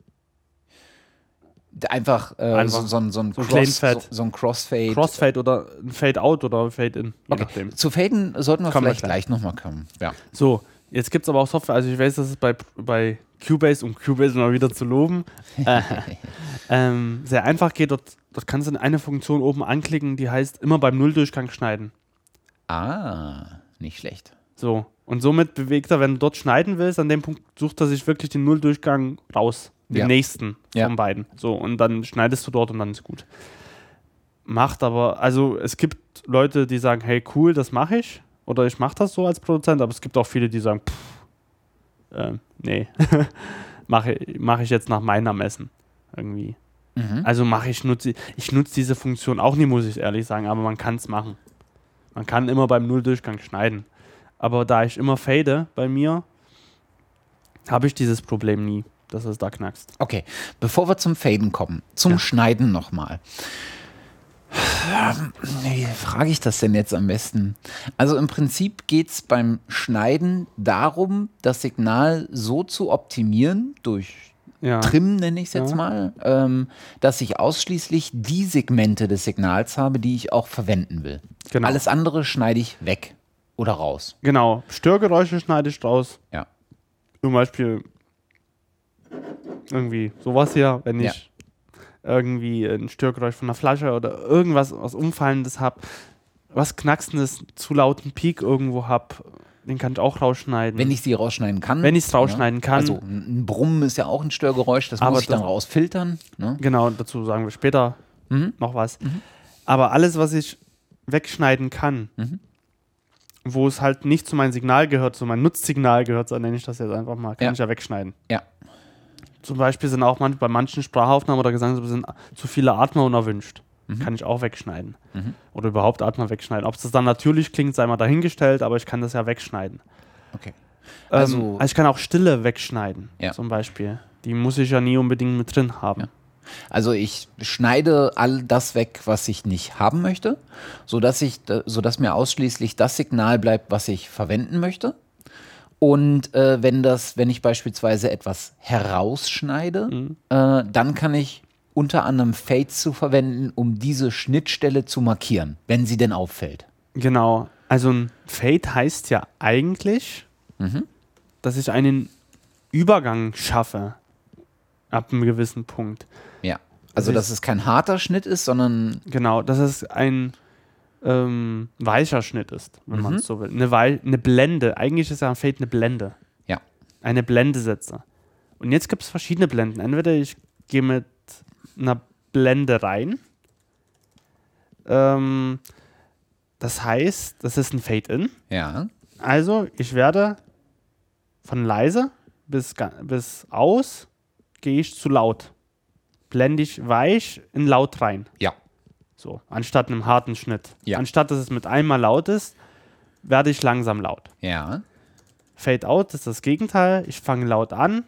Einfach, äh, Einfach so, so, ein- so ein so ein Cross, so, ein Crossfade. Crossfade oder ein Fade-Out oder Fade-In. Je Okay. Zu Faden sollten wir Kommen wir vielleicht gleich nochmal kommen. Ja. So, jetzt gibt es aber auch Software. Also ich weiß, dass es bei, bei Cubase, um Cubase mal wieder zu loben, äh, ähm, sehr einfach geht. Dort, dort kannst du eine Funktion oben anklicken, die heißt immer beim Nulldurchgang schneiden. Ah, nicht schlecht. So. Und somit bewegt er, wenn du dort schneiden willst, an dem Punkt sucht er sich wirklich den Nulldurchgang raus. Den Ja. nächsten Ja. von beiden. So, und dann schneidest du dort und dann ist gut. Macht aber, also es gibt Leute, die sagen, hey cool, das mache ich. Oder ich mache das so als Produzent, aber es gibt auch viele, die sagen, pff, äh, nee, mache mach ich jetzt nach meinem Ermessen. Irgendwie. Mhm. Also mache ich, nutze ich nutze diese Funktion auch nie, muss ich ehrlich sagen, aber man kann es machen. Man kann immer beim Nulldurchgang schneiden. Aber da ich immer fade bei mir, habe ich dieses Problem nie, dass es da knackst. Okay, bevor wir zum Faden kommen, zum Ja. Schneiden nochmal. Wie frage ich das denn jetzt am besten? Also im Prinzip geht es beim Schneiden darum, das Signal so zu optimieren durch ja. Trim nenne ich es jetzt ja. mal, ähm, dass ich ausschließlich die Segmente des Signals habe, die ich auch verwenden will. Genau. Alles andere schneide ich weg oder raus. Genau. Störgeräusche schneide ich raus. Ja. Zum Beispiel irgendwie sowas hier, wenn ich ja. irgendwie ein Störgeräusch von einer Flasche oder irgendwas was Umfallendes habe, was Knacksendes, zu lauten Peak irgendwo habe, den kann ich auch rausschneiden. Wenn ich sie rausschneiden kann. Wenn ich es rausschneiden ja. kann. Also ein Brummen ist ja auch ein Störgeräusch, das Aber muss ich dann rausfiltern. Ne? Genau, dazu sagen wir später mhm. noch was. Mhm. Aber alles, was ich wegschneiden kann, mhm. wo es halt nicht zu meinem Signal gehört, zu meinem Nutzsignal gehört, so nenne ich das jetzt einfach mal, kann ja. ich ja wegschneiden. Ja. Zum Beispiel sind auch bei manchen Sprachaufnahmen oder Gesangs sind zu viele Atmer unerwünscht. Mhm. Kann ich auch wegschneiden. Mhm. Oder überhaupt Atmer wegschneiden. Ob es dann natürlich klingt, sei mal dahingestellt, aber ich kann das ja wegschneiden. Okay. Ähm, also, ähm, also ich kann auch Stille wegschneiden, ja. zum Beispiel. Die muss ich ja nie unbedingt mit drin haben. Ja. Also ich schneide all das weg, was ich nicht haben möchte, sodass, ich, sodass mir ausschließlich das Signal bleibt, was ich verwenden möchte. Und äh, wenn das, wenn ich beispielsweise etwas herausschneide, mhm. äh, dann kann ich unter anderem Fades zu verwenden, um diese Schnittstelle zu markieren, wenn sie denn auffällt. Genau. Also ein Fade heißt ja eigentlich, mhm. dass ich einen Übergang schaffe ab einem gewissen Punkt. Ja. Also, dass es kein harter Schnitt ist, sondern. Genau, dass es ein ähm, weicher Schnitt ist, wenn mhm. man es so will. Eine, Wei eine Blende. Eigentlich ist ja ein Fade eine Blende. Ja. Eine Blende setze. Und jetzt gibt es verschiedene Blenden. Entweder ich gehe mit einer Blende rein. Ähm, das heißt, das ist ein Fade-In. Ja. Also, ich werde von leise bis, bis aus gehe ich zu laut. Blende ich weich in laut rein. Ja. So, anstatt einem harten Schnitt. Ja. Anstatt dass es mit einmal laut ist, werde ich langsam laut. Ja. Fade out ist das Gegenteil. Ich fange laut an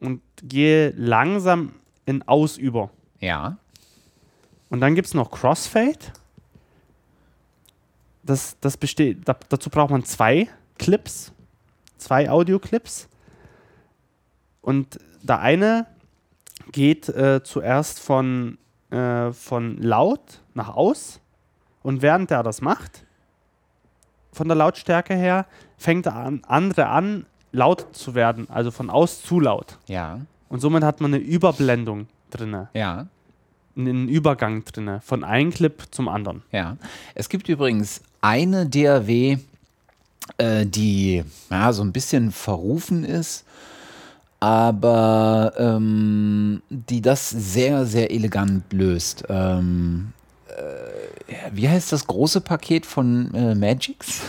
und gehe langsam in Aus über. Ja. Und dann gibt es noch Crossfade. Das, das besteht, da, dazu braucht man zwei Clips, zwei Audioclips. Und der eine geht äh, zuerst von, äh, von laut nach aus und während er das macht, von der Lautstärke her, fängt der an, andere an, laut zu werden, also von aus zu laut. Ja. Und somit hat man eine Überblendung drin. Ja. Einen Übergang drin, von einem Clip zum anderen. Ja. Es gibt übrigens eine DAW, äh, die ja, so ein bisschen verrufen ist aber ähm, die das sehr, sehr elegant löst. Ähm, äh, wie heißt das große Paket von äh, Magix?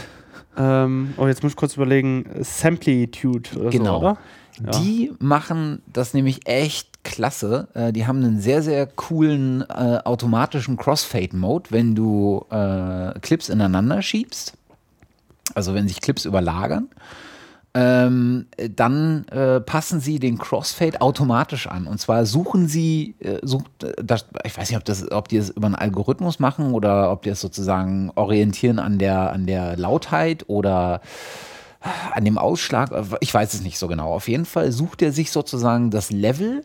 Ähm, oh, jetzt muss ich kurz überlegen, Samplitude oder genau. so, oder? Ja. Die machen das nämlich echt klasse. Äh, die haben einen sehr, sehr coolen äh, automatischen Crossfade-Mode, wenn du äh, Clips ineinander schiebst. Also wenn sich Clips überlagern ähm, dann äh, passen Sie den Crossfade automatisch an. Und zwar suchen Sie, äh, sucht, äh, das, ich weiß nicht, ob, das, ob die das über einen Algorithmus machen oder ob die das sozusagen orientieren an der, an der Lautheit oder an dem Ausschlag. Ich weiß es nicht so genau. Auf jeden Fall sucht er sich sozusagen das Level,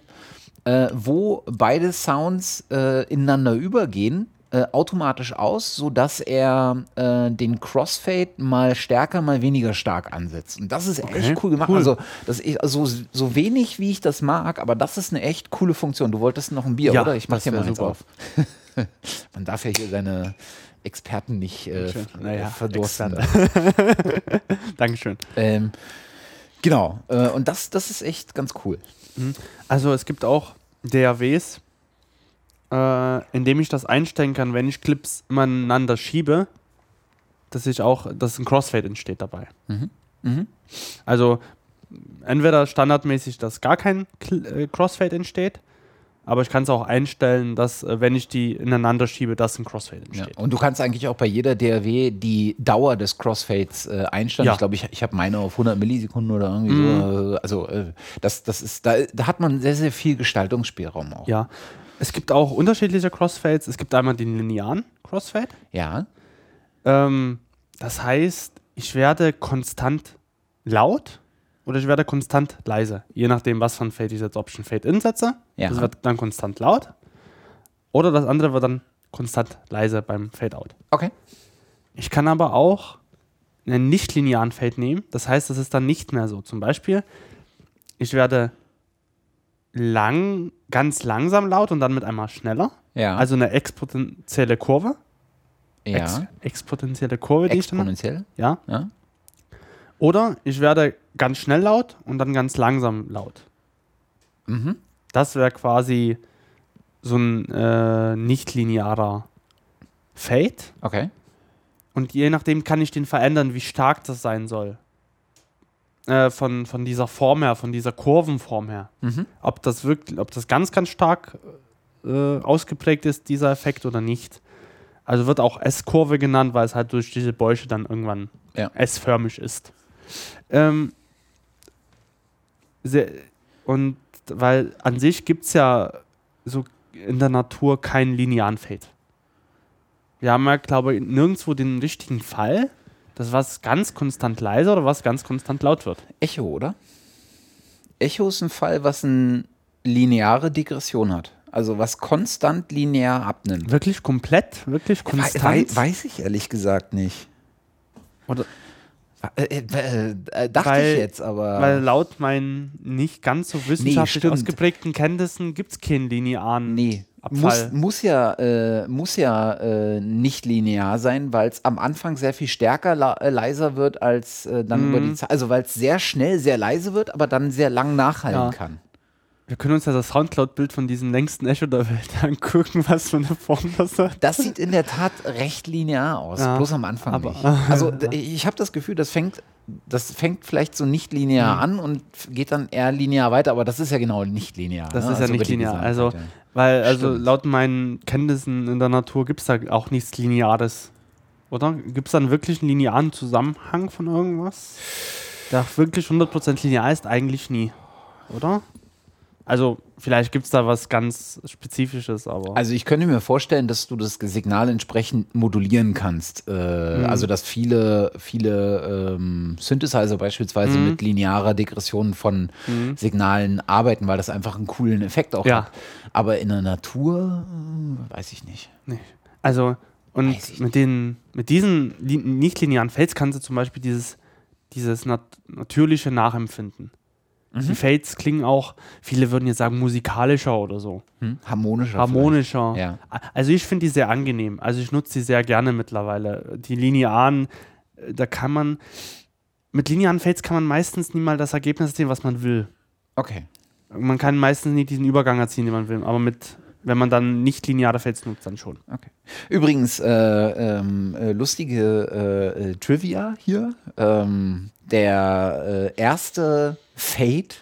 äh, wo beide Sounds äh, ineinander übergehen äh, automatisch aus, sodass er äh, den Crossfade mal stärker, mal weniger stark ansetzt. Und das ist okay, echt cool gemacht. Cool. Also, das ist, also so wenig, wie ich das mag, aber das ist eine echt coole Funktion. Du wolltest noch ein Bier, ja, oder? Ich mach dir mal eins auf. Man darf ja hier seine Experten nicht äh, naja, verdursten. Dankeschön. Ähm, genau. Äh, und das, das ist echt ganz cool. Mhm. Also es gibt auch DAWs, äh, indem ich das einstellen kann, wenn ich Clips ineinander schiebe, dass ich auch, dass ein Crossfade entsteht dabei. Mhm. Mhm. Also entweder standardmäßig, dass gar kein äh, Crossfade entsteht, aber ich kann es auch einstellen, dass, äh, wenn ich die ineinander schiebe, dass ein Crossfade entsteht. Ja. Und du kannst eigentlich auch bei jeder DRW die Dauer des Crossfades äh, einstellen. Ja. Ich glaube, ich, ich habe meine auf 100 Millisekunden oder irgendwie mhm. so. Also, äh, das, das ist, da, da hat man sehr, sehr viel Gestaltungsspielraum auch. Ja, es gibt auch unterschiedliche Crossfades. Es gibt einmal den linearen Crossfade. Ja. Ähm, das heißt, ich werde konstant laut oder ich werde konstant leise. Je nachdem, was von Fade ich jetzt Option Fade in setze. Ja. Das wird dann konstant laut. Oder das andere wird dann konstant leise beim Fade out. Okay. Ich kann aber auch einen nicht-linearen Fade nehmen. Das heißt, das ist dann nicht mehr so. Zum Beispiel, ich werde lang, ganz langsam laut und dann mit einmal schneller. Ja. Also eine exponentielle Kurve. Ja. Ex exponentielle Kurve, die Exponentiell? ich dann. Ja. ja. Oder ich werde ganz schnell laut und dann ganz langsam laut. Mhm. Das wäre quasi so ein äh, nicht-linearer Fade. Okay. Und je nachdem kann ich den verändern, wie stark das sein soll. Äh, von, von dieser Form her, von dieser Kurvenform her. Mhm. Ob das wirklich, ob das ganz, ganz stark äh, ausgeprägt ist, dieser Effekt oder nicht. Also wird auch S-Kurve genannt, weil es halt durch diese Bäuche dann irgendwann ja. S-förmig ist. Ähm, sehr, und weil an sich gibt es ja so in der Natur keinen linearen Fade. Wir haben ja, glaube ich, nirgendwo den richtigen Fall, dass was ganz konstant leise oder was ganz konstant laut wird. Echo, oder? Echo ist ein Fall, was eine lineare Degression hat. Also was konstant linear abnimmt. Wirklich komplett? Wirklich konstant? We weiß ich ehrlich gesagt nicht. Oder äh, äh, äh, dachte weil, ich jetzt, aber. Weil laut meinen nicht ganz so wissenschaftlich nee, ausgeprägten Kenntnissen gibt es keinen linearen nee. Abfall. Muss, muss ja, äh, muss ja äh, nicht linear sein, weil es am Anfang sehr viel stärker äh, leiser wird als dann mhm. über die Zeit. Also weil es sehr schnell sehr leise wird, aber dann sehr lang nachhallen ja. kann. Wir können uns ja das Soundcloud-Bild von diesem längsten Echo der Welt angucken, was für eine Form das hat. Das sieht in der Tat recht linear aus, ja, bloß am Anfang aber, nicht. Also ich habe das Gefühl, das fängt, das fängt vielleicht so nicht linear mhm. an und geht dann eher linear weiter, aber das ist ja genau nicht linear. Das ne? ist ja also nicht linear. Also, weil, also laut meinen Kenntnissen in der Natur gibt es da auch nichts Lineares. Oder? Gibt es dann wirklich einen linearen Zusammenhang von irgendwas? Der wirklich 100% linear ist, eigentlich nie. Oder? Also vielleicht gibt es da was ganz Spezifisches, aber. Also ich könnte mir vorstellen, dass du das Signal entsprechend modulieren kannst. Äh, mhm. Also dass viele, viele ähm, Synthesizer beispielsweise mhm. mit linearer Degression von mhm. Signalen arbeiten, weil das einfach einen coolen Effekt auch ja. hat. Aber in der Natur äh, weiß ich nicht. Nee. Also und mit, den, mit diesen nicht-linearen Fels kannst du zum Beispiel dieses, dieses nat natürliche Nachempfinden. Mhm. Die Fades klingen auch, viele würden jetzt sagen, musikalischer oder so. Hm? Harmonischer. Harmonischer. Ja. Also ich finde die sehr angenehm. Also ich nutze die sehr gerne mittlerweile. Die linearen, äh, da kann man, mit linearen Fades kann man meistens nie mal das Ergebnis sehen, was man will. Okay. Man kann meistens nicht diesen Übergang erzielen, den man will. Aber mit wenn man dann nicht lineare Fades nutzt, dann schon. Okay. Übrigens, äh, ähm, äh, lustige äh, äh Trivia hier. Ähm, der äh, erste Fade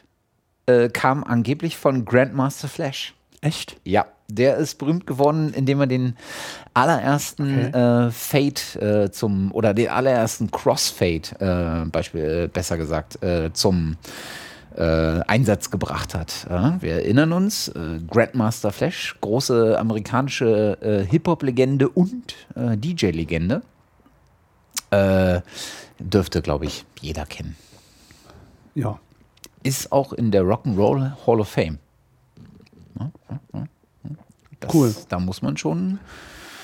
äh, kam angeblich von Grandmaster Flash. Echt? Ja, der ist berühmt geworden, indem er den allerersten okay. Fade äh, zum oder den allerersten Crossfade, Beispiel äh, besser gesagt, äh, zum äh, Einsatz gebracht hat. wir erinnern uns, Grandmaster Flash, große amerikanische Hip-Hop-Legende und DJ-Legende. dürfte, glaube ich, jeder kennen. Ja ist auch in der Rock'n'Roll Hall of Fame. Das, cool. Da muss man schon.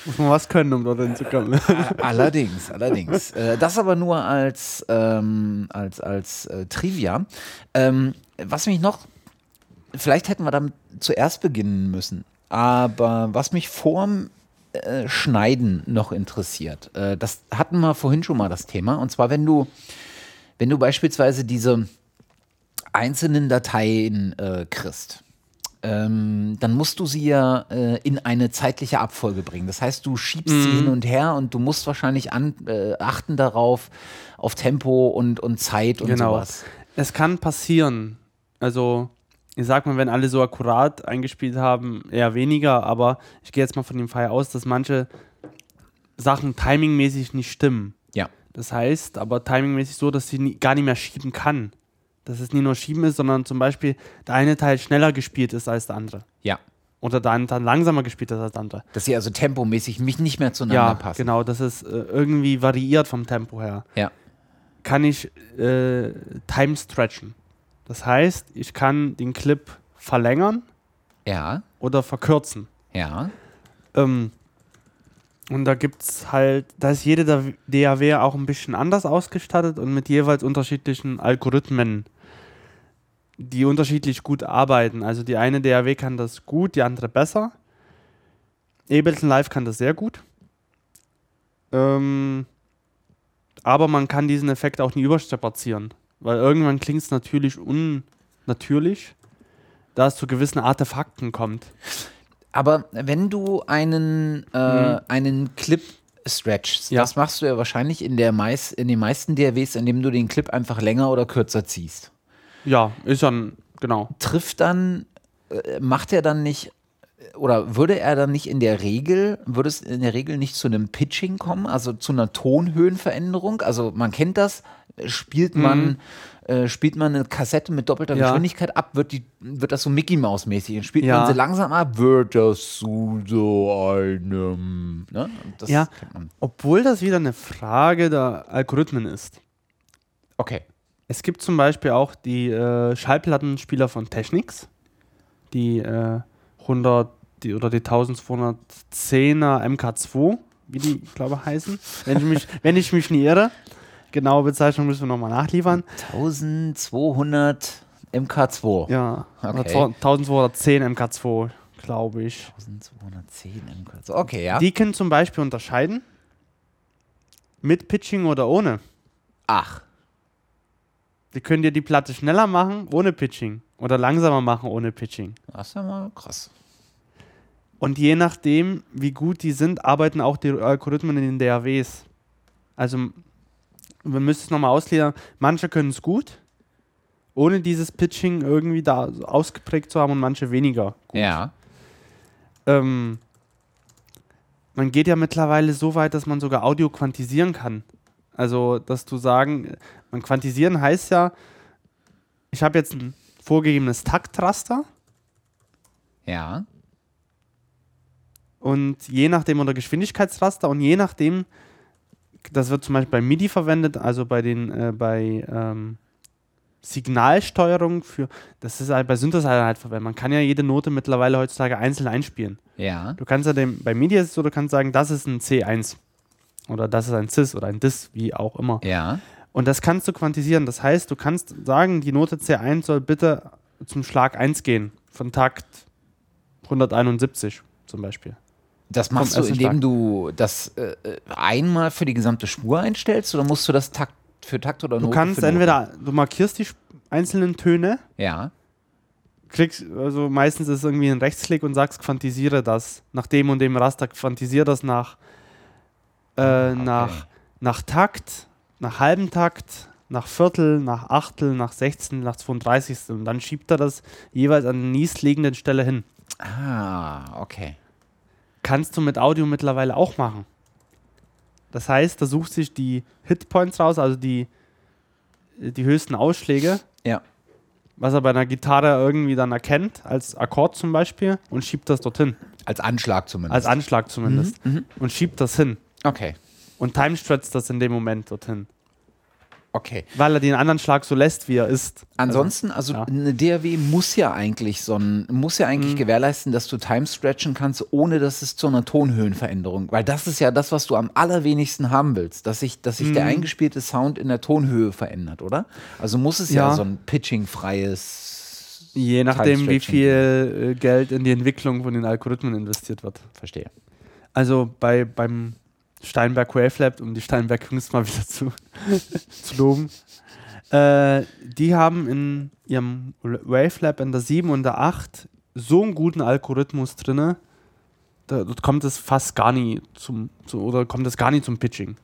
Muss man was können, um dort hinzukommen. allerdings, allerdings. Äh, das aber nur als, ähm, als, als äh, Trivia. Ähm, was mich noch, vielleicht hätten wir damit zuerst beginnen müssen, aber was mich vorm äh, Schneiden noch interessiert, äh, das hatten wir vorhin schon mal das Thema, und zwar wenn du, wenn du beispielsweise diese einzelnen Dateien äh, kriegst, ähm, dann musst du sie ja äh, in eine zeitliche Abfolge bringen. Das heißt, du schiebst mhm. sie hin und her und du musst wahrscheinlich an, äh, achten darauf, auf Tempo und, und Zeit und genau. sowas. Es kann passieren. Also, ich sag mal, wenn alle so akkurat eingespielt haben, eher weniger, aber ich gehe jetzt mal von dem Fall aus, dass manche Sachen timingmäßig nicht stimmen. Ja. Das heißt, aber timingmäßig so, dass sie nie, gar nicht mehr schieben kann dass es nicht nur Schieben ist, sondern zum Beispiel der eine Teil schneller gespielt ist als der andere. Ja. Oder der eine Teil langsamer gespielt ist als der andere. Dass sie also tempomäßig mich nicht mehr zueinander ja, passen. Genau, dass es äh, irgendwie variiert vom Tempo her. Ja. kann ich äh, Time stretchen. Das heißt, ich kann den Clip verlängern ja. oder verkürzen. Ja. Ähm, und da gibt es halt, da ist jede DAW auch ein bisschen anders ausgestattet und mit jeweils unterschiedlichen Algorithmen, die unterschiedlich gut arbeiten. Also die eine DAW kann das gut, die andere besser. Ableton Live kann das sehr gut. Ähm, aber man kann diesen Effekt auch nie überstrapazieren, weil irgendwann klingt es natürlich unnatürlich, da es zu gewissen Artefakten kommt. Aber wenn du einen, äh, mhm. einen Clip stretchst, ja. das machst du ja wahrscheinlich in, der meist, in den meisten DAWs, indem du den Clip einfach länger oder kürzer ziehst. Ja, ist dann, genau. Trifft dann, äh, macht er dann nicht, oder würde er dann nicht in der Regel, würde es in der Regel nicht zu einem Pitching kommen, also zu einer Tonhöhenveränderung? Also man kennt das, spielt man. Äh, spielt man eine Kassette mit doppelter ja. Geschwindigkeit ab, wird, die, wird das so Mickey Mouse mäßig. Und spielt ja. man sie langsam ab, wird das zu so einem. Ne? Ja, obwohl das wieder eine Frage der Algorithmen ist. Okay. Es gibt zum Beispiel auch die äh, Schallplattenspieler von Technics, die äh, 100 die, oder die 1210er MK2, wie die, glaube heißen, wenn ich mich, wenn ich mich nie irre. Genaue Bezeichnung müssen wir nochmal nachliefern. 1200 MK2. Ja, okay. 1210 MK2, glaube ich. 1210 MK2, okay, ja. Die können zum Beispiel unterscheiden, mit Pitching oder ohne. Ach. Die können dir die Platte schneller machen ohne Pitching oder langsamer machen ohne Pitching. Das ist ja mal krass. Und je nachdem, wie gut die sind, arbeiten auch die Algorithmen in den DAWs. Also wir müssen es nochmal ausgliedern, manche können es gut, ohne dieses Pitching irgendwie da ausgeprägt zu haben und manche weniger. Gut. Ja. Ähm, man geht ja mittlerweile so weit, dass man sogar Audio quantisieren kann. Also, dass du sagen, man quantisieren heißt ja, ich habe jetzt ein vorgegebenes Taktraster. Ja. Und je nachdem, oder Geschwindigkeitsraster und je nachdem, das wird zum Beispiel bei MIDI verwendet, also bei den äh, bei ähm, Signalsteuerung für, das ist halt bei Synthesizer halt verwendet. Man kann ja jede Note mittlerweile heutzutage einzeln einspielen. Ja. Du kannst ja dem, bei MIDI ist es so, du kannst sagen, das ist ein C1 oder das ist ein Cis oder ein Dis, wie auch immer. Ja. Und das kannst du quantisieren. Das heißt, du kannst sagen, die Note C1 soll bitte zum Schlag 1 gehen, von Takt 171 zum Beispiel. Das machst du, indem du das äh, einmal für die gesamte Spur einstellst oder musst du das Takt für Takt oder Note? Du kannst entweder, du markierst die einzelnen Töne. Ja. Klickst, also meistens ist es irgendwie ein Rechtsklick und sagst, quantisiere das nach dem und dem Raster, quantisiere das nach, äh, okay. nach, nach Takt, nach halben Takt, nach Viertel, nach Achtel, nach Sechzehn, nach 32. Und dann schiebt er das jeweils an der nächstliegenden Stelle hin. Ah, okay kannst du mit Audio mittlerweile auch machen. Das heißt, da sucht sich die Hitpoints raus, also die, die höchsten Ausschläge. Ja. Was er bei einer Gitarre irgendwie dann erkennt, als Akkord zum Beispiel, und schiebt das dorthin. Als Anschlag zumindest. Als Anschlag zumindest. Mhm, mhm. und schiebt das hin. Okay. Und timestretcht das in dem Moment dorthin. Okay. Weil er den anderen Schlag so lässt, wie er ist. Ansonsten, also, ja. eine DAW muss ja eigentlich so ein, muss ja eigentlich mhm. gewährleisten, dass du Time stretchen kannst, ohne dass es zu einer Tonhöhenveränderung, weil das ist ja das, was du am allerwenigsten haben willst, dass sich, dass sich mhm. der eingespielte Sound in der Tonhöhe verändert, oder? Also muss es ja, ja so ein pitching-freies Je nachdem, wie viel äh, Geld in die Entwicklung von den Algorithmen investiert wird. Verstehe. Also bei, beim Steinberg Wavelab, um die Steinberg Kunst mal wieder zu, zu loben. Äh, die haben in ihrem Wavelab in der 7 und der 8 so einen guten Algorithmus drin, da, dort kommt es fast gar nie zum, zu, oder kommt es gar nicht zum Pitching.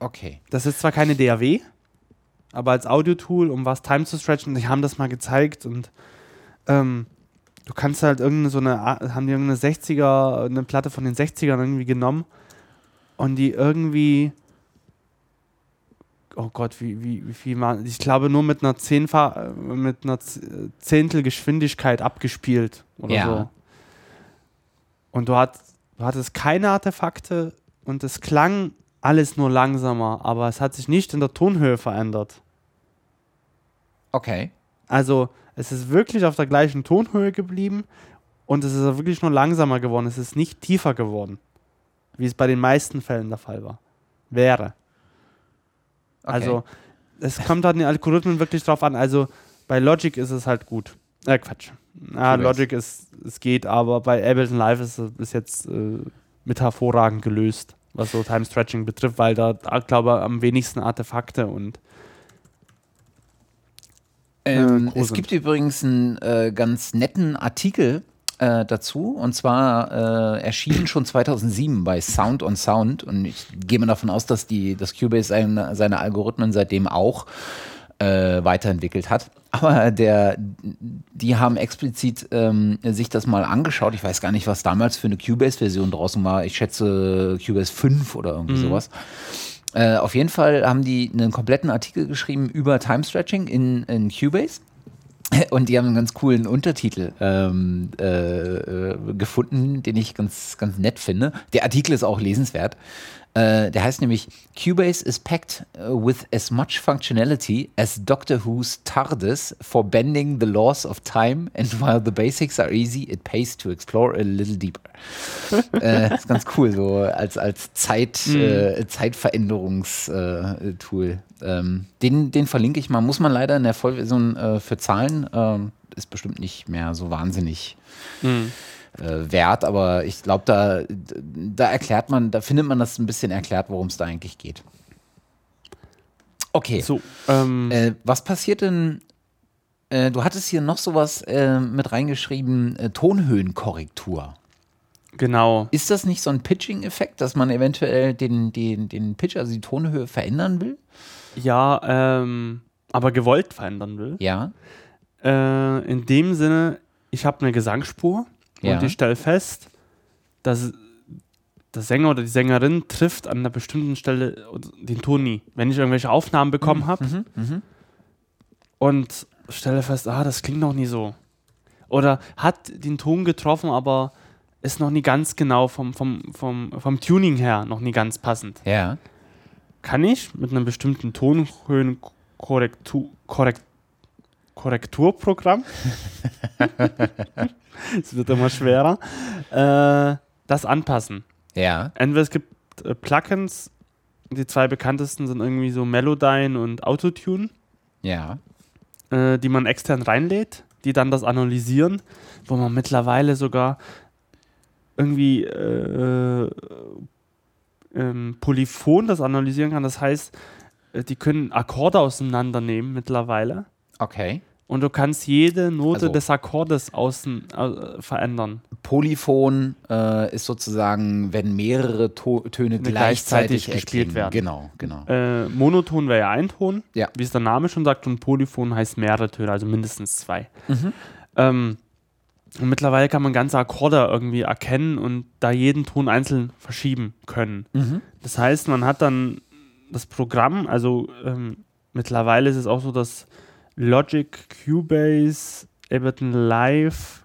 Okay. Das ist zwar keine DAW, aber als Audio-Tool, um was Time zu stretchen, die haben das mal gezeigt und ähm, du kannst halt irgendeine so eine, haben die irgendeine 60er, eine Platte von den 60ern irgendwie genommen und die irgendwie oh Gott, wie, wie, wie viel man, ich glaube nur mit einer Zehnfach, mit einer Zehntel Geschwindigkeit abgespielt oder ja. so. Und du, hat, du hattest keine Artefakte und es klang alles nur langsamer, aber es hat sich nicht in der Tonhöhe verändert. Okay. Also es ist wirklich auf der gleichen Tonhöhe geblieben und es ist wirklich nur langsamer geworden. Es ist nicht tiefer geworden, wie es bei den meisten Fällen der Fall war. Wäre. Okay. Also es kommt halt den Algorithmen wirklich drauf an. Also bei Logic ist es halt gut. Äh, Quatsch. Ja, Logic ist, es geht, aber bei Ableton Live ist es bis jetzt äh, mit hervorragend gelöst, was so Time Stretching betrifft, weil da, glaube ich, am wenigsten Artefakte und ähm, es gibt übrigens einen äh, ganz netten Artikel äh, dazu und zwar äh, erschienen schon 2007 bei Sound on Sound und ich gehe mal davon aus, dass die dass Cubase seine, seine Algorithmen seitdem auch äh, weiterentwickelt hat. Aber der, die haben explizit ähm, sich das mal angeschaut. Ich weiß gar nicht, was damals für eine Cubase-Version draußen war. Ich schätze Cubase 5 oder irgendwie mhm. sowas. Äh, auf jeden Fall haben die einen kompletten Artikel geschrieben über Time Stretching in, in Cubase. Und die haben einen ganz coolen Untertitel ähm, äh, äh, gefunden, den ich ganz, ganz nett finde. Der Artikel ist auch lesenswert. Äh, der heißt nämlich Cubase is packed uh, with as much functionality as Doctor Who's TARDIS for bending the laws of time and while the basics are easy, it pays to explore a little deeper. äh, ist ganz cool, so als, als Zeit, mm. äh, Zeitveränderungstool. Ähm, den, den verlinke ich mal. Muss man leider in der Vollversion äh, für zahlen. Ähm, ist bestimmt nicht mehr so wahnsinnig. Mm äh, wert, aber ich glaube, da, da erklärt man, da findet man das ein bisschen erklärt, worum es da eigentlich geht. Okay. So, ähm, äh, was passiert denn? Äh, du hattest hier noch sowas äh, mit reingeschrieben, äh, Tonhöhenkorrektur. Genau. Ist das nicht so ein Pitching-Effekt, dass man eventuell den, den, den Pitch, also die Tonhöhe verändern will? Ja, ähm, aber gewollt verändern will. Ja. Äh, in dem Sinne, ich habe eine Gesangsspur ja. Und ich stelle fest, dass der Sänger oder die Sängerin trifft an einer bestimmten Stelle den Ton nie. Wenn ich irgendwelche Aufnahmen bekommen mhm. habe mhm. mhm. und stelle fest, ah, das klingt noch nie so. Oder hat den Ton getroffen, aber ist noch nie ganz genau vom, vom, vom, vom Tuning her noch nie ganz passend. Ja. Kann ich mit einem bestimmten Tonhöhenkorrektur korrekt, Korrekturprogramm es wird immer schwerer, äh, das anpassen. Ja. Entweder es gibt äh, Plugins, die zwei bekanntesten sind irgendwie so Melodyne und Autotune. Ja. Äh, die man extern reinlädt, die dann das analysieren, wo man mittlerweile sogar irgendwie äh, ähm, Polyphon das analysieren kann. Das heißt, äh, die können Akkorde auseinandernehmen mittlerweile. Okay. Und du kannst jede Note also, des Akkordes außen äh, verändern. Polyphon äh, ist sozusagen, wenn mehrere to Töne gleichzeitig, gleichzeitig gespielt werden. Genau, genau. Äh, Monoton wäre ja ein Ton, ja. wie es der Name schon sagt, und Polyphon heißt mehrere Töne, also mindestens zwei. Mhm. Ähm, und mittlerweile kann man ganze Akkorde irgendwie erkennen und da jeden Ton einzeln verschieben können. Mhm. Das heißt, man hat dann das Programm, also ähm, mittlerweile ist es auch so, dass Logic, Cubase, Ableton Live.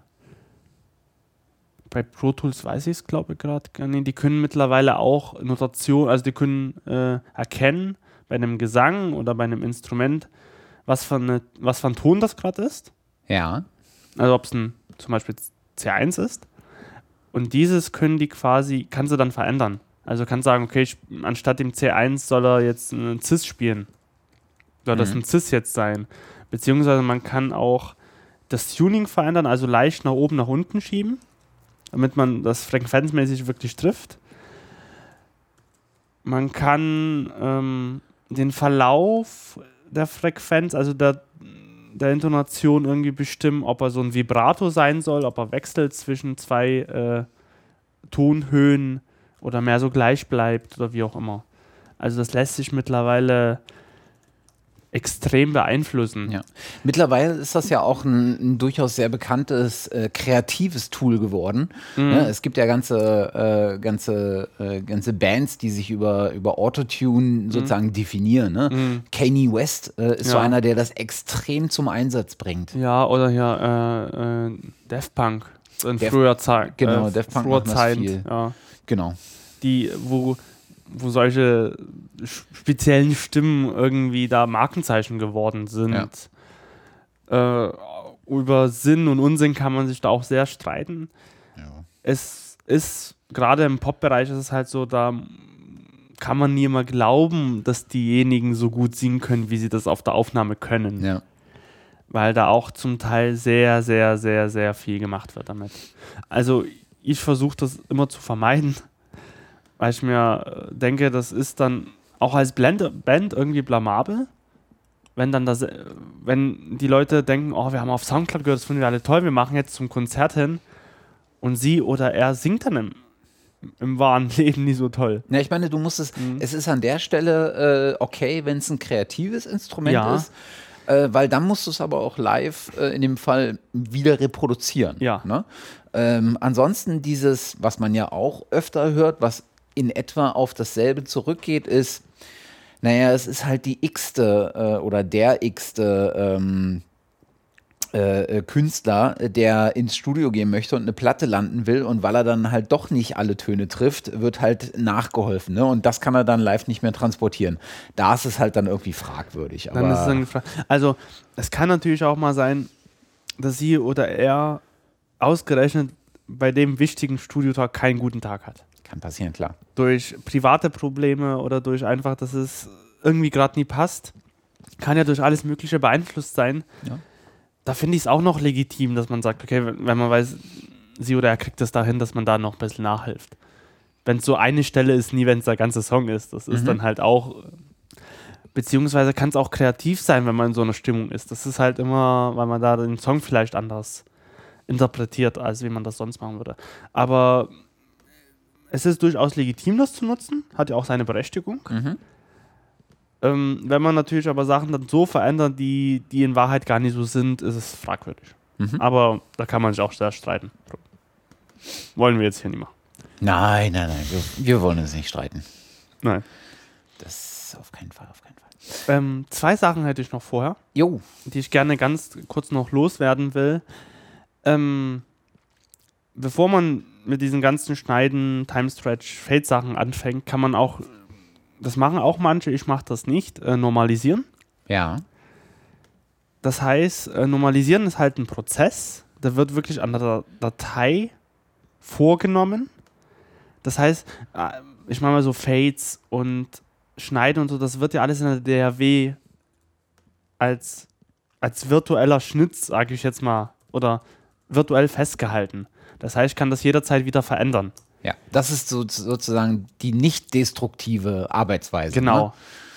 Bei Pro Tools weiß ich es, glaube ich, gerade gar nicht. Die können mittlerweile auch Notation, also die können äh, erkennen bei einem Gesang oder bei einem Instrument, was für, eine, was für ein Ton das gerade ist. Ja. Also ob es ein zum Beispiel C1 ist. Und dieses können die quasi, kannst du dann verändern. Also kannst sagen, okay, ich, anstatt dem C1 soll er jetzt einen Cis spielen. Soll mhm. das ein Cis jetzt sein? Beziehungsweise man kann auch das Tuning verändern, also leicht nach oben, nach unten schieben, damit man das frequenzmäßig wirklich trifft. Man kann ähm, den Verlauf der Frequenz, also der, der Intonation irgendwie bestimmen, ob er so ein Vibrato sein soll, ob er wechselt zwischen zwei äh, Tonhöhen oder mehr so gleich bleibt oder wie auch immer. Also das lässt sich mittlerweile extrem beeinflussen. Ja. Mittlerweile ist das ja auch ein, ein durchaus sehr bekanntes äh, kreatives Tool geworden. Mhm. Ne? Es gibt ja ganze, äh, ganze, äh, ganze Bands, die sich über, über Autotune mhm. sozusagen definieren. Ne? Mhm. Kanye West äh, ist ja. so einer, der das extrem zum Einsatz bringt. Ja, oder ja, äh, äh, Daft Punk in Def früher Zeit. Genau, Daft Punk früher Zeit. Viel. Ja. Genau. Die, wo wo solche speziellen Stimmen irgendwie da Markenzeichen geworden sind. Ja. Äh, über Sinn und Unsinn kann man sich da auch sehr streiten. Ja. Es ist, gerade im Pop-Bereich ist es halt so, da kann man nie immer glauben, dass diejenigen so gut singen können, wie sie das auf der Aufnahme können. Ja. Weil da auch zum Teil sehr, sehr, sehr, sehr viel gemacht wird damit. Also ich versuche das immer zu vermeiden, weil ich mir äh, denke, das ist dann auch als Band, Band irgendwie blamabel, wenn dann das, äh, wenn die Leute denken, oh, wir haben auf Soundcloud gehört, das finden wir alle toll, wir machen jetzt zum Konzert hin und sie oder er singt dann im, im wahren Leben nicht so toll. Ja, ich meine, du musst es, mhm. es ist an der Stelle äh, okay, wenn es ein kreatives Instrument ja. ist. Äh, weil dann musst du es aber auch live äh, in dem Fall wieder reproduzieren. Ja. Ne? Ähm, ansonsten dieses, was man ja auch öfter hört, was in etwa auf dasselbe zurückgeht, ist, naja, es ist halt die x-te äh, oder der x-te ähm, äh, äh, Künstler, der ins Studio gehen möchte und eine Platte landen will und weil er dann halt doch nicht alle Töne trifft, wird halt nachgeholfen. Ne? Und das kann er dann live nicht mehr transportieren. Da ist es halt dann irgendwie fragwürdig. Es dann also es kann natürlich auch mal sein, dass sie oder er ausgerechnet bei dem wichtigen Studiotag keinen guten Tag hat. Kann passieren, klar. Durch private Probleme oder durch einfach, dass es irgendwie gerade nie passt. Kann ja durch alles Mögliche beeinflusst sein. Ja da finde ich es auch noch legitim, dass man sagt, okay, wenn man weiß, sie oder er kriegt es dahin, dass man da noch ein bisschen nachhilft. Wenn es so eine Stelle ist, nie wenn es der ganze Song ist. Das ist mhm. dann halt auch, beziehungsweise kann es auch kreativ sein, wenn man in so einer Stimmung ist. Das ist halt immer, weil man da den Song vielleicht anders interpretiert, als wie man das sonst machen würde. Aber es ist durchaus legitim, das zu nutzen, hat ja auch seine Berechtigung. Mhm. Ähm, wenn man natürlich aber Sachen dann so verändert, die, die in Wahrheit gar nicht so sind, ist es fragwürdig. Mhm. Aber da kann man sich auch sehr streiten. Wollen wir jetzt hier nicht machen. Nein, nein, nein. Wir, wir wollen uns nicht streiten. Nein. Das auf keinen Fall, auf keinen Fall. Ähm, zwei Sachen hätte ich noch vorher, jo. die ich gerne ganz kurz noch loswerden will. Ähm, bevor man mit diesen ganzen Schneiden, Time-Stretch, Fade-Sachen anfängt, kann man auch das machen auch manche, ich mache das nicht, äh, normalisieren. Ja. Das heißt, äh, normalisieren ist halt ein Prozess, der wird wirklich an der Datei vorgenommen. Das heißt, äh, ich mache mal so Fades und Schneiden und so, das wird ja alles in der DAW als, als virtueller Schnitt, sage ich jetzt mal, oder virtuell festgehalten. Das heißt, ich kann das jederzeit wieder verändern. Ja, das ist so, sozusagen die nicht destruktive Arbeitsweise. Genau.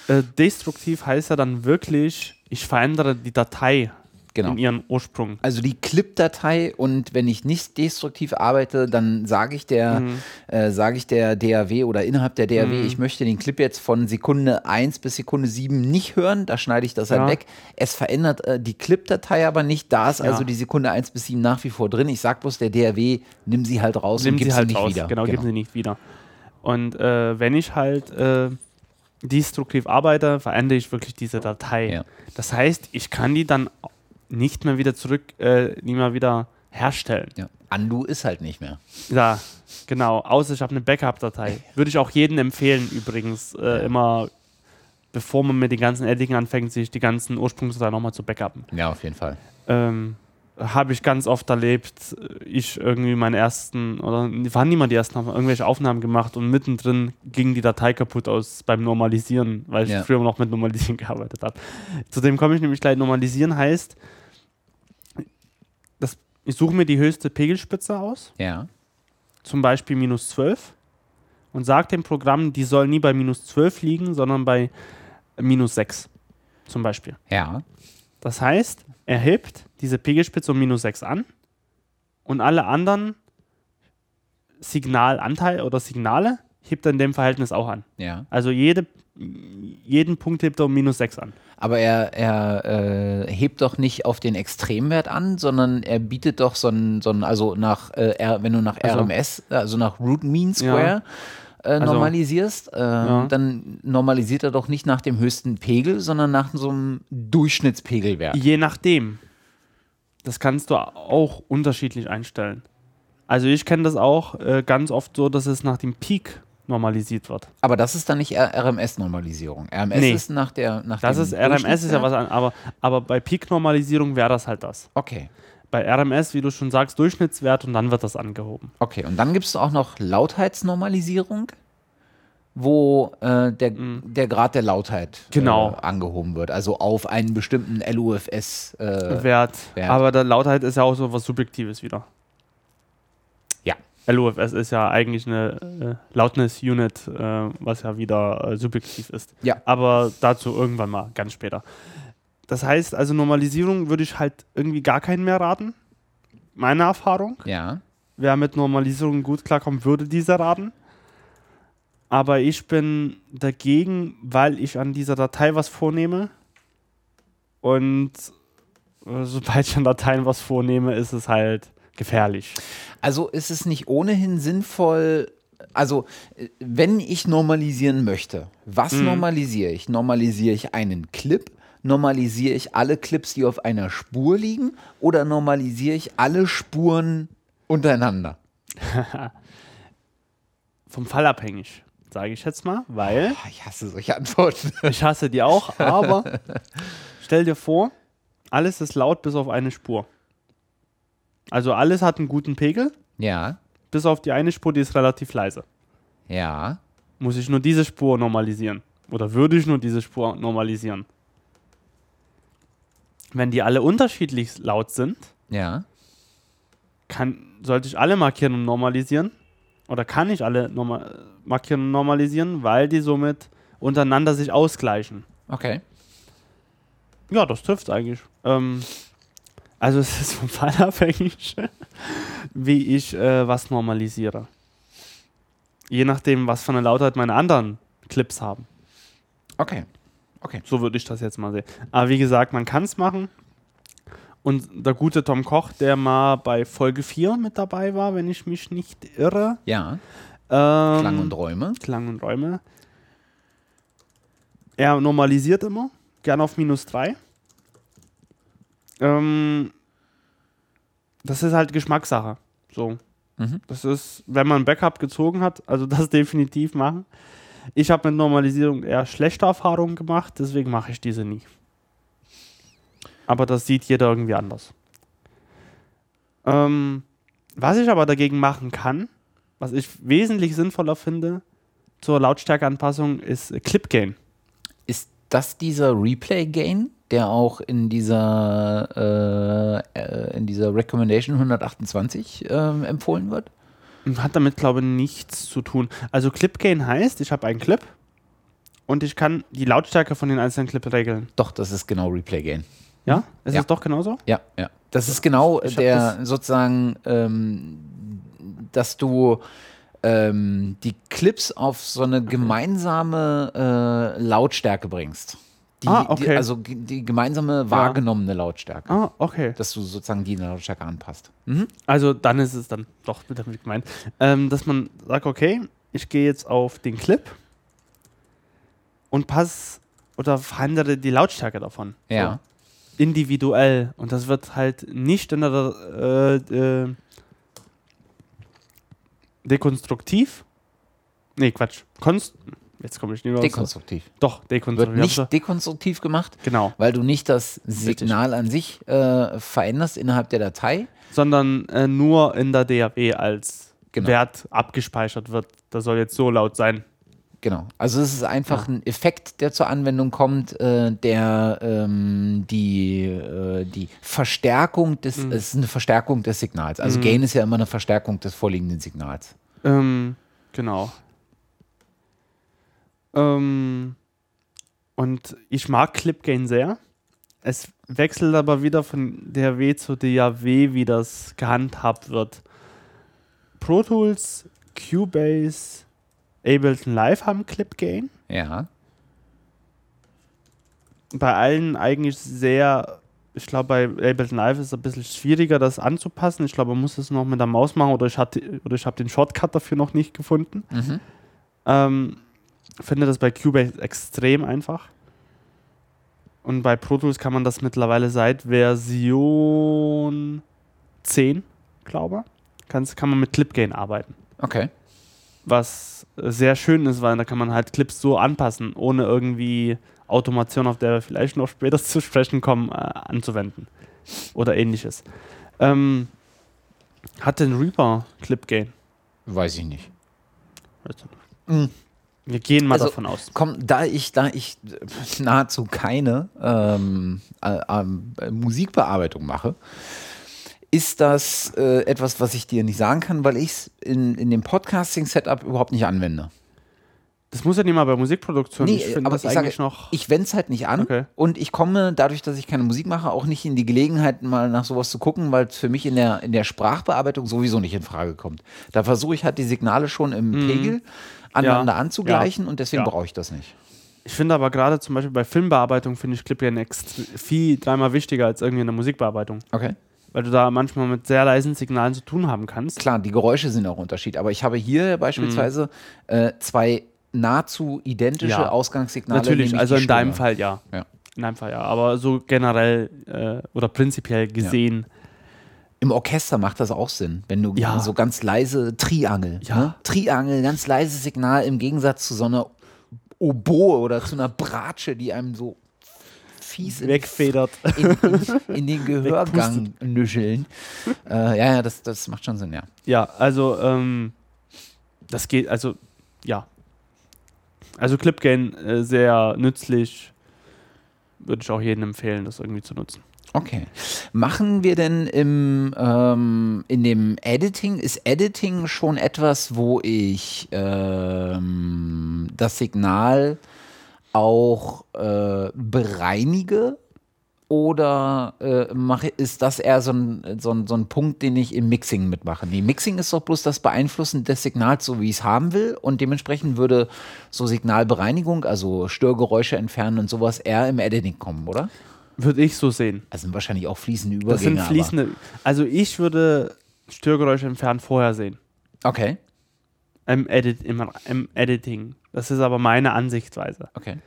Ne? Äh, destruktiv heißt ja dann wirklich, ich verändere die Datei genau. in ihren Ursprung. Also die Clip-Datei und wenn ich nicht destruktiv arbeite, dann sage ich der, mhm. äh, sage ich der DAW oder innerhalb der DAW, mhm. ich möchte den Clip jetzt von Sekunde 1 bis Sekunde 7 nicht hören, da schneide ich das halt ja. halt weg. Es verändert äh, die Clip-Datei aber nicht, da ist ja. also die Sekunde 1 bis 7 nach wie vor drin. Ich sage bloß der DAW, nimm sie halt raus nimm und gib sie, halt sie nicht raus. wieder. Genau, genau, gib sie nicht wieder. Und äh, wenn ich halt äh, destruktiv arbeite, verändere ich wirklich diese Datei. Ja. Das heißt, ich kann die dann nicht mehr wieder zurück, äh, nicht mehr wieder herstellen. Ja. Undo ist halt nicht mehr. Ja, genau. Außer ich habe eine Backup-Datei. Würde ich auch jedem empfehlen, übrigens, äh, ja. immer, bevor man mit den ganzen Editing anfängt, sich die ganzen Ursprungsdateien nochmal zu backuppen. Ja, auf jeden Fall. Ähm, habe ich ganz oft erlebt, ich irgendwie meinen ersten, oder waren niemand die ersten, haben irgendwelche Aufnahmen gemacht und mittendrin ging die Datei kaputt aus beim Normalisieren, weil ich ja. früher noch mit Normalisieren gearbeitet habe. Zudem komme ich nämlich gleich, Normalisieren heißt, ich suche mir die höchste Pegelspitze aus. Ja. Zum Beispiel minus 12 und sage dem Programm, die soll nie bei minus 12 liegen, sondern bei minus 6 zum Beispiel. Ja. Das heißt, er hebt diese Pegelspitze um minus 6 an und alle anderen Signalanteile oder Signale hebt er in dem Verhältnis auch an. Ja. Also jede, jeden Punkt hebt er um minus 6 an. Aber er, er äh, hebt doch nicht auf den Extremwert an, sondern er bietet doch so ein, so also nach, äh, wenn du nach also, RMS, also nach Root Mean Square, ja äh, also, normalisierst, äh, ja. dann normalisiert er doch nicht nach dem höchsten Pegel, sondern nach so einem Durchschnittspegel Je nachdem. Das kannst du auch unterschiedlich einstellen. Also ich kenne das auch äh, ganz oft so, dass es nach dem Peak normalisiert wird. Aber das ist dann nicht RMS-Normalisierung. RMS Nee. ist nach der. Nach Das ist RMS ist ja was an, aber, aber bei Peak-Normalisierung wäre das halt das. Okay. Bei RMS, wie du schon sagst, Durchschnittswert und dann wird das angehoben. Okay, und dann gibt es auch noch Lautheitsnormalisierung, wo äh, der, der Grad der Lautheit Mhm. Genau. äh, angehoben wird. Also auf einen bestimmten LUFS. Äh, Wert. Wert. Aber der Lautheit ist ja auch so was Subjektives wieder. LUFS ist ja eigentlich eine äh, Loudness-Unit, äh, was ja wieder äh, subjektiv ist. Ja. Aber dazu irgendwann mal, ganz später. Das heißt, also Normalisierung würde ich halt irgendwie gar keinen mehr raten. Meine Erfahrung. ja. Wer mit Normalisierung gut klarkommt, würde diese raten. Aber ich bin dagegen, weil ich an dieser Datei was vornehme. Und äh, sobald ich an Dateien was vornehme, ist es halt gefährlich. Also ist es nicht ohnehin sinnvoll, also äh, wenn ich normalisieren möchte, was Mhm. normalisiere ich? Normalisiere ich einen Clip? Normalisiere ich alle Clips, die auf einer Spur liegen? Oder normalisiere ich alle Spuren untereinander? Vom Fall abhängig, sage ich jetzt mal, weil Ah, Ich hasse solche Antworten. ich hasse die auch, aber stell dir vor, alles ist laut bis auf eine Spur. Also alles hat einen guten Pegel, Ja, bis auf die eine Spur, die ist relativ leise. ja, muss ich nur diese Spur normalisieren. Oder würde ich nur diese Spur normalisieren. Wenn die alle unterschiedlich laut sind, ja. kann, sollte ich alle markieren und normalisieren. Oder kann ich alle norma markieren und normalisieren, weil die somit untereinander sich ausgleichen. Okay. Ja, das trifft eigentlich. Ähm, also es ist vom Fall abhängig, wie ich äh, was normalisiere. Je nachdem, was für eine Lautheit meine anderen Clips haben. Okay. Okay. So würde ich das jetzt mal sehen. Aber wie gesagt, man kann es machen. Und der gute Tom Koch, der mal bei Folge 4 mit dabei war, wenn ich mich nicht irre. Ja. Ähm, Klang und Räume. Klang und Räume. Er normalisiert immer, gern auf minus 3. Ähm, das ist halt Geschmackssache. So. Mhm. Das ist, wenn man ein Backup gezogen hat, also das definitiv machen. Ich habe mit Normalisierung eher schlechte Erfahrungen gemacht, deswegen mache ich diese nie. Aber das sieht jeder irgendwie anders. Ähm, was ich aber dagegen machen kann, was ich wesentlich sinnvoller finde zur Lautstärkeanpassung, ist Clip Gain. Ist das dieser Replay-Gain, der auch in dieser, äh, äh, in dieser Recommendation 128 ähm, empfohlen wird? Hat damit, glaube ich, nichts zu tun. Also Clip Gain heißt, ich habe einen Clip und ich kann die Lautstärke von den einzelnen Clips regeln. Doch, das ist genau Replay-Gain. Ja? Ist Ja. es doch genauso? Ja, ja. Das ist genau Ich der sozusagen, ähm, dass du ähm, die Clips auf so eine gemeinsame äh, Lautstärke bringst. Die, Ah, die, okay. also die, die gemeinsame wahrgenommene Lautstärke. Ah, okay. Dass du sozusagen die Lautstärke anpasst. Mhm. Also dann ist es dann doch damit gemeint, ähm, dass man sagt, okay, ich gehe jetzt auf den Clip und passe oder verändere die Lautstärke davon. Ja. So. Individuell. Und das wird halt nicht in der äh, äh, dekonstruktiv. Nee, Quatsch. Konst Jetzt komme ich nicht mehr aus. Dekonstruktiv. Doch, Wird dekonstruktiv. nicht dekonstruktiv gemacht, genau. weil du nicht das Signal an sich äh, veränderst innerhalb der Datei. sondern äh, nur in der DAW als Genau. Wert abgespeichert wird. Das soll jetzt so laut sein. Genau. Also es ist einfach ein Effekt, der zur Anwendung kommt, äh, der ähm, die, äh, die Verstärkung des, Mhm. es ist eine Verstärkung des Signals. Also Gain ist ja immer eine Verstärkung des vorliegenden Signals. Ähm, genau. Ähm, und ich mag Clip Gain sehr. Es wechselt aber wieder von DAW zu DAW, wie das gehandhabt wird. Pro Tools, Cubase, Ableton Live haben Clip Gain. Ja. bei allen eigentlich sehr, ich glaube, bei Ableton Live ist es ein bisschen schwieriger, das anzupassen. Ich glaube, man muss es noch mit der Maus machen oder ich, hatte- oder ich habe den Shortcut dafür noch nicht gefunden. Mhm. Ähm, finde das bei Cubase extrem einfach. Und bei Pro Tools kann man das mittlerweile seit Version 10, glaube ich, kann man mit Clip Gain arbeiten. Okay. was sehr schön ist, weil da kann man halt Clips so anpassen, ohne irgendwie Automation, auf der wir vielleicht noch später zu sprechen kommen, äh, anzuwenden. Oder ähnliches. Ähm, hat denn Reaper Clip Gain? Weiß ich nicht. Weißt du nicht. Mhm. Wir gehen mal Also, davon aus. Komm, da ich, da ich nahezu keine ähm, äh, ähm, Musikbearbeitung mache, ist das äh, etwas, was ich dir nicht sagen kann, weil ich es in, in dem Podcasting-Setup überhaupt nicht anwende. Das muss ja nicht mal bei Musikproduktion. ich finde aber das ich sage, eigentlich noch. ich wende es halt nicht an Okay. und ich komme dadurch, dass ich keine Musik mache, auch nicht in die Gelegenheit, mal nach sowas zu gucken, weil es für mich in der, in der Sprachbearbeitung sowieso nicht in Frage kommt. Da versuche ich halt die Signale schon im Pegel aneinander Mhm. Ja. anzugleichen und deswegen Ja. brauche ich das nicht. Ich finde aber gerade zum Beispiel bei Filmbearbeitung finde ich Clip Gain extre- viel dreimal wichtiger als irgendwie in der Musikbearbeitung. Okay. Weil du da manchmal mit sehr leisen Signalen zu tun haben kannst. Klar, die Geräusche sind auch Unterschied, aber ich habe hier beispielsweise äh, zwei nahezu identische Ja. Ausgangssignale. Natürlich, also in deinem Stimme. Fall ja. Ja. In deinem Fall ja. Aber so generell äh, oder prinzipiell gesehen, Im Orchester macht das auch Sinn, wenn du Ja. so ganz leise Triangel, Ja. ne? Triangel, ganz leise Signal im Gegensatz zu so einer Oboe oder zu einer Bratsche, die einem so fies in, wegfedert. in, in, in den Gehörgang nüscheln. Äh, ja, ja, das, das macht schon Sinn, ja. Ja, also ähm, das geht, also ja. Also Clipgain äh, sehr nützlich. Würde ich auch jedem empfehlen, das irgendwie zu nutzen. Okay. Machen wir denn im, ähm, in dem Editing, ist Editing schon etwas, wo ich ähm, das Signal auch äh, bereinige? Oder äh, mache, ist das eher so ein, so, ein, so ein Punkt, den ich im Mixing mitmache? Nee, Mixing ist doch bloß das Beeinflussen des Signals, so wie ich es haben will. Und dementsprechend würde so Signalbereinigung, also Störgeräusche entfernen und sowas, eher im Editing kommen, oder? Würde ich so sehen. Also sind wahrscheinlich auch fließende Übergänge. Das sind aber- fließende. Also ich würde Störgeräusche entfernen vorher sehen. Okay, Im, Edit, im, im Editing. Das ist aber meine Ansichtsweise. okay.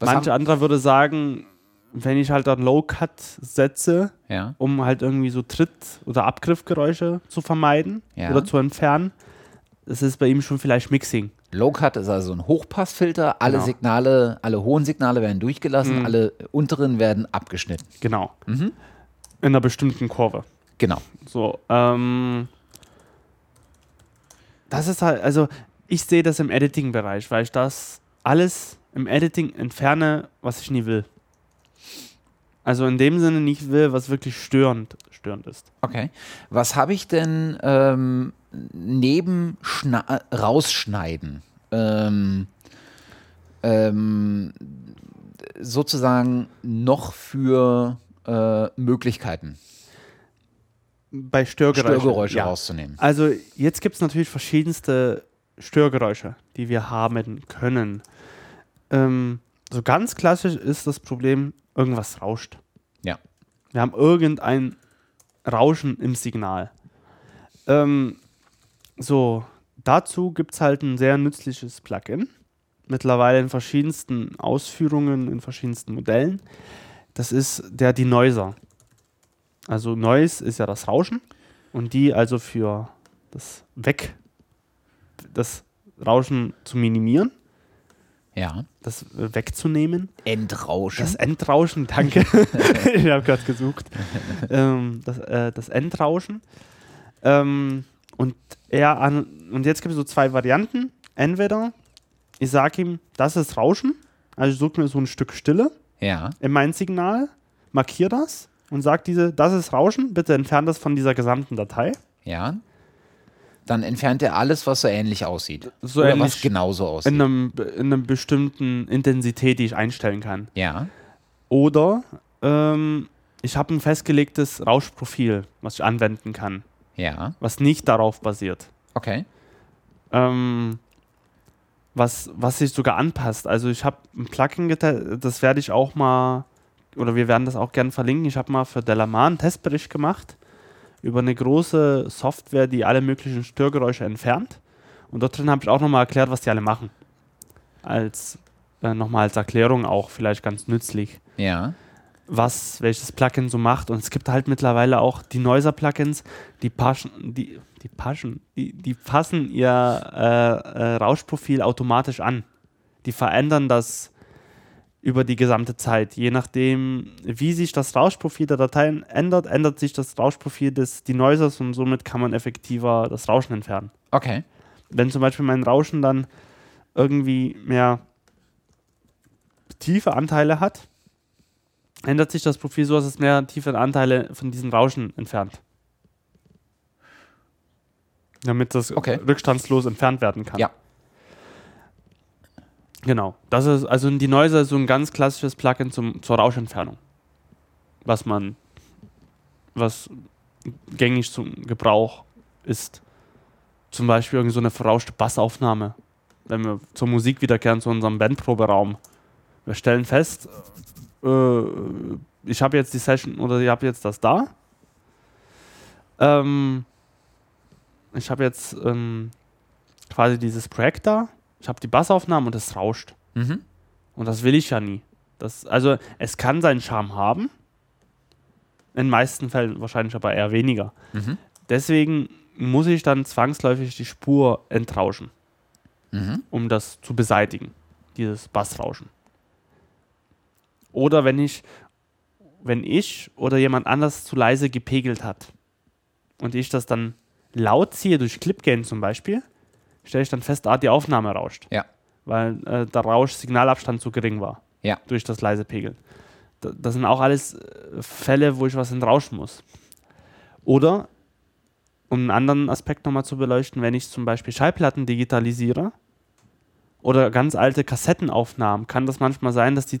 Was Manche haben, andere würde sagen, wenn ich halt dann Low-Cut setze, ja, um halt irgendwie so Tritt- oder Abgriffgeräusche zu vermeiden Ja. oder zu entfernen, das ist bei ihm schon vielleicht Mixing. Low Cut ist also ein Hochpassfilter. Alle Genau. Signale, alle hohen Signale werden durchgelassen, Mhm. alle unteren werden abgeschnitten. Genau. Mhm. In einer bestimmten Kurve. Genau. So, ähm, das ist halt, also ich sehe das im Editing-Bereich, weil ich das alles im Editing entferne, was ich nie will. Also in dem Sinne nicht will, was wirklich störend, störend ist. Okay. Was habe ich denn ähm, neben rausschneiden? Ähm, ähm, sozusagen noch für äh, Möglichkeiten, Bei Störgeräuschen. Störgeräusche ja. rauszunehmen. Also jetzt gibt es natürlich verschiedenste Störgeräusche, die wir haben können. Ähm, so ganz klassisch ist das Problem, irgendwas rauscht. Ja. Wir haben irgendein Rauschen im Signal. Ähm, so, dazu gibt es halt ein sehr nützliches Plugin. Mittlerweile in verschiedensten Ausführungen, in verschiedensten Modellen. Das ist der Denoiser. Also Noise ist ja das Rauschen und die also für das Weg, das Rauschen zu minimieren, Ja. das wegzunehmen. Entrauschen. Das Endrauschen, danke. ich habe gerade gesucht. ähm, das, äh, das Endrauschen. Ähm, und er an, und jetzt gibt es so zwei Varianten. Entweder ich sage ihm, das ist Rauschen, also ich suche mir so ein Stück Stille ja. in mein Signal, markiere das und sage diese, das ist Rauschen, bitte entfern das von dieser gesamten Datei. Ja. Dann entfernt er alles, was so ähnlich aussieht. So Oder ähnlich was genauso aussieht. in, einem, in einer bestimmten Intensität, die ich einstellen kann. ja. Oder ähm, ich habe ein festgelegtes Rauschprofil, was ich anwenden kann, Ja. was nicht darauf basiert. Okay. Ähm, was, was sich sogar anpasst. Also ich habe ein Plugin getestet, das werde ich auch mal, oder wir werden das auch gerne verlinken. Ich habe mal für Delamar einen Testbericht gemacht über eine große Software, die alle möglichen Störgeräusche entfernt. Und dort drin habe ich auch nochmal erklärt, was die alle machen. Als äh, nochmal als Erklärung auch vielleicht ganz nützlich. Ja. Was welches Plugin so macht. Und es gibt halt mittlerweile auch die Noiser-Plugins, die passen, die, die passen, die, die passen ihr äh, äh, Rauschprofil automatisch an. Die verändern das über die gesamte Zeit. Je nachdem, wie sich das Rauschprofil der Dateien ändert, ändert sich das Rauschprofil des Denoisers und somit kann man effektiver das Rauschen entfernen. Okay. Wenn zum Beispiel mein Rauschen dann irgendwie mehr tiefe Anteile hat, ändert sich das Profil so, dass es mehr tiefe Anteile von diesem Rauschen entfernt. Damit das okay. rückstandslos entfernt werden kann. Ja. Genau. Das ist also die Noise ist so ein ganz klassisches Plugin zum, zur Rauschentfernung. Was man, was gängig zum Gebrauch ist. Zum Beispiel irgend so eine verrauschte Bassaufnahme. Wenn wir zur Musik wiederkehren, zu unserem Bandproberaum. Wir stellen fest, äh, ich habe jetzt die Session oder ich habe jetzt das da. Ähm, ich habe jetzt ähm, quasi dieses Projekt da ich habe die Bassaufnahmen und es rauscht. Mhm. Und das will ich ja nie. Das, also es kann seinen Charme haben. In den meisten Fällen wahrscheinlich aber eher weniger. Mhm. Deswegen muss ich dann zwangsläufig die Spur entrauschen, mhm. um das zu beseitigen, dieses Bassrauschen. Oder wenn ich, wenn ich oder jemand anders zu leise gepegelt hat und ich das dann laut ziehe durch Clipgain zum Beispiel, stelle ich dann fest, ah, die Aufnahme rauscht. Ja. Weil äh, der Rausch-Signalabstand zu gering war. Ja. Durch das leise Pegeln. Da, das sind auch alles äh, Fälle, wo ich was entrauschen muss. Oder, um einen anderen Aspekt nochmal zu beleuchten, wenn ich zum Beispiel Schallplatten digitalisiere oder ganz alte Kassettenaufnahmen, kann das manchmal sein, dass die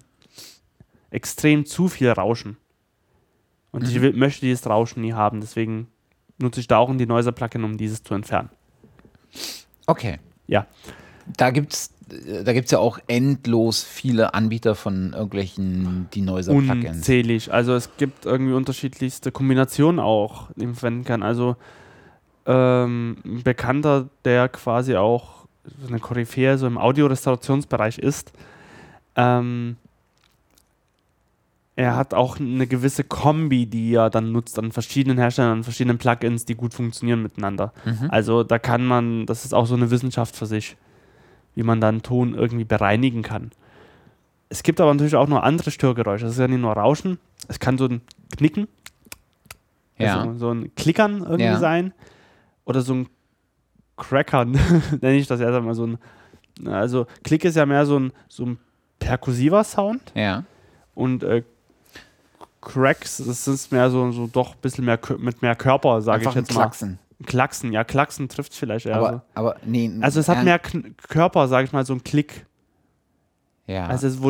extrem zu viel rauschen. Und mhm. ich will, möchte dieses Rauschen nie haben. Deswegen nutze ich da auch ein Denoiser-Plugin, um dieses zu entfernen. Okay. Ja. Da gibt es da gibt's ja auch endlos viele Anbieter von irgendwelchen Denoiser-Plugins. Unzählig. Also es gibt irgendwie unterschiedlichste Kombinationen auch, die man verwenden kann. Also ähm, ein Bekannter, der quasi auch so eine Koryphäe so im Audiorestaurationsbereich ist, ähm, er hat auch eine gewisse Kombi, die er dann nutzt an verschiedenen Herstellern, an verschiedenen Plugins, die gut funktionieren miteinander. Mhm. Also da kann man, das ist auch so eine Wissenschaft für sich, wie man dann Ton irgendwie bereinigen kann. Es gibt aber natürlich auch noch andere Störgeräusche. Das ist ja nicht nur Rauschen, es kann so ein Knicken, ja. also so ein Klickern irgendwie ja. sein oder so ein Crackern, nenne ich das erst einmal so ein. Also Klick ist ja mehr so ein, so ein perkussiver Sound. Ja. Und äh, Cracks, das ist mehr so, so doch ein bisschen mehr mit mehr Körper, sage ich jetzt Klacksen. mal. Klacksen, ja, Klacksen trifft vielleicht eher. Aber, so. aber nee. Also es hat mehr K Körper, sage ich mal, so ein Klick. Ja. Also es ist so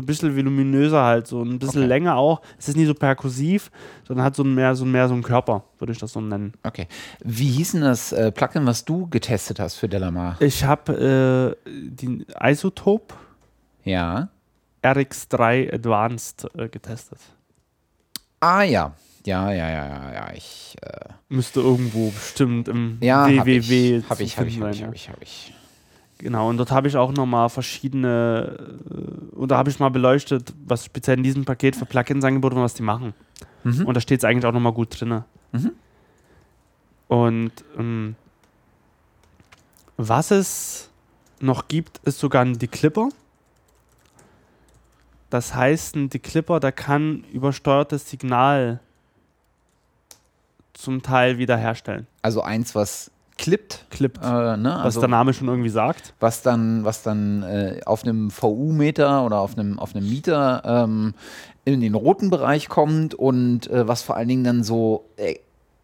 ein bisschen voluminöser halt, so ein bisschen okay. länger auch. Es ist nicht so perkussiv, sondern hat so mehr so mehr so einen Körper, würde ich das so nennen. Okay. Wie hieß denn das äh, Plugin, was du getestet hast für Delamar? Ich habe äh, den Isotope ja. RX3 Advanced äh, getestet. Ah ja. Ja, ja, ja, ja, ja. Ich äh müsste irgendwo bestimmt im ja, www. Habe ich, habe ich, habe ich, habe ich, hab ich. Genau, und dort habe ich auch nochmal verschiedene, äh, und da habe ich mal beleuchtet, was speziell in diesem Paket für Plugins angeboten wird, was die machen. Mhm. Und da steht es eigentlich auch nochmal gut drin. Mhm. Und ähm, was es noch gibt, ist sogar ein Declipper. Das heißt, ein Declipper, der kann übersteuertes Signal zum Teil wiederherstellen. Also eins, was klippt. Klippt. Äh, ne? Was also, der Name schon irgendwie sagt. Was dann, was dann äh, auf einem VU-Meter oder auf einem, auf einem Meter ähm, in den roten Bereich kommt und äh, was vor allen Dingen dann so e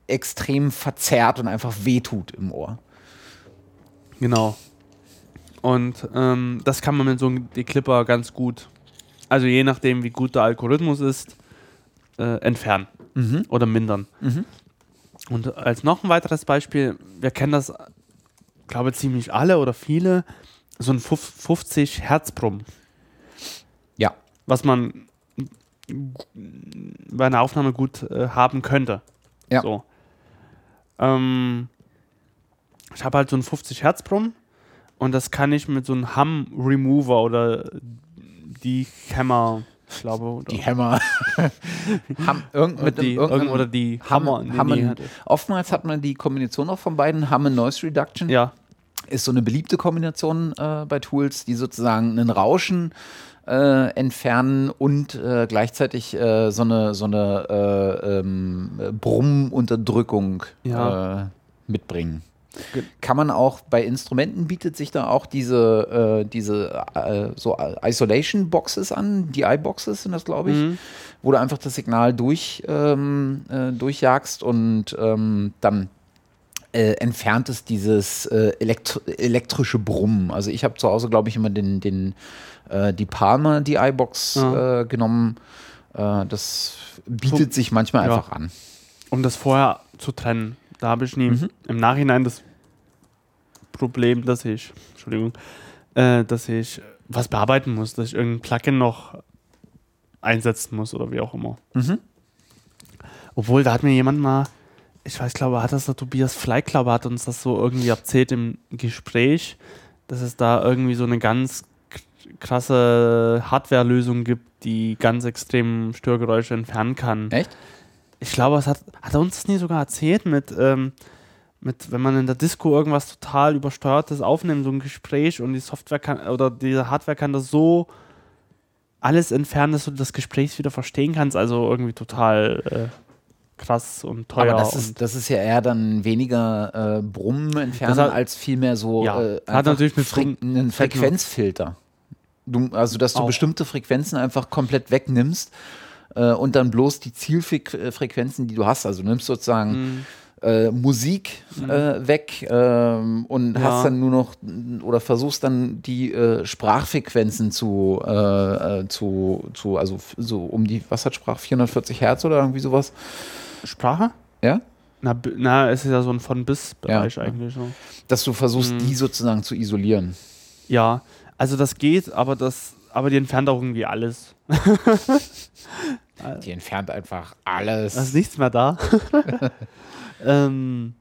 extrem verzerrt und einfach wehtut im Ohr. Genau. Und ähm, das kann man mit so einem Declipper ganz gut also je nachdem, wie gut der Algorithmus ist, äh, entfernen mhm. oder mindern. Mhm. Und als noch ein weiteres Beispiel, wir kennen das, glaube ich, ziemlich alle oder viele, so ein 50 Hertz Brumm. Ja. Was man bei einer Aufnahme gut äh, haben könnte. Ja. So. Ähm, ich habe halt so ein 50 Hertz Brumm und das kann ich mit so einem Hum Remover oder die Hammer Ich glaube, oder? Die Hämmer. Ham, irgend, mit die, irgend, oder die Hammer. Hammer, Hammer oftmals hat man die Kombination auch von beiden, Hammer Noise Reduction. Ja. Ist so eine beliebte Kombination äh, bei Tools, die sozusagen einen Rauschen äh, entfernen und äh, gleichzeitig äh, so eine, so eine äh, ähm, Brummunterdrückung ja. Äh, mitbringen. Kann man auch bei Instrumenten bietet sich da auch diese, äh, diese äh, so Isolation Boxes an, DI Boxes sind das, glaube ich, mhm. wo du einfach das Signal durch, ähm, äh, durchjagst und ähm, dann äh, entfernt es dieses äh, elektr elektrische Brummen. Also ich habe zu Hause, glaube ich, immer den, den, äh, die Palmer DI Box ja. genommen. das bietet so, sich manchmal ja. einfach an. Um das vorher zu trennen. Da habe ich nie mhm. im Nachhinein das Problem, dass ich, Entschuldigung, äh, dass ich was bearbeiten muss, dass ich irgendein Plugin noch einsetzen muss oder wie auch immer. Mhm. Obwohl, da hat mir jemand mal, ich weiß, glaube, hat das der Tobias Fleiklauber hat uns das so irgendwie erzählt im Gespräch, dass es da irgendwie so eine ganz krasse Hardware-Lösung gibt, die ganz extrem Störgeräusche entfernen kann. Echt? Ich glaube, es hat, hat er uns das nie sogar erzählt mit, ähm, mit, wenn man in der Disco irgendwas total übersteuertes aufnimmt, so ein Gespräch und die Software kann oder diese Hardware kann das so alles entfernen, dass du das Gespräch wieder verstehen kannst. Also irgendwie total äh, krass und teuer. Aber das ist, das ist ja eher dann weniger äh, Brummen entfernen hat, als vielmehr so ja, äh, hat natürlich mit Fre einen Frequenzfilter. Du, also dass du auch. bestimmte Frequenzen einfach komplett wegnimmst äh, und dann bloß die Zielfrequenzen, die du hast. Also du nimmst sozusagen mhm äh, Musik mhm. äh, weg ähm, und ja. hast dann nur noch oder versuchst dann die äh, Sprachfrequenzen zu, äh, äh, zu, zu, also so um die, was hat Sprach, 440 Hertz oder irgendwie sowas? Sprache? Ja? Na, na es ist ja so ein von-bis-Bereich ja. eigentlich. So. Dass du versuchst, mhm. die sozusagen zu isolieren. Ja, also das geht, aber das, aber die entfernt auch irgendwie alles. die entfernt einfach alles. Da ist nichts mehr da. Ähm,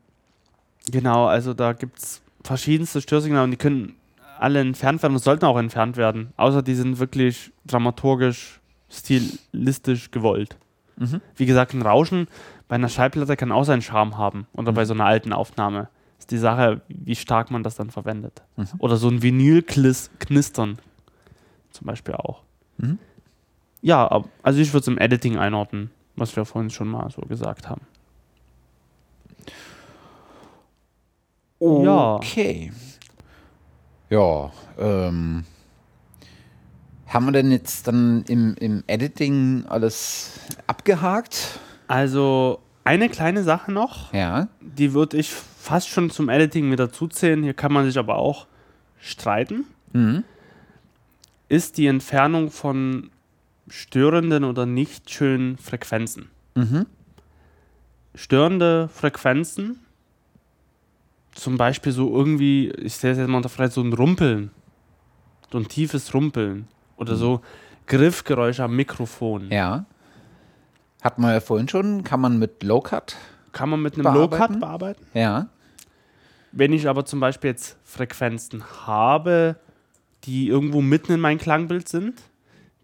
genau, also da gibt es verschiedenste Störsignale und die können alle entfernt werden und sollten auch entfernt werden. Außer die sind wirklich dramaturgisch, stilistisch gewollt. Mhm. Wie gesagt, ein Rauschen bei einer Schallplatte kann auch seinen Charme haben. Oder mhm. bei so einer alten Aufnahme. Ist die Sache, wie stark man das dann verwendet. Mhm. Oder so ein Vinyl-Knistern zum Beispiel auch. Mhm. Ja, also ich würde es im Editing einordnen, was wir vorhin schon mal so gesagt haben. Okay. Ja, ähm, haben wir denn jetzt dann im, im Editing alles abgehakt? Also eine kleine Sache noch. Ja. Die würde ich fast schon zum Editing mit dazuzählen. Hier kann man sich aber auch streiten. Mhm. Ist die Entfernung von störenden oder nicht schönen Frequenzen. Mhm. Störende Frequenzen zum Beispiel so irgendwie, ich sehe es jetzt mal unter Freiheit, so ein Rumpeln. So ein tiefes Rumpeln. Oder so Griffgeräusche am Mikrofon. Ja. Hatten wir ja vorhin schon, kann man mit Low-Cut Kann man mit einem Low-Cut bearbeiten? Ja. Wenn ich aber zum Beispiel jetzt Frequenzen habe, die irgendwo mitten in meinem Klangbild sind,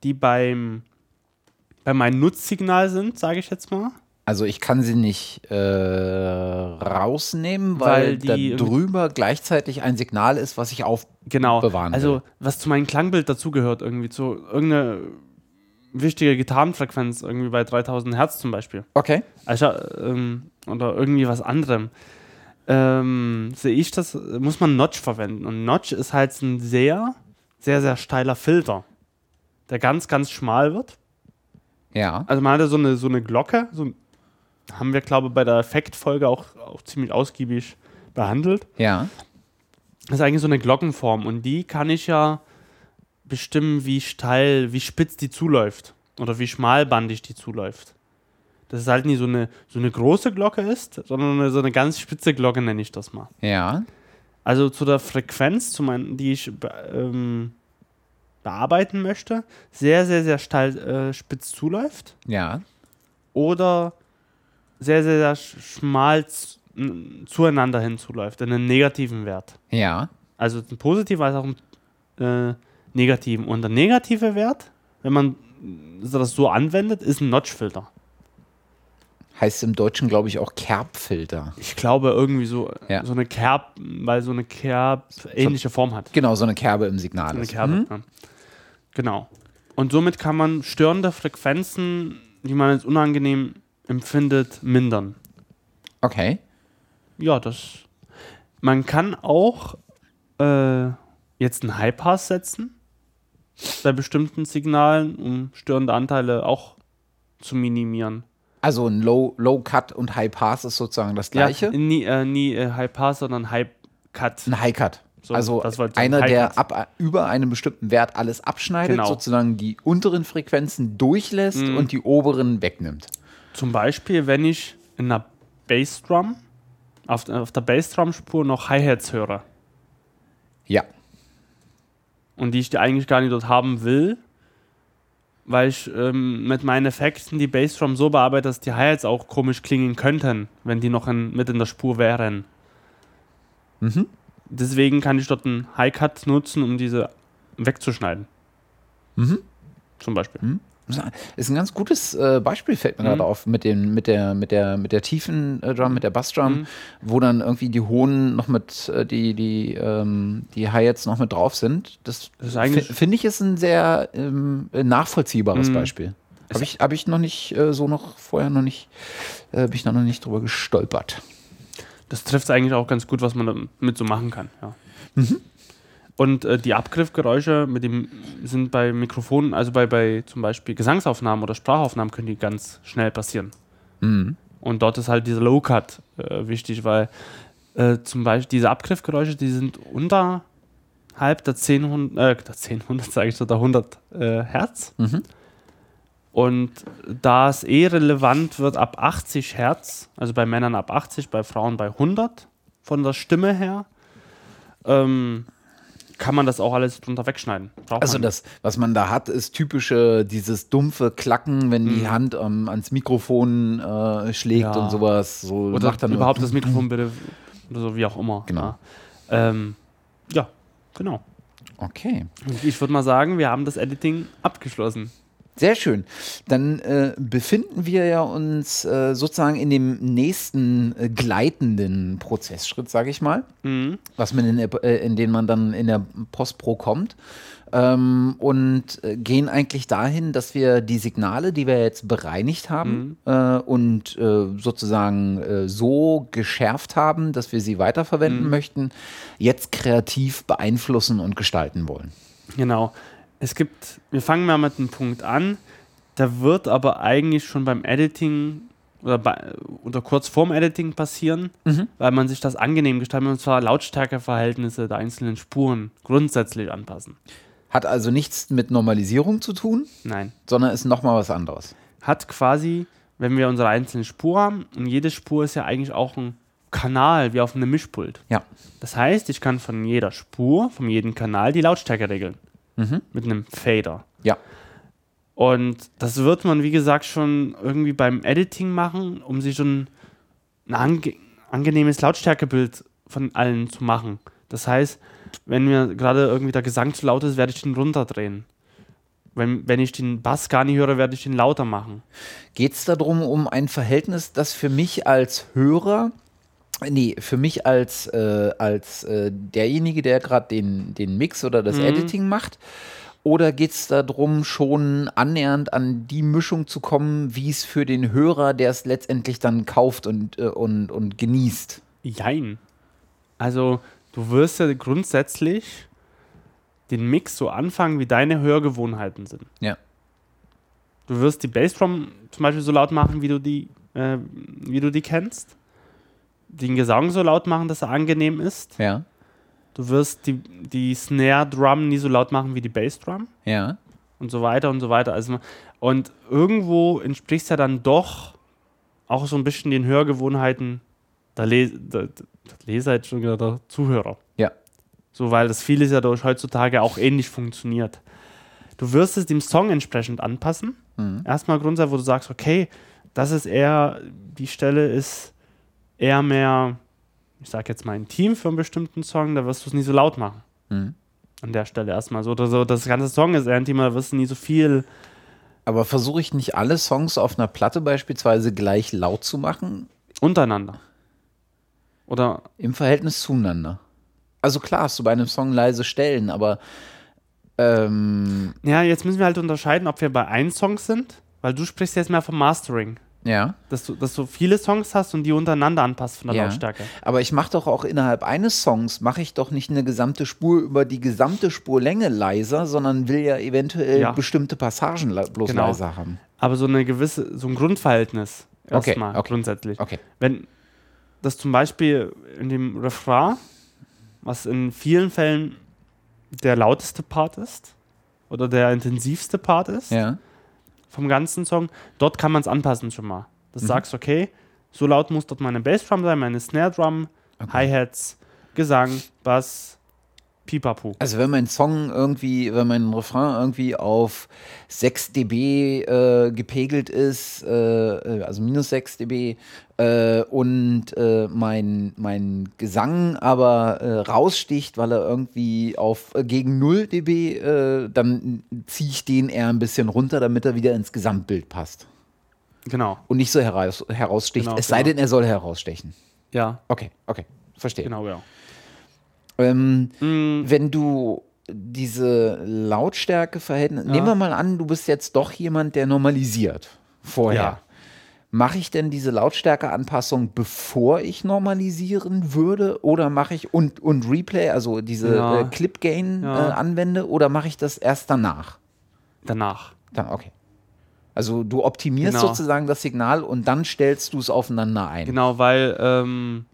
die beim, bei meinem Nutzsignal sind, sage ich jetzt mal, also ich kann sie nicht äh, rausnehmen, weil, weil da drüber gleichzeitig ein Signal ist, was ich aufbewahren genau. Also was zu meinem Klangbild dazugehört irgendwie, zu irgendeine wichtige Gitarrenfrequenz irgendwie bei 3000 Hertz zum Beispiel. Okay. Also, ähm, oder irgendwie was anderem. Ähm, sehe ich das, muss man Notch verwenden. Und Notch ist halt ein sehr, sehr, sehr steiler Filter, der ganz, ganz schmal wird. Ja. Also man hat so eine, so eine Glocke, so ein haben wir, glaube ich, bei der Effektfolge auch, auch ziemlich ausgiebig behandelt. Ja. Das ist eigentlich so eine Glockenform und die kann ich ja bestimmen, wie steil, wie spitz die zuläuft oder wie schmalbandig die zuläuft. Dass es halt nicht so eine, so eine große Glocke ist, sondern so eine ganz spitze Glocke nenne ich das mal. Ja. Also zu der Frequenz, zu mein, die ich ähm, bearbeiten möchte, sehr, sehr, sehr steil äh, spitz zuläuft. Ja. Oder sehr, sehr, sehr schmal zueinander hinzuläuft, in einen negativen Wert. Ja. Also ein positiver als auch ein äh, negativen. Und der negative Wert, wenn man das so anwendet, ist ein Notch-Filter. Heißt im Deutschen, glaube ich, auch Kerbfilter. Ich glaube irgendwie so, ja. so eine Kerb, weil so eine Kerb ähnliche so, Form hat. Genau, so eine Kerbe im Signal. So eine Kerbe, mhm. ja. Genau. Und somit kann man störende Frequenzen, die man als unangenehm empfindet, mindern. Okay. Ja, das. Man kann auch äh, jetzt einen High-Pass setzen bei bestimmten Signalen, um störende Anteile auch zu minimieren. Also ein Low, Low Cut und High Pass ist sozusagen das gleiche? Ja, nie, äh, nie äh, High Pass, sondern High Cut. Ein High Cut. So, also einer, der ab, über einem bestimmten Wert alles abschneidet, genau. sozusagen die unteren Frequenzen durchlässt mhm. und die oberen wegnimmt. Zum Beispiel, wenn ich in einer Bassdrum, auf, auf der Bassdrum-Spur noch Hi-Hats höre. Ja. Und die ich eigentlich gar nicht dort haben will, weil ich ähm, mit meinen Effekten die Bassdrum so bearbeite, dass die Hi-Hats auch komisch klingen könnten, wenn die noch in, mit in der Spur wären. Mhm. Deswegen kann ich dort einen High-Cut nutzen, um diese wegzuschneiden. Mhm. Zum Beispiel. Mhm. Ist ein ganz gutes äh, Beispiel, fällt mir mhm. gerade auf, mit, den, mit, der, mit, der, mit der tiefen äh, Drum, mit der Bassdrum, mhm. wo dann irgendwie die hohen noch mit, äh, die, die, ähm, die Hi-Hats noch mit drauf sind. Das, das finde ich ist ein sehr ähm, nachvollziehbares mhm. Beispiel. Habe ich, hab ich noch nicht äh, so noch vorher noch nicht, äh, bin ich noch nicht drüber gestolpert. Das trifft eigentlich auch ganz gut, was man damit so machen kann. Ja. Mhm. Und äh, die Abgriffgeräusche mit dem sind bei Mikrofonen, also bei, bei zum Beispiel Gesangsaufnahmen oder Sprachaufnahmen, können die ganz schnell passieren. Mhm. Und dort ist halt dieser Low Cut äh, wichtig, weil äh, zum Beispiel diese Abgriffgeräusche, die sind unterhalb der 10, äh, der 10, 100 sage ich so, der 100 äh, Hertz. Mhm. Und da es eh relevant wird ab 80 Hertz, also bei Männern ab 80, bei Frauen bei 100 von der Stimme her, ähm, kann man das auch alles drunter wegschneiden. Braucht also das, was man da hat, ist typische, dieses dumpfe Klacken, wenn mhm. die Hand ähm, ans Mikrofon äh, schlägt ja. und sowas. So oder macht dann überhaupt das Mikrofon bitte, oder so wie auch immer. Genau. Ja, ähm, ja genau. Okay. Ich würde mal sagen, wir haben das Editing abgeschlossen. Sehr schön. Dann äh, befinden wir ja uns äh, sozusagen in dem nächsten äh, gleitenden Prozessschritt, sage ich mal, mhm. was man in, der, äh, in den man dann in der Postpro kommt. Ähm, und äh, gehen eigentlich dahin, dass wir die Signale, die wir jetzt bereinigt haben mhm. Äh, und sozusagen so geschärft haben, dass wir sie weiterverwenden mhm. möchten, jetzt kreativ beeinflussen und gestalten wollen. Genau es gibt, wir fangen mal mit einem Punkt an, da wird aber eigentlich schon beim Editing oder, bei, oder kurz vorm Editing passieren, mhm. weil man sich das angenehm gestaltet, und zwar Lautstärkeverhältnisse der einzelnen Spuren grundsätzlich anpassen. Hat also nichts mit Normalisierung zu tun? Nein. Sondern ist nochmal was anderes. Hat quasi, wenn wir unsere einzelnen Spuren haben, und jede Spur ist ja eigentlich auch ein Kanal, wie auf einem Mischpult. Ja. Das heißt, ich kann von jeder Spur, von jedem Kanal die Lautstärke regeln mhm. mit einem Fader. Ja. Und das wird man, wie gesagt, schon irgendwie beim Editing machen, um sich schon ein ange angenehmes Lautstärkebild von allen zu machen. Das heißt, wenn mir gerade irgendwie der Gesang zu laut ist, werde ich den runterdrehen. Wenn, wenn ich den Bass gar nicht höre, werde ich den lauter machen. Geht es darum, um ein Verhältnis, das für mich als Hörer Nee, für mich als, äh, als äh, derjenige, der gerade den, den Mix oder das mhm. Editing macht. Oder geht es darum, schon annähernd an die Mischung zu kommen, wie es für den Hörer, der es letztendlich dann kauft und, äh, und, und genießt? Jein. Also, du wirst ja grundsätzlich den Mix so anfangen, wie deine Hörgewohnheiten sind. Ja. Du wirst die Bassdrum zum Beispiel so laut machen, wie du die, äh, wie du die kennst den Gesang so laut machen, dass er angenehm ist. Ja. Du wirst die, die Snare Drum nie so laut machen wie die Bass Drum. Ja. Und so weiter und so weiter. Also, und irgendwo entspricht es ja dann doch auch so ein bisschen den Hörgewohnheiten der, Le der, der Leser, jetzt schon der Zuhörer. Ja. So, weil das vieles ja durch heutzutage auch ähnlich funktioniert. Du wirst es dem Song entsprechend anpassen. Mhm. Erstmal grundsätzlich, wo du sagst, okay, das ist eher, die Stelle ist eher mehr, ich sag jetzt mal, intim für einen bestimmten Song, da wirst du es nie so laut machen. Mhm. An der Stelle erstmal so. Oder so. Das ganze Song ist eher intim, da wirst du nie so viel Aber versuche ich nicht alle Songs auf einer Platte beispielsweise gleich laut zu machen? Untereinander. Oder? Im Verhältnis zueinander. Also klar hast du bei einem Song leise Stellen, aber ähm, Ja, jetzt müssen wir halt unterscheiden, ob wir bei einem Song sind, weil du sprichst jetzt mehr vom Mastering. Ja. Dass du, dass du viele Songs hast und die untereinander anpasst von der ja. Lautstärke. Aber ich mache doch auch innerhalb eines Songs, mache ich doch nicht eine gesamte Spur über die gesamte Spurlänge leiser, sondern will ja eventuell Ja. bestimmte Passagen bloß Genau. leiser haben. Aber so eine gewisse, so ein Grundverhältnis Okay, erstmal okay. grundsätzlich. Okay. Wenn das zum Beispiel in dem Refrain, was in vielen Fällen der lauteste Part ist oder der intensivste Part ist Ja. Vom ganzen Song, dort kann man es anpassen schon mal. Das Mhm. sagst, okay, so laut muss dort meine Bassdrum sein, meine Snare Drum, Hi-Hats, Gesang, Bass, Pipapo. Also wenn mein Song irgendwie, wenn mein Refrain irgendwie auf 6 dB äh, gepegelt ist, äh, äh, also minus 6 dB, äh, und äh, mein, mein Gesang aber äh, raussticht, weil er irgendwie auf gegen 0 dB, dann ziehe ich den eher ein bisschen runter, damit er wieder ins Gesamtbild passt. Genau, Und nicht so heraus, heraussticht, Genau, es sei genau. denn, er soll herausstechen. ja, Okay, okay, verstehe. genau, genau. Ähm, Mm, wenn du diese Lautstärkeverhältnisse, Ja. nehmen wir mal an, du bist jetzt doch jemand, der normalisiert vorher. Ja. Mache ich denn diese Lautstärkeanpassung, bevor ich normalisieren würde? Oder mache ich und, und Replay, also diese Ja. äh, Clip Gain äh, anwende, oder mache ich das erst danach? danach. Dann, okay. Also du optimierst Genau. sozusagen das Signal und dann stellst du es aufeinander ein. Genau, weil ähm,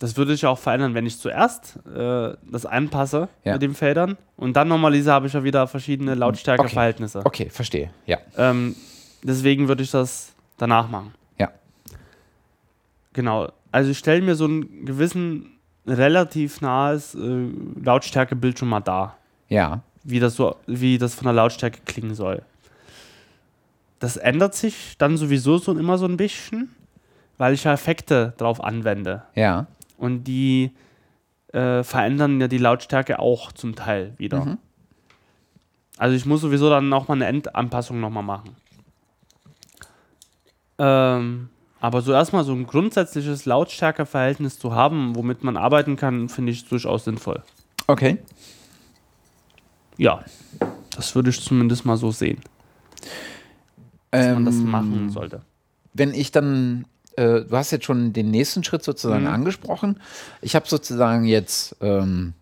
das würde sich auch verändern, wenn ich zuerst äh, das anpasse Ja. mit den Feldern und dann normalisiere, habe ich ja wieder verschiedene Lautstärkeverhältnisse. Okay, verstehe. Ja. Ähm, deswegen würde ich das danach machen. Ja. Genau. Also ich stelle mir so einen gewissen relativ nahes äh, Lautstärkebild schon mal dar, Ja. wie das so, wie das von der Lautstärke klingen soll. Das ändert sich dann sowieso so immer so ein bisschen, weil ich ja Effekte drauf anwende. Ja. Und die äh, verändern ja die Lautstärke auch zum Teil wieder. Mhm. Also ich muss sowieso dann nochmal eine Endanpassung nochmal machen. Ähm, aber so erstmal so ein grundsätzliches Lautstärkeverhältnis zu haben, womit man arbeiten kann, finde ich durchaus sinnvoll. Okay. Ja, das würde ich zumindest mal so sehen, dass man das Ähm, machen sollte. wenn ich dann, äh, du hast jetzt schon den nächsten Schritt sozusagen Mhm. angesprochen. Ich habe sozusagen jetzt, ähm,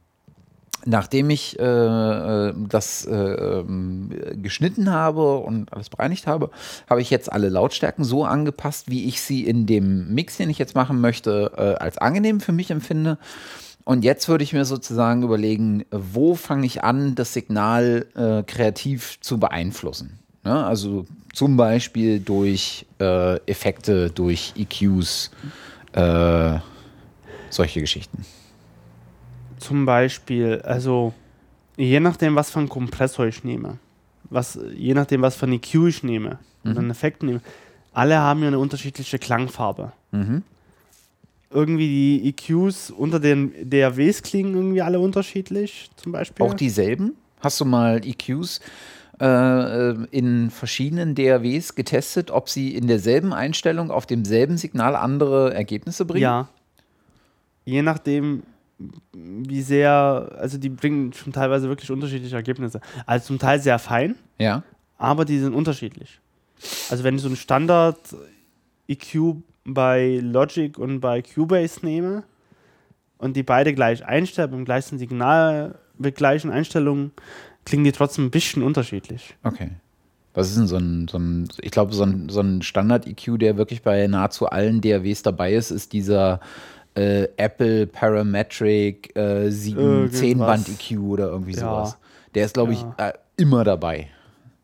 nachdem ich äh, äh, das äh, ähm, geschnitten habe und alles bereinigt habe, habe ich jetzt alle Lautstärken so angepasst, wie ich sie in dem Mix, den ich jetzt machen möchte, äh, als angenehm für mich empfinde. Und jetzt würde ich mir sozusagen überlegen, wo fange ich an, das Signal kreativ zu beeinflussen. Ne? Also zum Beispiel durch äh, Effekte, durch EQs, äh, solche Geschichten. Zum Beispiel, also je nachdem, was für einen Kompressor ich nehme, was, je nachdem, was für einen EQ ich nehme oder einen Effekt nehme, alle haben ja eine unterschiedliche Klangfarbe. Mhm. Irgendwie die EQs unter den DAWs klingen irgendwie alle unterschiedlich, zum Beispiel. Auch dieselben? Hast du mal EQs äh, äh, in verschiedenen DAWs getestet, ob sie in derselben Einstellung auf demselben Signal andere Ergebnisse bringen? Ja. Je nachdem, wie sehr, also die bringen schon teilweise wirklich unterschiedliche Ergebnisse. Also zum Teil sehr fein, Ja. aber die sind unterschiedlich. Also wenn ich so einen Standard EQ bei Logic und bei Cubase nehme und die beide gleich einstelle, beim gleichen Signal, mit gleichen Einstellungen, klingen die trotzdem ein bisschen unterschiedlich. Okay. Was ist denn so ein, so ein ich glaube, so ein, so ein Standard-EQ, der wirklich bei nahezu allen DAWs dabei ist, ist dieser äh, Apple Parametric äh, 7 Irgendwas. 10-Band-EQ oder irgendwie Ja. sowas. Der ist, glaube Ja. ich, äh, immer dabei.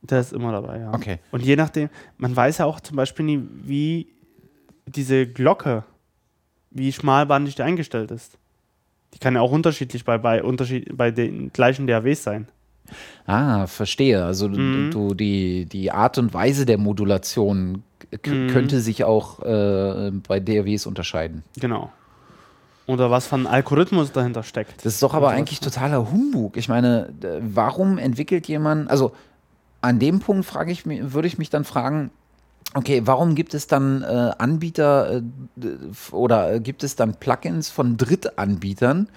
Der ist immer dabei, ja. Okay. Und je nachdem, man weiß ja auch zum Beispiel nie, wie diese Glocke, wie schmalbandig die eingestellt ist. Die kann ja auch unterschiedlich bei, bei, unterschied bei den gleichen DAWs sein. Ah, verstehe. Also Mhm. du, die, die Art und Weise der Modulation Mhm. könnte sich auch äh, bei DAWs unterscheiden. Genau. Oder was für ein Algorithmus dahinter steckt. Das ist doch aber eigentlich totaler Humbug. Ich meine, warum entwickelt jemand, also an dem Punkt frage ich mich, würde ich mich dann fragen, Okay, warum gibt es dann äh, Anbieter äh, oder gibt es dann Plugins von Drittanbietern,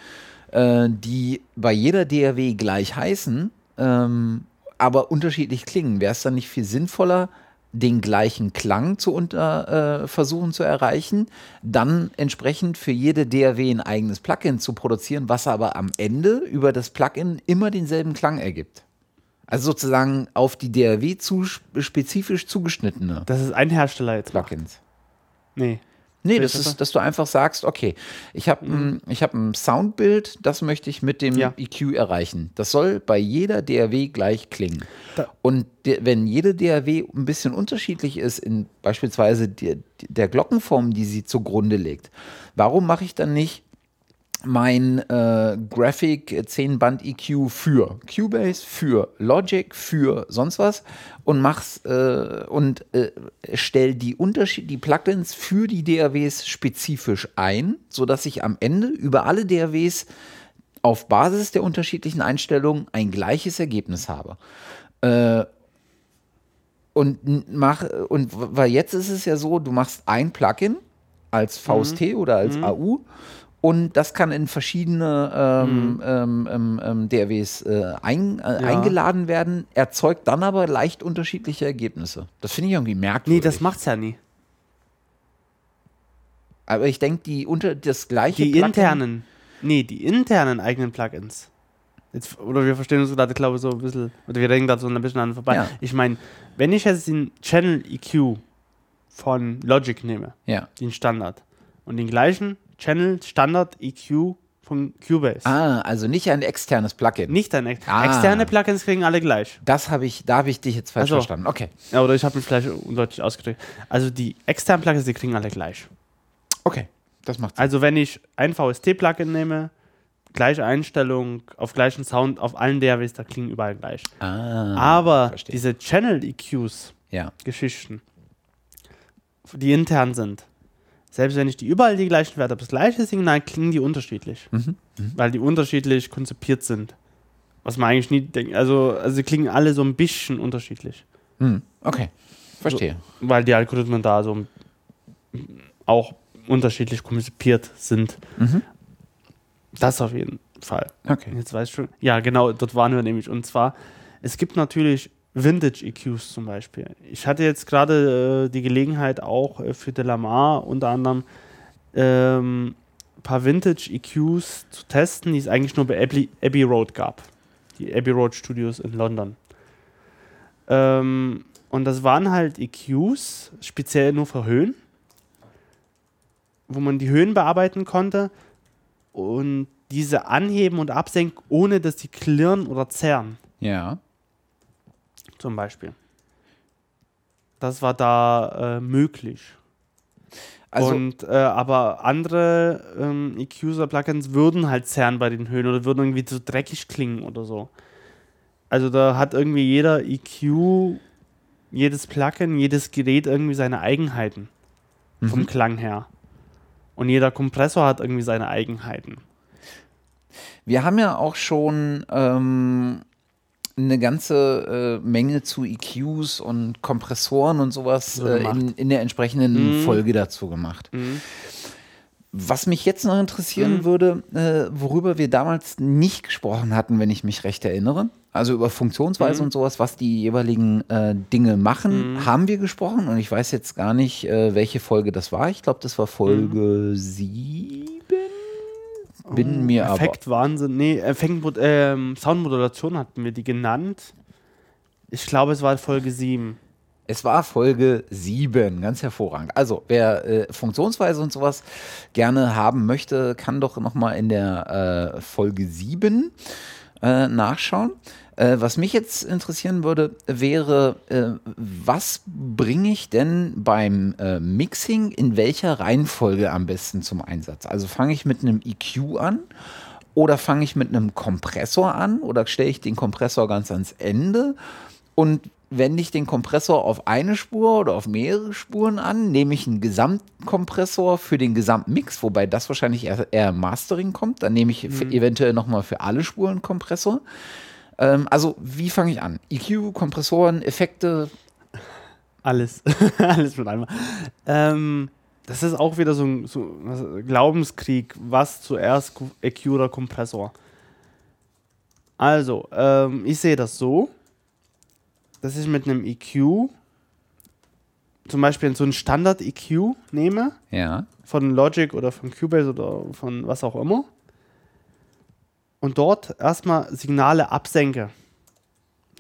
äh, die bei jeder DAW gleich heißen, ähm, aber unterschiedlich klingen? Wäre es dann nicht viel sinnvoller, den gleichen Klang zu unter, äh, versuchen zu erreichen, dann entsprechend für jede DAW ein eigenes Plugin zu produzieren, was aber am Ende über das Plugin immer denselben Klang ergibt. Also sozusagen auf die DAW zu, spezifisch zugeschnittene. Das ist ein Hersteller jetzt. Plugins. Nee. Nee, das ist, dass du einfach sagst, okay, ich habe mhm. ein, hab ein Soundbild, das möchte ich mit dem ja. EQ erreichen. Das soll bei jeder DAW gleich klingen. Da. Und de, wenn jede DAW ein bisschen unterschiedlich ist, in beispielsweise die, der Glockenform, die sie zugrunde legt, warum mache ich dann nicht mein äh, Graphic 10-Band EQ für Cubase, für Logic, für sonst was und mach's äh, und äh, stell die Unterschied die Plugins für die DAWs spezifisch ein, sodass ich am Ende über alle DAWs auf Basis der unterschiedlichen Einstellungen ein gleiches Ergebnis habe. Äh, und mach und weil jetzt ist es ja so, du machst ein Plugin als VST mhm. oder als mhm. AU und das kann in verschiedene ähm, mhm. ähm, ähm, ähm DRWs äh, ein, äh, ja. eingeladen werden, erzeugt dann aber leicht unterschiedliche Ergebnisse. Das finde ich irgendwie merkwürdig. Nee, das macht es ja nie. Aber ich denke, die unter das gleiche. Die Plugin internen. Nee, die internen eigenen Plugins. Jetzt, oder wir verstehen uns gerade, glaube ich, so ein bisschen, oder wir denken da so ein bisschen an vorbei. Ja. Ich meine, wenn ich jetzt den Channel EQ von Logic nehme, ja. den Standard, und den gleichen Channel Standard EQ von Cubase. Ah, also nicht ein externes Plugin. Nicht ein ex ah. externe Plugins kriegen alle gleich. Das habe ich, da habe ich dich jetzt falsch also, verstanden. Okay. Ja, oder ich habe mich vielleicht undeutlich ausgedrückt. Also die externen Plugins, die kriegen alle gleich. Okay, das macht Sinn. Also wenn ich ein VST-Plugin nehme, gleiche Einstellung, auf gleichen Sound, auf allen DAWs, da klingen überall gleich. Ah, Aber verstehe. diese Channel-EQs, ja. Geschichten, die intern sind, selbst wenn ich die überall die gleichen Werte habe, das gleiche Signal, klingen die unterschiedlich. Mhm. Mhm. Weil die unterschiedlich konzipiert sind. Was man eigentlich nie denkt. Also, also sie klingen alle so ein bisschen unterschiedlich. Mhm. Okay, verstehe. So, weil die Algorithmen da so auch unterschiedlich konzipiert sind. Mhm. Das auf jeden Fall. Okay. Jetzt weiß ich schon. Ja, genau, dort waren wir nämlich. Und zwar, es gibt natürlich Vintage EQs zum Beispiel. Ich hatte jetzt gerade äh, die Gelegenheit auch äh, für Delamar unter anderem ähm, ein paar Vintage EQs zu testen, die es eigentlich nur bei Abbey, Abbey Road gab. Die Abbey Road Studios in London. Ähm, und das waren halt EQs, speziell nur für Höhen, wo man die Höhen bearbeiten konnte und diese anheben und absenken, ohne dass die klirren oder zerren. Ja zum Beispiel. Das war da äh, möglich. Also und, äh, aber andere ähm, EQuser-Plugins würden halt zerren bei den Höhen oder würden irgendwie so dreckig klingen oder so. Also da hat irgendwie jeder EQ, jedes Plugin, jedes Gerät irgendwie seine Eigenheiten mhm. vom Klang her. Und jeder Kompressor hat irgendwie seine Eigenheiten. Wir haben ja auch schon ähm, eine ganze äh, Menge zu EQs und Kompressoren und sowas so äh, in, in, der entsprechenden mhm. Folge dazu gemacht. Mhm. Was mich jetzt noch interessieren mhm. würde, äh, worüber wir damals nicht gesprochen hatten, wenn ich mich recht erinnere, also über Funktionsweise mhm. und sowas, was die jeweiligen äh, Dinge machen, mhm. haben wir gesprochen und ich weiß jetzt gar nicht, äh, welche Folge das war. Ich glaube, das war Folge 7 bin oh, mir Effekt, aber. Effekt Wahnsinn. Nee, Effekt, äh, Soundmodulation hatten wir die genannt. Ich glaube, es war Folge 7. Es war Folge 7, ganz hervorragend. Also, wer äh, Funktionsweise und sowas gerne haben möchte, kann doch nochmal in der äh, Folge 7 äh, nachschauen. Äh, was mich jetzt interessieren würde, wäre, äh, was bringe ich denn beim äh, Mixing in welcher Reihenfolge am besten zum Einsatz? Also fange ich mit einem EQ an oder fange ich mit einem Kompressor an oder stelle ich den Kompressor ganz ans Ende und wende ich den Kompressor auf eine Spur oder auf mehrere Spuren an, nehme ich einen Gesamtkompressor für den Gesamtmix, wobei das wahrscheinlich eher, eher Mastering kommt, dann nehme ich mhm. eventuell nochmal für alle Spuren Kompressor. Ähm, also, wie fange ich an? EQ, Kompressoren, Effekte? Alles. Alles mit einmal. Ähm, das ist auch wieder so ein, so ein Glaubenskrieg. Was zuerst, EQ oder Kompressor? Also, ähm, ich sehe das so, dass ich mit einem EQ zum Beispiel so einen Standard-EQ nehme. Ja. Von Logic oder von Cubase oder von was auch immer. Und dort erstmal Signale absenke,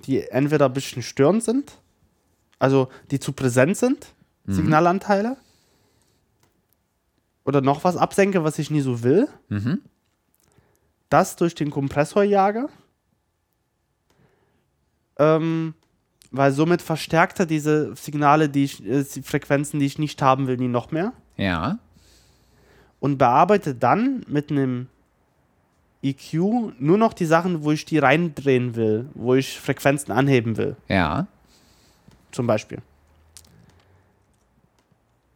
die entweder ein bisschen störend sind, also die zu präsent sind, mhm. Signalanteile. Oder noch was absenke, was ich nie so will. Mhm. Das durch den Kompressor jage. Ähm, weil somit verstärkt er diese Signale, die, ich, äh, die Frequenzen, die ich nicht haben will, nie noch mehr. Ja. Und bearbeite dann mit einem EQ nur noch die Sachen, wo ich die reindrehen will, wo ich Frequenzen anheben will. Ja. Zum Beispiel.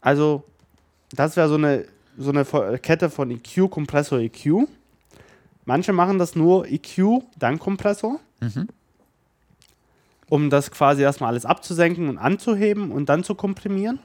Also, das wäre so eine, so eine Kette von EQ, Kompressor, EQ. Manche machen das nur EQ, dann Kompressor. Mhm um das quasi erstmal alles abzusenken und anzuheben und dann zu komprimieren.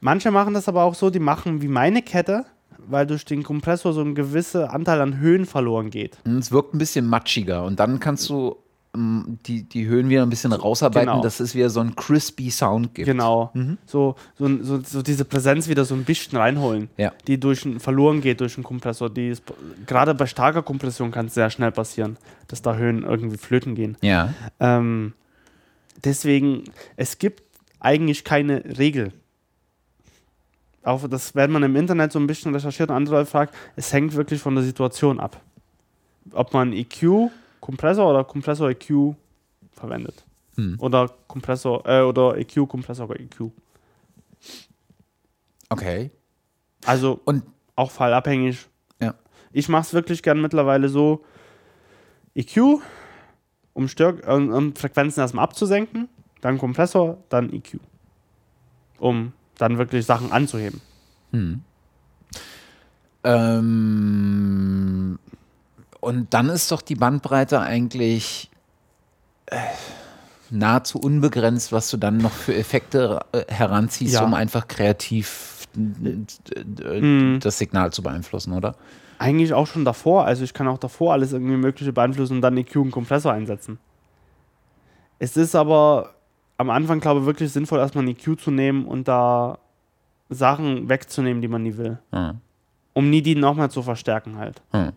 Manche machen das aber auch so, die machen wie meine Kette, weil durch den Kompressor so ein gewisser Anteil an Höhen verloren geht. Es wirkt ein bisschen matschiger und dann kannst du die, die Höhen wieder ein bisschen rausarbeiten, genau. dass es wieder so ein crispy Sound gibt. Genau. Mhm. So, so, so, so, diese Präsenz wieder so ein bisschen reinholen, ja. die durch verloren geht durch den Kompressor. Die ist, gerade bei starker Kompression kann es sehr schnell passieren, dass da Höhen irgendwie flöten gehen. Ja. Ähm, deswegen, es gibt eigentlich keine Regel. Auch das, wenn man im Internet so ein bisschen recherchiert und andere Leute fragt, es hängt wirklich von der Situation ab. Ob man EQ Kompressor oder Kompressor EQ verwendet. Hm. Oder Kompressor, äh, oder EQ, Kompressor oder EQ. Okay. Also und auch fallabhängig. Ja. Ich mache es wirklich gern mittlerweile so: EQ, um, Stör um, um Frequenzen erstmal abzusenken, dann Kompressor, dann EQ. Um dann wirklich Sachen anzuheben. Hm. Ähm, und dann ist doch die Bandbreite eigentlich äh, nahezu unbegrenzt, was du dann noch für Effekte äh, heranziehst, ja. um einfach kreativ mhm. das Signal zu beeinflussen, oder? Eigentlich auch schon davor. Also ich kann auch davor alles irgendwie Mögliche beeinflussen und dann EQ und Kompressor einsetzen. Es ist aber am Anfang, glaube ich, wirklich sinnvoll, erstmal einen EQ zu nehmen und da Sachen wegzunehmen, die man nie will. Mhm. Um nie die nochmal zu verstärken halt. Mhm.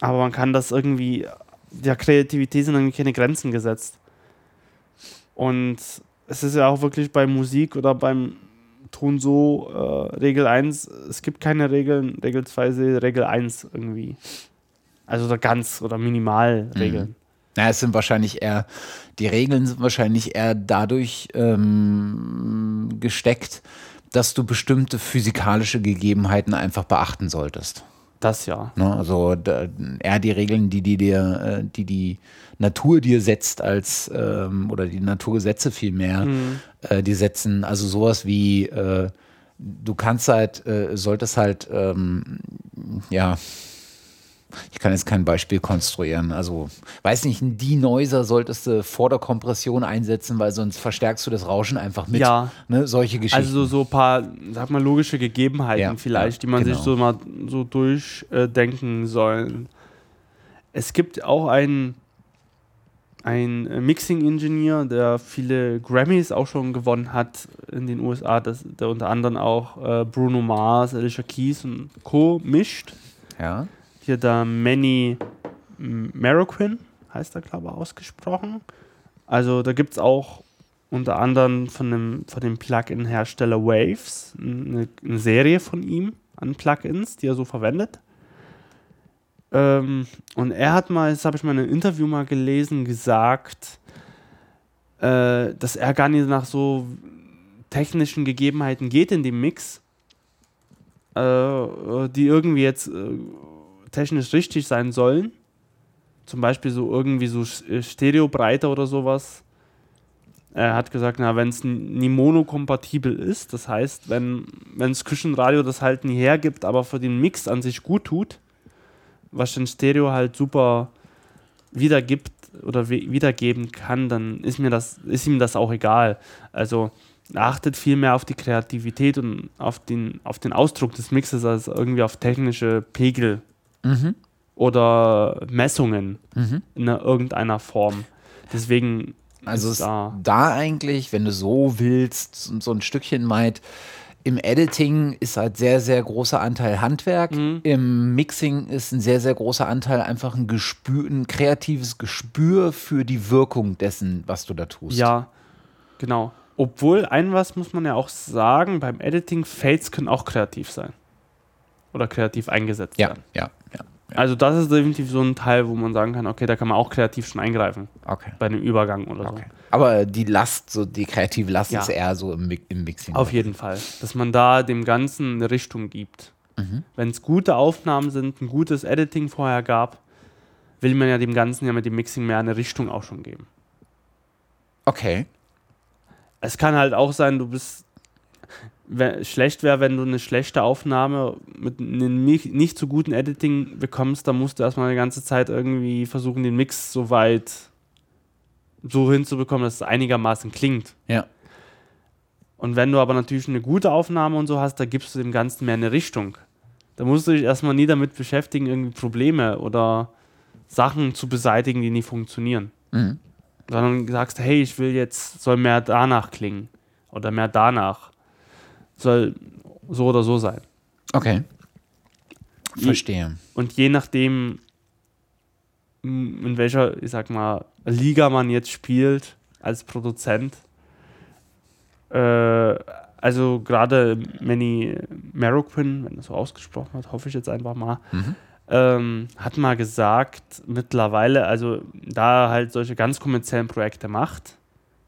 Aber man kann das irgendwie, der Kreativität sind irgendwie keine Grenzen gesetzt. Und es ist ja auch wirklich bei Musik oder beim Ton so äh, Regel 1, es gibt keine Regeln, Regel 2, Regel 1 irgendwie. Also ganz oder minimal. Regeln. Mhm. Ja, es sind wahrscheinlich eher, die Regeln sind wahrscheinlich eher dadurch ähm, gesteckt, dass du bestimmte physikalische Gegebenheiten einfach beachten solltest. Das ja. Ne, also da, eher die Regeln, die, die dir, äh, die die Natur dir setzt, als ähm, oder die Naturgesetze vielmehr, mhm. äh, die setzen, also sowas wie äh, du kannst halt, äh, solltest halt, ähm, ja, ich kann jetzt kein Beispiel konstruieren. Also, weiß nicht, ein Denoiser solltest du vor der Kompression einsetzen, weil sonst verstärkst du das Rauschen einfach mit. Ja. Ne? Solche Geschichten. Also, so ein paar, sag mal, logische Gegebenheiten ja, vielleicht, ja, die man genau. sich so mal so durchdenken äh, soll. Es gibt auch einen, einen Mixing-Ingenieur, der viele Grammys auch schon gewonnen hat in den USA, das, der unter anderem auch äh, Bruno Mars, Alicia Keys und Co. mischt. Ja hier der Manny Marroquin, heißt er, glaube ich, ausgesprochen. Also da gibt es auch unter anderem von dem, von dem Plugin-Hersteller Waves eine, eine, Serie von ihm an Plugins, die er so verwendet. Ähm, und er hat mal, das habe ich mal in einem Interview mal gelesen, gesagt, äh, dass er gar nicht nach so technischen Gegebenheiten geht in dem Mix, äh, die irgendwie jetzt äh, technisch richtig sein sollen, zum Beispiel so irgendwie so äh, Stereobreite oder sowas, er hat gesagt, na, wenn es nie monokompatibel ist, das heißt, wenn das Küchenradio das halt nie hergibt, aber für den Mix an sich gut tut, was den Stereo halt super wiedergibt oder wiedergeben kann, dann ist mir das, ist ihm das auch egal. Also achtet viel mehr auf die Kreativität und auf den, auf den Ausdruck des Mixes als irgendwie auf technische Pegel mhm. oder Messungen mhm. in irgendeiner Form. Deswegen also ist da, da eigentlich, wenn du so willst, so ein Stückchen meint, im Editing ist halt sehr, sehr großer Anteil Handwerk. Mhm. Im Mixing ist ein sehr, sehr großer Anteil einfach ein Gespür, ein kreatives Gespür für die Wirkung dessen, was du da tust. Ja, genau. Obwohl, ein was muss man ja auch sagen, beim Editing, Fates können auch kreativ sein. Oder kreativ eingesetzt ja, werden. Ja, ja. Also das ist definitiv so ein Teil, wo man sagen kann, okay, da kann man auch kreativ schon eingreifen. Okay. Bei einem Übergang oder okay. so. Aber die Last, so die kreative Last ja. ist eher so im, im Mixing. Auf jeden Fall. Dass man da dem Ganzen eine Richtung gibt. Mhm. Wenn es gute Aufnahmen sind, ein gutes Editing vorher gab, will man ja dem Ganzen ja mit dem Mixing mehr eine Richtung auch schon geben. Okay. Es kann halt auch sein, du bist schlecht wäre, wenn du eine schlechte Aufnahme mit einem nicht so guten Editing bekommst, dann musst du erstmal eine ganze Zeit irgendwie versuchen, den Mix so weit so hinzubekommen, dass es einigermaßen klingt. Ja. Und wenn du aber natürlich eine gute Aufnahme und so hast, da gibst du dem Ganzen mehr eine Richtung. Da musst du dich erstmal nie damit beschäftigen, irgendwie Probleme oder Sachen zu beseitigen, die nicht funktionieren. Mhm. Sondern sagst, hey, ich will jetzt, soll mehr danach klingen oder mehr danach soll so oder so sein. Okay. Verstehe. Und je nachdem, in welcher, ich sag mal, Liga man jetzt spielt als Produzent, äh, also gerade Manny Marroquin, wenn das so ausgesprochen wird, hoffe ich jetzt einfach mal, mhm. ähm, hat mal gesagt, mittlerweile, also da er halt solche ganz kommerziellen Projekte macht,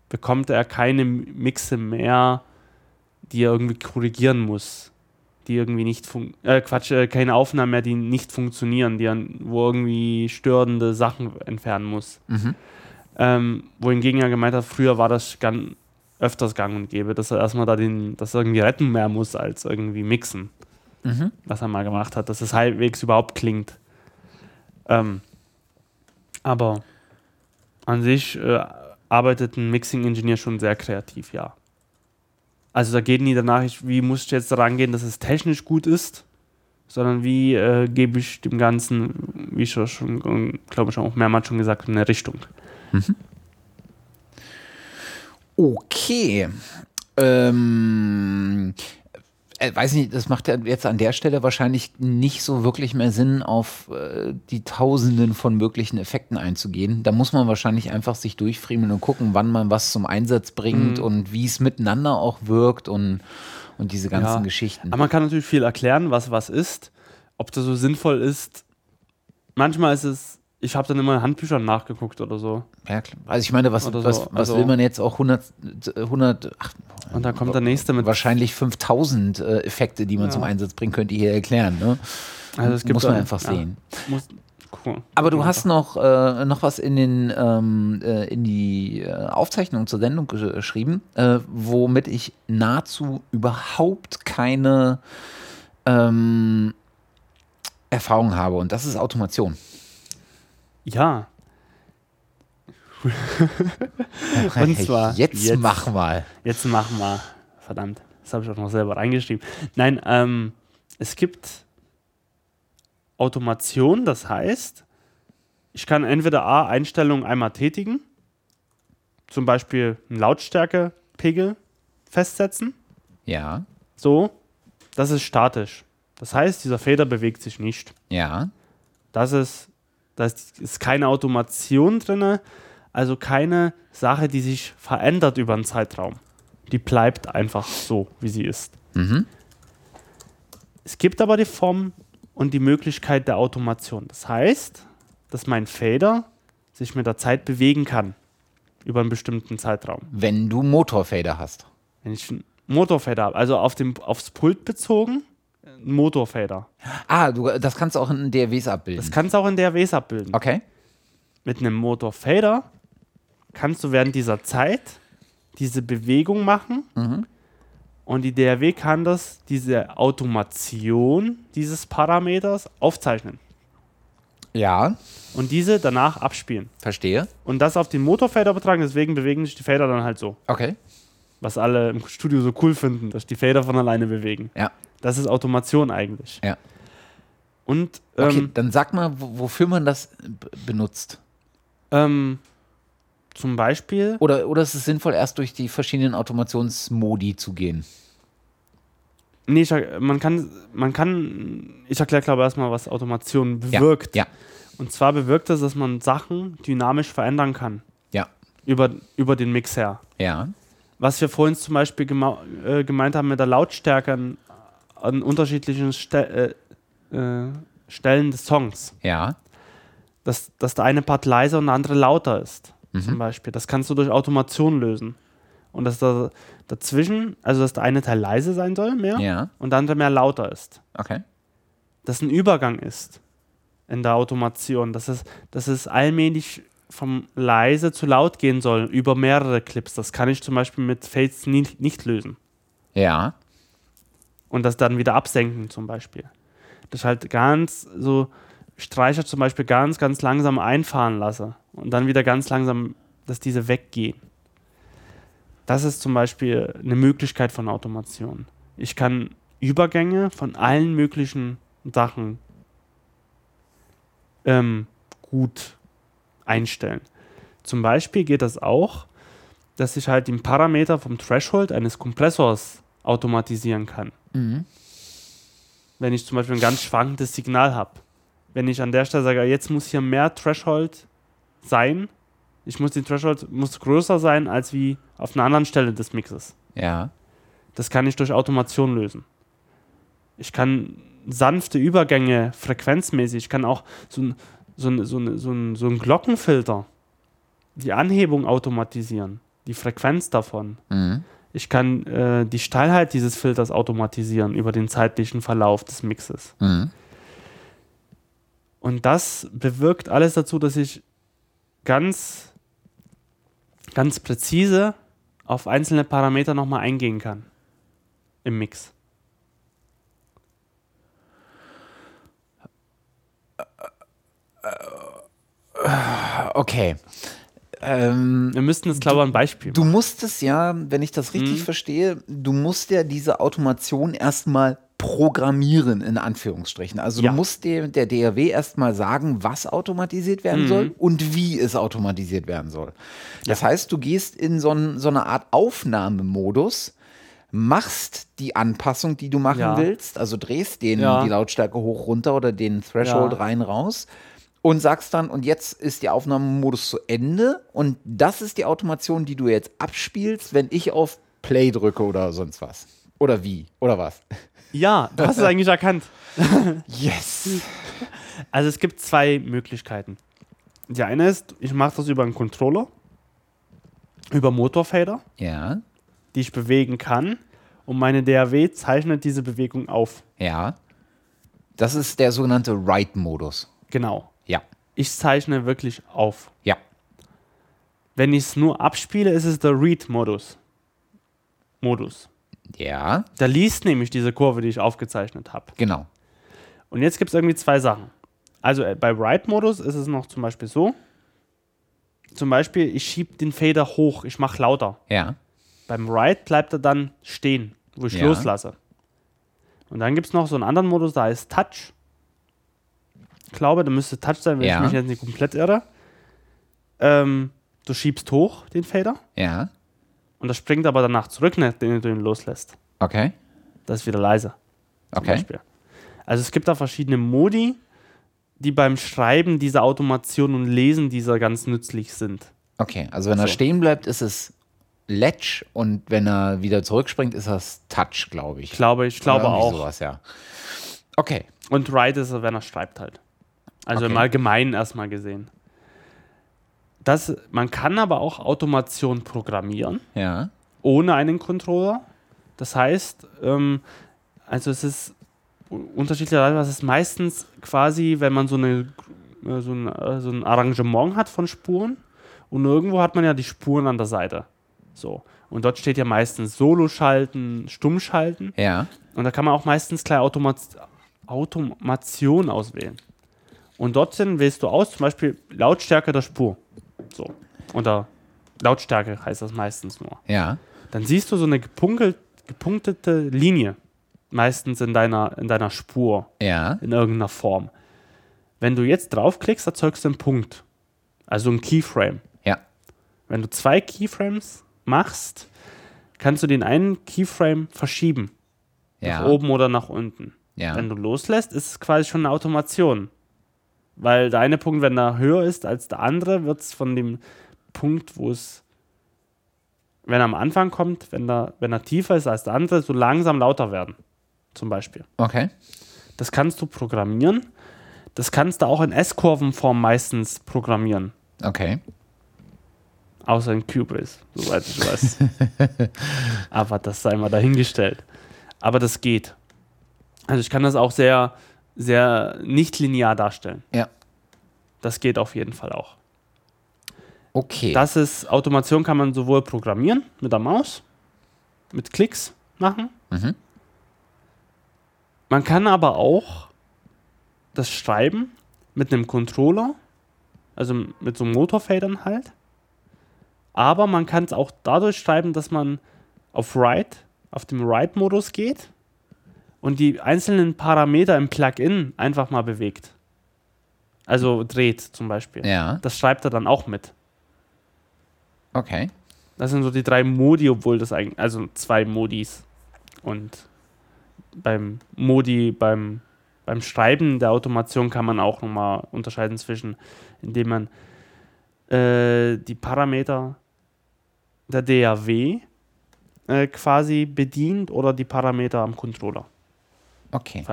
bekommt er keine Mixe mehr die er irgendwie korrigieren muss. Die irgendwie nicht äh, Quatsch, äh, keine Aufnahmen mehr, die nicht funktionieren, die an, wo irgendwie störende Sachen entfernen muss. Mhm. Ähm, wohingegen er gemeint hat, früher war das ganz öfters gang und gäbe, dass er erstmal da den, das irgendwie retten mehr muss, als irgendwie mixen. Mhm. Was er mal gemacht hat, dass es halbwegs überhaupt klingt. Ähm, aber an sich äh, arbeitet ein Mixing-Ingenieur schon sehr kreativ, ja. Also da geht nie danach, wie muss ich jetzt rangehen, dass es technisch gut ist, sondern wie äh, gebe ich dem Ganzen, wie ich schon, glaube ich, auch mehrmals schon gesagt, eine Richtung. Mhm. Okay. Ähm, äh, weiß nicht, das macht ja jetzt an der Stelle wahrscheinlich nicht so wirklich mehr Sinn, auf äh, die Tausenden von möglichen Effekten einzugehen. Da muss man wahrscheinlich einfach sich durchfriemeln und gucken, wann man was zum Einsatz bringt mhm. und wie es miteinander auch wirkt und, und diese ganzen ja. Geschichten. Aber man kann natürlich viel erklären, was was ist. Ob das so sinnvoll ist. Manchmal ist es ich habe dann immer in Handbüchern nachgeguckt oder so. Ja, klar. Also ich meine, was, so. was, was also will man jetzt auch 100, 100 ach, und dann kommt der nächste mit wahrscheinlich 5000 äh, Effekte, die man ja. zum Einsatz bringen könnte, hier erklären. Ne? Also es gibt muss man einfach ja. sehen. Muss, cool. Aber du hast noch, äh, noch was in, den, ähm, äh, in die äh, Aufzeichnung zur Sendung geschrieben, äh, womit ich nahezu überhaupt keine ähm, Erfahrung habe. Und das ist Automation. Ja. Und zwar. Jetzt, jetzt mach mal. Jetzt mach mal. Verdammt. Das habe ich auch noch selber reingeschrieben. Nein, ähm, es gibt Automation, das heißt, ich kann entweder A, Einstellungen einmal tätigen, zum Beispiel einen Lautstärkepegel festsetzen. Ja. So, das ist statisch. Das heißt, dieser Feder bewegt sich nicht. Ja. Das ist da ist keine Automation drin, also keine Sache, die sich verändert über einen Zeitraum. Die bleibt einfach so, wie sie ist. Mhm. Es gibt aber die Form und die Möglichkeit der Automation. Das heißt, dass mein Fader sich mit der Zeit bewegen kann über einen bestimmten Zeitraum. Wenn du Motorfader hast. Wenn ich einen Motorfader habe, also auf dem, aufs Pult bezogen, Motorfader. Ah, du, das kannst du auch in DRWs abbilden. Das kannst du auch in DRWs abbilden. Okay. Mit einem Motorfader kannst du während dieser Zeit diese Bewegung machen mhm. und die DRW kann das, diese Automation dieses Parameters aufzeichnen. Ja. Und diese danach abspielen. Verstehe. Und das auf den Motorfader übertragen, deswegen bewegen sich die Fader dann halt so. Okay. Was alle im Studio so cool finden, dass die Fader von alleine bewegen. Ja. Das ist Automation eigentlich. Ja. Und Okay, ähm, dann sag mal, wo- wofür man das benutzt. ähm, zum Beispiel, Oder, oder ist es sinnvoll, erst durch die verschiedenen Automationsmodi zu gehen? nee, ich, man kann, man kann, ich erkläre glaube ich erstmal, was Automation Ja, bewirkt. ja. Und zwar bewirkt es, dass man Sachen dynamisch verändern kann. Ja. Über, über den Mixer. Ja. Was wir vorhin zum Beispiel äh, gemeint haben mit der Lautstärke an, unterschiedlichen Ste äh, äh, Stellen des Songs. Ja. Dass, dass der eine Part leiser und der andere lauter ist, Mhm. zum Beispiel. Das kannst du durch Automation lösen. Und dass da dazwischen, also dass der eine Teil leise sein soll, mehr, Ja. und der andere mehr lauter ist. Okay. Dass ein Übergang ist in der Automation, dass es, dass es allmählich vom leise zu laut gehen soll über mehrere Clips. Das kann ich zum Beispiel mit Fades nicht, nicht lösen. Ja. Und das dann wieder absenken zum Beispiel. Das halt ganz so Streicher zum Beispiel ganz, ganz langsam einfahren lasse und dann wieder ganz langsam, dass diese weggehen. Das ist zum Beispiel eine Möglichkeit von Automation. Ich kann Übergänge von allen möglichen Sachen ähm, gut einstellen. Zum Beispiel geht das auch, dass ich halt den Parameter vom Threshold eines Kompressors automatisieren kann Mhm. wenn ich zum Beispiel ein ganz schwankendes Signal habe. Wenn ich an der Stelle sage, jetzt muss hier mehr Threshold sein, ich muss den Threshold muss größer sein als wie auf einer anderen Stelle des Mixes. Ja. Das kann ich durch Automation lösen. Ich kann sanfte Übergänge frequenzmäßig, ich kann auch so ein, so ein, so ein, so ein, so ein Glockenfilter, die Anhebung automatisieren, die Frequenz davon. Mhm. Ich kann äh, die Steilheit dieses Filters automatisieren über den zeitlichen Verlauf des Mixes. Mhm. Und das bewirkt alles dazu, dass ich ganz, ganz präzise auf einzelne Parameter nochmal eingehen kann im Mix. Okay. Ähm, Wir müssten jetzt, glaube ich, ein Beispiel du musstest ja, wenn ich das richtig Mhm. verstehe, du musst ja diese Automation erstmal programmieren, in Anführungsstrichen. Also Ja. du musst dem, der DRW erstmal sagen, was automatisiert werden Mhm. soll und wie es automatisiert werden soll. Das heißt, du gehst in so, ein, so eine Art Aufnahmemodus, machst die Anpassung, die du machen Ja. willst, also drehst den, Ja. die Lautstärke hoch, runter oder den Threshold Ja. rein, raus und sagst dann, und jetzt ist der Aufnahmemodus zu Ende und das ist die Automation, die du jetzt abspielst, wenn ich auf Play drücke oder sonst was. Oder wie? Oder was? Ja, du hast es eigentlich erkannt. Yes. Also es gibt zwei Möglichkeiten. Die eine ist, ich mache das über einen Controller, über Motorfader, Ja, die ich bewegen kann und meine DAW zeichnet diese Bewegung auf. ja. Das ist der sogenannte Write-Modus. Genau. Ich zeichne wirklich auf. ja. Wenn ich es nur abspiele, ist es der Read-Modus. Modus. Ja, Der liest nämlich diese Kurve, die ich aufgezeichnet habe. genau. Und jetzt gibt es irgendwie zwei Sachen. Also äh, bei Write-Modus ist es noch zum Beispiel so. Zum Beispiel, ich schiebe den Fader hoch, ich mache lauter. Ja, Beim Write bleibt er dann stehen, wo ich Ja. loslasse. Und dann gibt es noch so einen anderen Modus, da ist Touch. Ich glaube, da müsste Touch sein, wenn Ja. ich mich jetzt nicht komplett irre. Ähm, du schiebst hoch den Fader ja. und das springt aber danach zurück, nachdem du ihn loslässt. Okay, Das ist wieder leise. Okay. Beispiel. Also es gibt da verschiedene Modi, die beim Schreiben dieser Automation und Lesen dieser ganz nützlich sind. Okay, also wenn er So. stehen bleibt, ist es Ledge und wenn er wieder zurückspringt, ist das Touch, glaube ich. Ich glaube, ich glaube auch. Sowas, ja. Okay, Und Write ist er, wenn er schreibt halt. Also Okay. im Allgemeinen erstmal gesehen. Das, man kann aber auch Automation programmieren, ja. ohne einen Controller. Das heißt, ähm, also es ist unterschiedlicherweise, es ist meistens quasi, wenn man so, eine, äh, so, ein, äh, so ein Arrangement hat von Spuren und irgendwo hat man ja die Spuren an der Seite. So. Und dort steht ja meistens Solo-Schalten, Stummschalten. Ja, Und da kann man auch meistens gleich Automat Automation auswählen. Und dort wählst du aus, zum Beispiel Lautstärke der Spur. So. Oder Lautstärke heißt das meistens nur. Ja. Dann siehst du so eine gepunkelt, gepunktete Linie. Meistens in deiner, in deiner Spur. Ja. In irgendeiner Form. Wenn du jetzt draufklickst, erzeugst du einen Punkt. Also ein Keyframe. Ja. Wenn du zwei Keyframes machst, kannst du den einen Keyframe verschieben. Ja. Nach oben oder nach unten. Ja. Wenn du loslässt, ist es quasi schon eine Automation. Weil der eine Punkt, wenn er höher ist als der andere, wird es von dem Punkt, wo es, wenn er am Anfang kommt, wenn er, wenn er tiefer ist als der andere, so langsam lauter werden. Zum Beispiel. Okay. Das kannst du programmieren. Das kannst du auch in S-Kurvenform meistens programmieren. Okay. Außer in Cubase, soweit ich weiß. Aber das sei mal dahingestellt. Aber das geht. Also ich kann das auch sehr, sehr nicht linear darstellen. Ja. Das geht auf jeden Fall auch. Okay. Das ist, Automation kann man sowohl programmieren mit der Maus, mit Klicks machen. Mhm. Man kann aber auch das Schreiben mit einem Controller, also mit so Motorfedern halt. Aber man kann es auch dadurch schreiben, dass man auf Write, auf dem Write-Modus geht und die einzelnen Parameter im Plugin einfach mal bewegt. Also dreht zum Beispiel. Ja. Das schreibt er dann auch mit. Okay. Das sind so die drei Modi, obwohl das eigentlich, also zwei Modis. Und beim Modi, beim, beim Schreiben der Automation kann man auch nochmal unterscheiden zwischen, indem man äh, die Parameter der DAW äh, quasi bedient oder die Parameter am Controller Okay.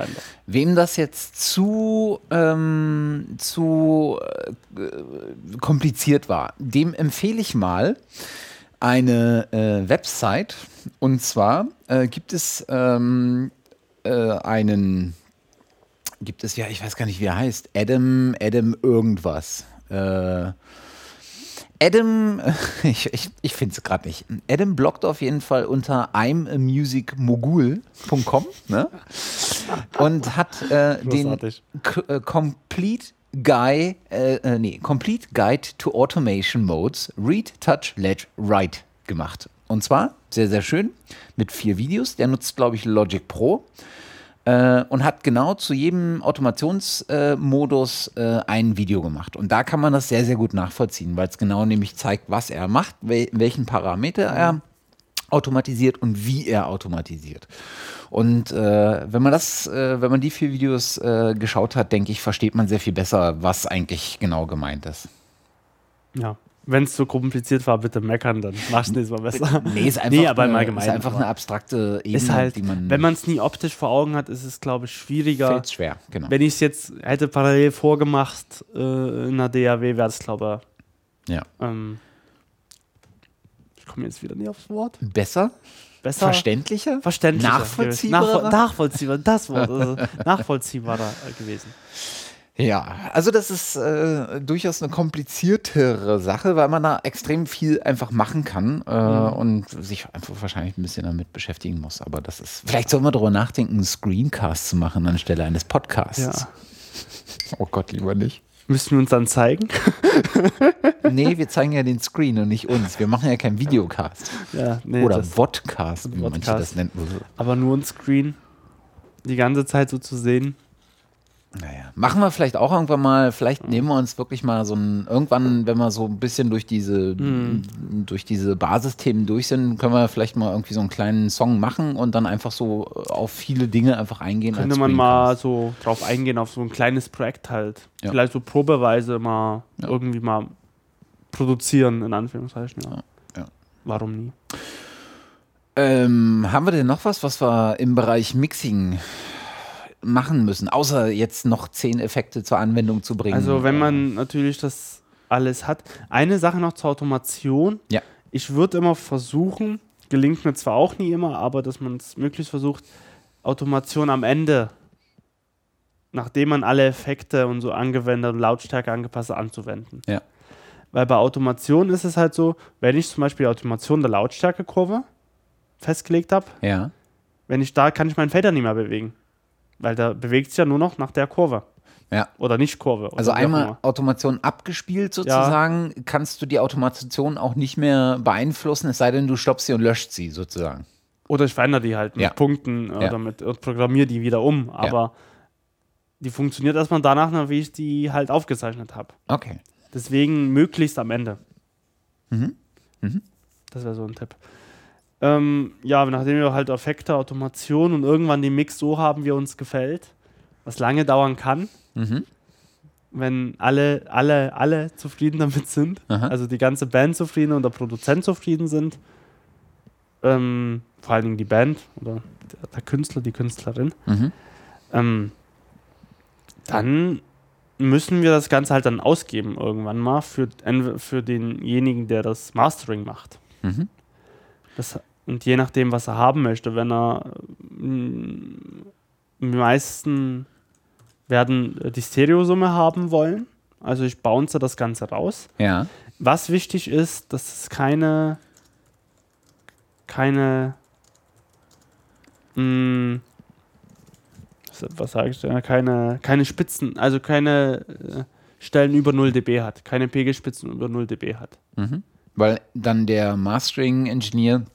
Wem das jetzt zu, ähm, zu äh, kompliziert war, dem empfehle ich mal eine äh, Website. Und zwar äh, gibt es ähm, äh, einen, gibt es ja, ich weiß gar nicht, wie er heißt, Adam, Adam irgendwas. Adam, ich, ich, ich finde es gerade nicht. Adam bloggt auf jeden Fall unter imamusicmogul.com ne? und hat äh, den. K äh, Complete Guy, äh, äh, nee, Complete Guide to Automation Modes, Read, Touch, Let, Write gemacht. Und zwar sehr, sehr schön mit vier Videos. Der nutzt, glaube ich, Logic Pro äh, und hat genau zu jedem Automationsmodus äh, ein Video gemacht. Und da kann man das sehr, sehr gut nachvollziehen, weil es genau nämlich zeigt, was er macht, wel welchen Parameter er automatisiert und wie er automatisiert. Und äh, wenn man das, äh, wenn man die vier Videos äh, geschaut hat, denke ich, versteht man sehr viel besser, was eigentlich genau gemeint ist. Ja. Wenn es so kompliziert war, bitte meckern, dann mach's nächstes Mal besser. Nee, ist einfach, Nee, aber im eine, Allgemeinen, ist einfach eine abstrakte Ebene, ist halt, die man wenn man es nie optisch vor Augen hat, ist es, glaube ich, schwieriger. fällt schwer. Genau. Wenn ich es jetzt hätte parallel vorgemacht äh, in der DAW, wäre es, glaube Ja. ich, ähm, ich komme jetzt wieder nie aufs Wort. Besser, Besser. verständlicher, Verständlicher. nachvollziehbarer. Nachvoll nachvollziehbar, das Wort. Also nachvollziehbarer gewesen. Ja, also das ist äh, durchaus eine kompliziertere Sache, weil man da extrem viel einfach machen kann äh, Mhm. und sich einfach wahrscheinlich ein bisschen damit beschäftigen muss. Aber das ist, vielleicht soll man darüber nachdenken, einen Screencast zu machen anstelle eines Podcasts. Ja. Oh Gott, lieber nicht. Müssen wir uns dann zeigen? Nee, wir zeigen ja den Screen und nicht uns. Wir machen ja keinen Videocast. ja, nee, Oder Vodcast, wie manche Vodcast. das nennen. aber nur ein Screen die ganze Zeit so zu sehen. Naja, machen wir vielleicht auch irgendwann mal, vielleicht nehmen wir uns wirklich mal so ein, irgendwann, wenn wir so ein bisschen durch diese, Mhm. durch diese Basisthemen durch sind, können wir vielleicht mal irgendwie so einen kleinen Song machen und dann einfach so auf viele Dinge einfach eingehen. Könnte man mal so drauf eingehen, auf so ein kleines Projekt halt. Ja. Vielleicht so probeweise mal Ja. irgendwie mal produzieren, in Anführungszeichen. Ja. Ja. Warum nie? Ähm, haben wir denn noch was, was wir im Bereich Mixing machen müssen, außer jetzt noch zehn Effekte zur Anwendung zu bringen? Also wenn man natürlich das alles hat. Eine Sache noch zur Automation. Ja. Ich würde immer versuchen, gelingt mir zwar auch nie immer, aber dass man es möglichst versucht, Automation am Ende, nachdem man alle Effekte und so angewendet und Lautstärke angepasst hat, anzuwenden. Ja. Weil bei Automation ist es halt so, wenn ich zum Beispiel die Automation der Lautstärkekurve festgelegt habe, Ja. wenn ich da kann ich meinen Fader nicht mehr bewegen. Weil da bewegt sich ja nur noch nach der Kurve. Ja. Oder nicht Kurve. Also einmal Automation abgespielt sozusagen, ja. kannst du die Automation auch nicht mehr beeinflussen, es sei denn, du stoppst sie und löscht sie sozusagen. Oder ich verändere die halt mit ja. Punkten ja. oder mit und programmiere die wieder um. Aber die funktioniert erstmal danach, wie ich die halt aufgezeichnet habe. Okay. Deswegen möglichst am Ende. Mhm. Mhm. Das wäre so ein Tipp. Ähm, ja, nachdem wir halt Effekte, Automation und irgendwann den Mix so haben, wie uns gefällt, was lange dauern kann, mhm. wenn alle, alle, alle zufrieden damit sind, Aha. also die ganze Band zufrieden und der Produzent zufrieden sind, ähm, vor allen Dingen die Band oder der Künstler, die Künstlerin, mhm. ähm, dann müssen wir das Ganze halt dann ausgeben irgendwann mal für, für denjenigen, der das Mastering macht. Mhm. Das, und je nachdem, was er haben möchte, wenn er die meisten werden die Stereosumme haben wollen. Also ich bounce das Ganze raus. Ja. Was wichtig ist, dass es keine keine mh, was sage ich denn, keine, keine Spitzen, also keine äh, Stellen über 0 dB hat, keine Pegelspitzen über 0 dB hat. Mhm. Weil dann der Mastering-Engineer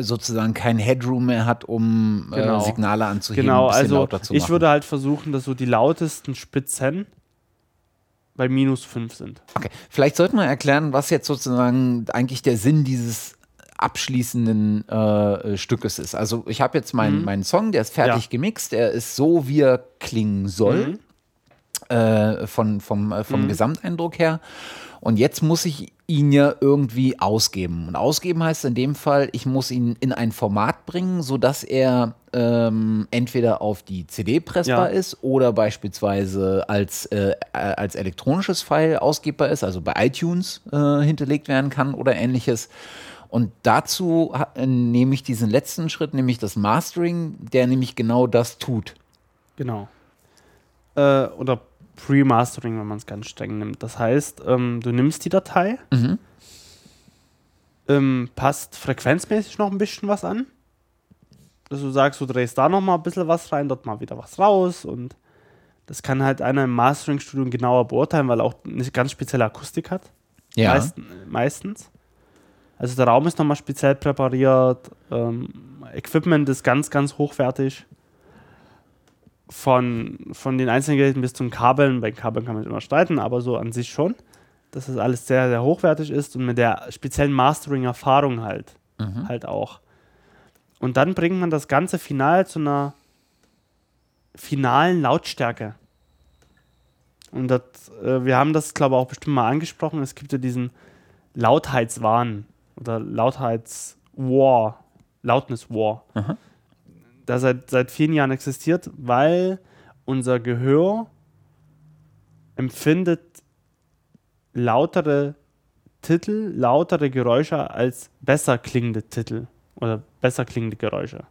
sozusagen kein Headroom mehr hat, um äh, genau. äh, Signale anzuheben, genau, also ich würde halt versuchen, dass so die lautesten Spitzen bei minus 5 sind. Okay, vielleicht sollten wir erklären, was jetzt sozusagen eigentlich der Sinn dieses abschließenden äh, Stückes ist. Also ich habe jetzt meinen, mhm. meinen Song, der ist fertig ja. gemixt, der ist so, wie er klingen soll, mhm. äh, von, vom, äh, vom mhm. Gesamteindruck her. Und jetzt muss ich ihn ja irgendwie ausgeben. Und ausgeben heißt in dem Fall, ich muss ihn in ein Format bringen, sodass er ähm, entweder auf die CD pressbar ja. ist oder beispielsweise als, äh, äh, als elektronisches File ausgebbar ist, also bei iTunes äh, hinterlegt werden kann oder ähnliches. Und dazu äh, nehme ich diesen letzten Schritt, nämlich das Mastering, der nämlich genau das tut. Genau. Äh, oder Pre-Mastering, wenn man es ganz streng nimmt. Das heißt, ähm, du nimmst die Datei, mhm. ähm, passt frequenzmäßig noch ein bisschen was an. Dass du sagst, du drehst da noch mal ein bisschen was rein, dort mal wieder was raus und das kann halt einer im Mastering-Studio genauer beurteilen, weil er auch eine ganz spezielle Akustik hat. Ja. Meist, meistens. Also der Raum ist nochmal speziell präpariert, ähm, Equipment ist ganz, ganz hochwertig. Von, von den einzelnen Geräten bis zum Kabeln, bei Kabeln kann man immer streiten, aber so an sich schon, dass es alles sehr, sehr hochwertig ist und mit der speziellen Mastering-Erfahrung halt, mhm. halt auch. Und dann bringt man das Ganze final zu einer finalen Lautstärke. Und das, äh, wir haben das, glaube ich, auch bestimmt mal angesprochen. Es gibt ja diesen Lautheitswahn oder Lautheitswar, Loudness War, Der seit, seit vielen Jahren existiert, weil unser Gehör empfindet lautere Titel, lautere Geräusche als besser klingende Titel oder besser klingende Geräusche.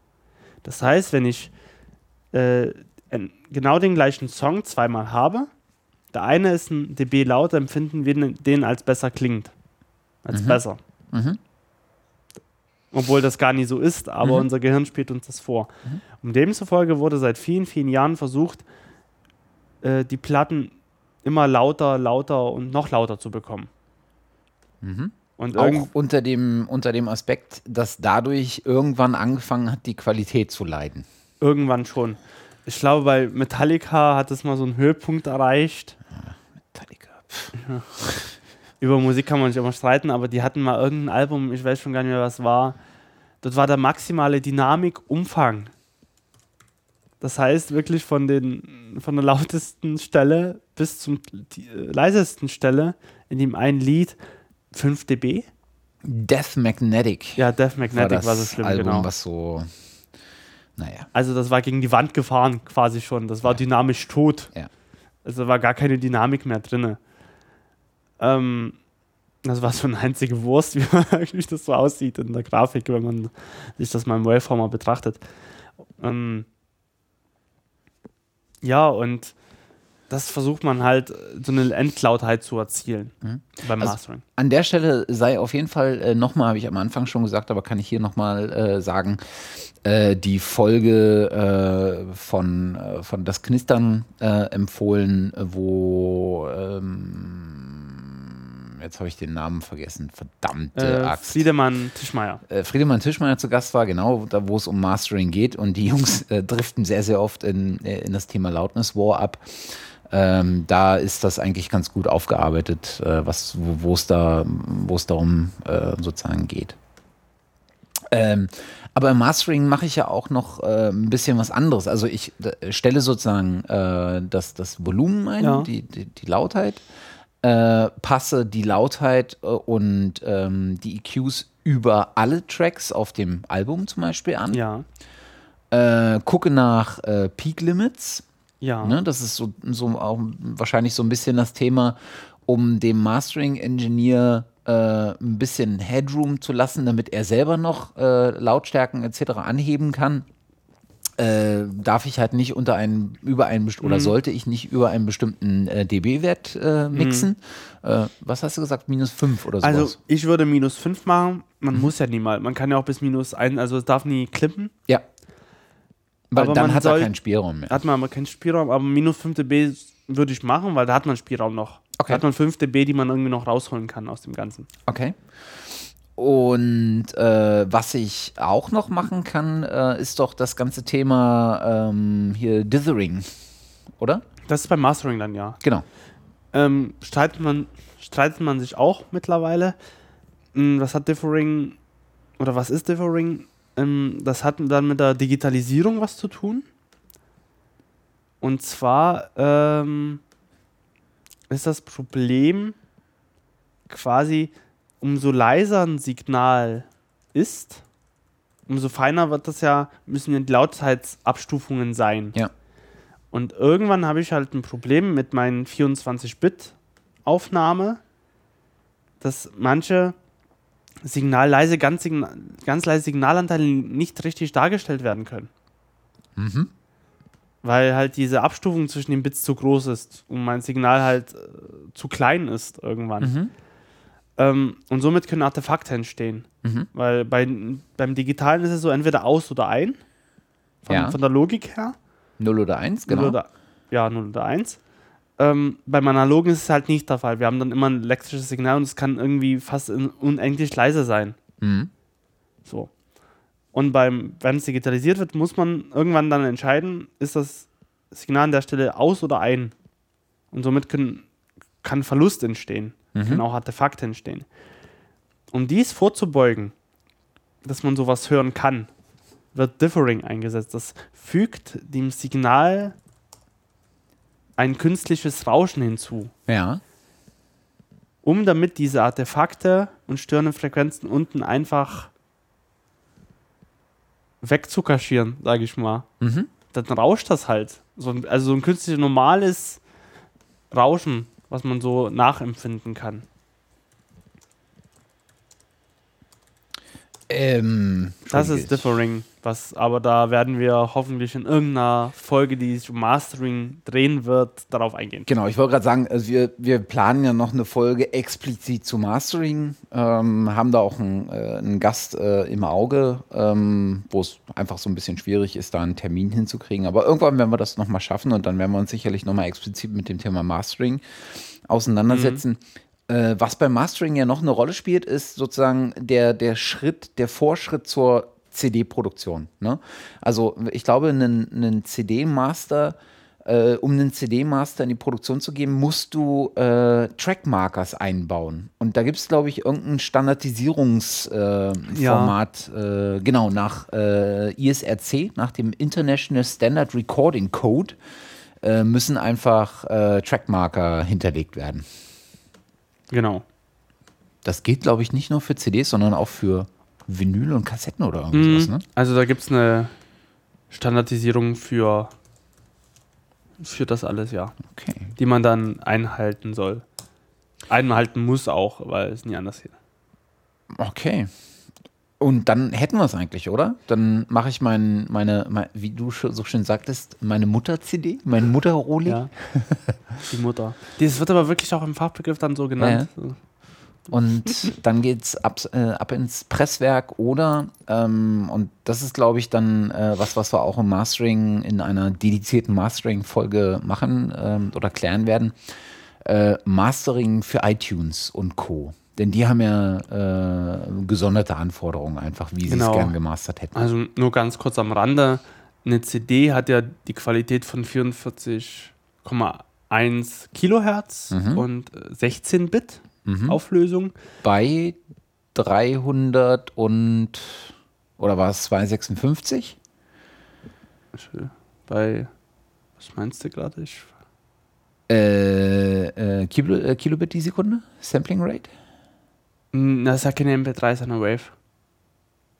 Das heißt, wenn ich äh, genau den gleichen Song zweimal habe, der eine ist ein dB lauter, empfinden wir den als besser klingt. Als mhm. besser. Mhm. Obwohl das gar nicht so ist, aber mhm. unser Gehirn spielt uns das vor. Mhm. Und demzufolge wurde seit vielen, vielen Jahren versucht, äh, die Platten immer lauter, lauter und noch lauter zu bekommen. Mhm. Und auch unter dem, unter dem Aspekt, dass dadurch irgendwann angefangen hat, die Qualität zu leiden. Irgendwann schon. Ich glaube, bei Metallica hat es mal so einen Höhepunkt erreicht. Ja, Metallica. Ja über Musik kann man nicht immer streiten, aber die hatten mal irgendein Album, ich weiß schon gar nicht mehr, was war. Dort war der maximale Dynamikumfang. Das heißt wirklich von, den, von der lautesten Stelle bis zum äh, leisesten Stelle in dem einen Lied 5 dB. Death Magnetic. Ja, Death Magnetic war, das war so schlimm, Album, genau. was so, naja. Also das war gegen die Wand gefahren quasi schon. Das war ja. dynamisch tot. Ja. Also war gar keine Dynamik mehr drin. Ähm, das war so eine einzige Wurst, wie man eigentlich das so aussieht in der Grafik, wenn man sich das mal im Waveformer betrachtet. Ähm, ja, und das versucht man halt, so eine Endlautheit zu erzielen mhm. beim also Mastering. An der Stelle sei auf jeden Fall äh, nochmal, habe ich am Anfang schon gesagt, aber kann ich hier nochmal äh, sagen, äh, die Folge äh, von, äh, von Das Knistern äh, empfohlen, wo ähm, jetzt habe ich den Namen vergessen, verdammte äh, Axt. Friedemann Tischmeier. Äh, Friedemann Tischmeier zu Gast war, genau, da wo es um Mastering geht und die Jungs äh, driften sehr, sehr oft in, in das Thema Loudness War ab. Ähm, da ist das eigentlich ganz gut aufgearbeitet, äh, was, wo es da, wo es darum äh, sozusagen geht. Ähm, aber im Mastering mache ich ja auch noch äh, ein bisschen was anderes. Also ich äh, stelle sozusagen äh, das, das Volumen ein, ja. die, die, die, Lautheit, äh, passe die Lautheit und ähm, die EQs über alle Tracks auf dem Album zum Beispiel an. Ja. gucke nach Peak Limits ja. Ne, das ist so, so auch wahrscheinlich so ein bisschen das Thema, um dem Mastering-Engineer äh, ein bisschen Headroom zu lassen, damit er selber noch äh, Lautstärken etc. anheben kann. Äh, darf ich halt nicht unter einen, über einen mhm. oder sollte ich nicht über einen bestimmten äh, dB-Wert äh, mixen. Mhm. Was hast du gesagt? Minus 5 oder so? Also ich würde minus 5 machen. Man mhm. muss ja nie mal. Man kann ja auch bis minus 1, also es darf nie klippen. Ja. Weil aber dann hat soll, er keinen Spielraum mehr. Hat man aber keinen Spielraum, aber minus 5 dB würde ich machen, weil da hat man Spielraum noch. Okay. Da hat man 5 dB, die man irgendwie noch rausholen kann aus dem Ganzen. Okay. Und äh, was ich auch noch machen kann, äh, ist doch das ganze Thema ähm, hier Dithering, oder? Das ist beim Mastering dann, ja. Genau. Ähm, streitet, man, streitet man sich auch mittlerweile. Hm, was hat Differing oder was ist Differing? Ähm, das hat dann mit der Digitalisierung was zu tun. Und zwar ähm, ist das Problem quasi, umso leiser ein Signal ist, umso feiner wird das ja, müssen ja die Lautheitsabstufungen sein. Ja. Und irgendwann habe ich halt ein Problem mit meinen 24-Bit-Aufnahme, dass manche Signal leise, ganz, Signal, ganz leise Signalanteile nicht richtig dargestellt werden können. Mhm. Weil halt diese Abstufung zwischen den Bits zu groß ist und mein Signal halt äh, zu klein ist irgendwann. Mhm. Ähm, und somit können Artefakte entstehen. Mhm. Weil bei, beim Digitalen ist es so entweder aus oder ein. Von, ja. von der Logik her. 0 oder 1, genau. Oder, ja, 0 oder 1. Ähm, beim Analogen ist es halt nicht der Fall. Wir haben dann immer ein elektrisches Signal und es kann irgendwie fast unendlich leise sein. Mhm. So. Und beim, wenn es digitalisiert wird, muss man irgendwann dann entscheiden, ist das Signal an der Stelle aus oder ein. Und somit können, kann Verlust entstehen, mhm. können auch Artefakte entstehen. Um dies vorzubeugen, dass man sowas hören kann, wird Differing eingesetzt. Das fügt dem Signal ein künstliches Rauschen hinzu. Ja. Um damit diese Artefakte und störende Frequenzen unten einfach wegzukaschieren, sage ich mal. Mhm. Dann rauscht das halt. So also so ein künstliches, normales Rauschen, was man so nachempfinden kann. Ähm, das ist Differing. Was, aber da werden wir hoffentlich in irgendeiner Folge, die sich um Mastering drehen wird, darauf eingehen. Genau, ich wollte gerade sagen, also wir, wir planen ja noch eine Folge explizit zu Mastering, ähm, haben da auch einen, äh, einen Gast äh, im Auge, ähm, wo es einfach so ein bisschen schwierig ist, da einen Termin hinzukriegen. Aber irgendwann werden wir das nochmal schaffen und dann werden wir uns sicherlich nochmal explizit mit dem Thema Mastering auseinandersetzen. Mhm. Äh, was beim Mastering ja noch eine Rolle spielt, ist sozusagen der, der Schritt, der Vorschritt zur CD-Produktion. Ne? Also ich glaube, einen, einen CD-Master, äh, um einen CD-Master in die Produktion zu geben, musst du äh, Trackmarkers einbauen. Und da gibt es, glaube ich, irgendein Standardisierungsformat, äh, ja. genau, nach äh, ISRC, nach dem International Standard Recording Code, äh, müssen einfach Trackmarker hinterlegt werden. Genau. Das gilt, glaube ich, nicht nur für CDs, sondern auch für Vinyl und Kassetten oder irgendwas. Mhm. Ne? Also da gibt es eine Standardisierung für, für das alles, ja. Okay. Die man dann einhalten soll. Einhalten muss auch, weil es nie anders geht. Okay. Und dann hätten wir es eigentlich, oder? Dann mache ich mein, meine, mein, wie du so schön sagtest, meine Mutter-CD, mein Mutter-Roli. Ja, die Mutter. Das wird aber wirklich auch im Fachbegriff dann so genannt. Ja. Und dann geht es ab, äh, ab ins Presswerk oder, ähm, und das ist, glaube ich, dann äh, was, was wir auch im Mastering, in einer dedizierten Mastering-Folge machen ähm, oder klären werden, äh, Mastering für iTunes und Co. Denn die haben ja äh, gesonderte Anforderungen einfach, wie sie genau. es gern gemastert hätten. Also nur ganz kurz am Rande. Eine CD hat ja die Qualität von 44,1 Kilohertz mhm. und 16 Bit mhm. Auflösung. Bei 300 und oder war es 256? Bei was meinst du gerade? Äh, äh, Kilo, äh, Kilobit die Sekunde? Sampling Rate? Das ist ja keine MP3, sondern Wave.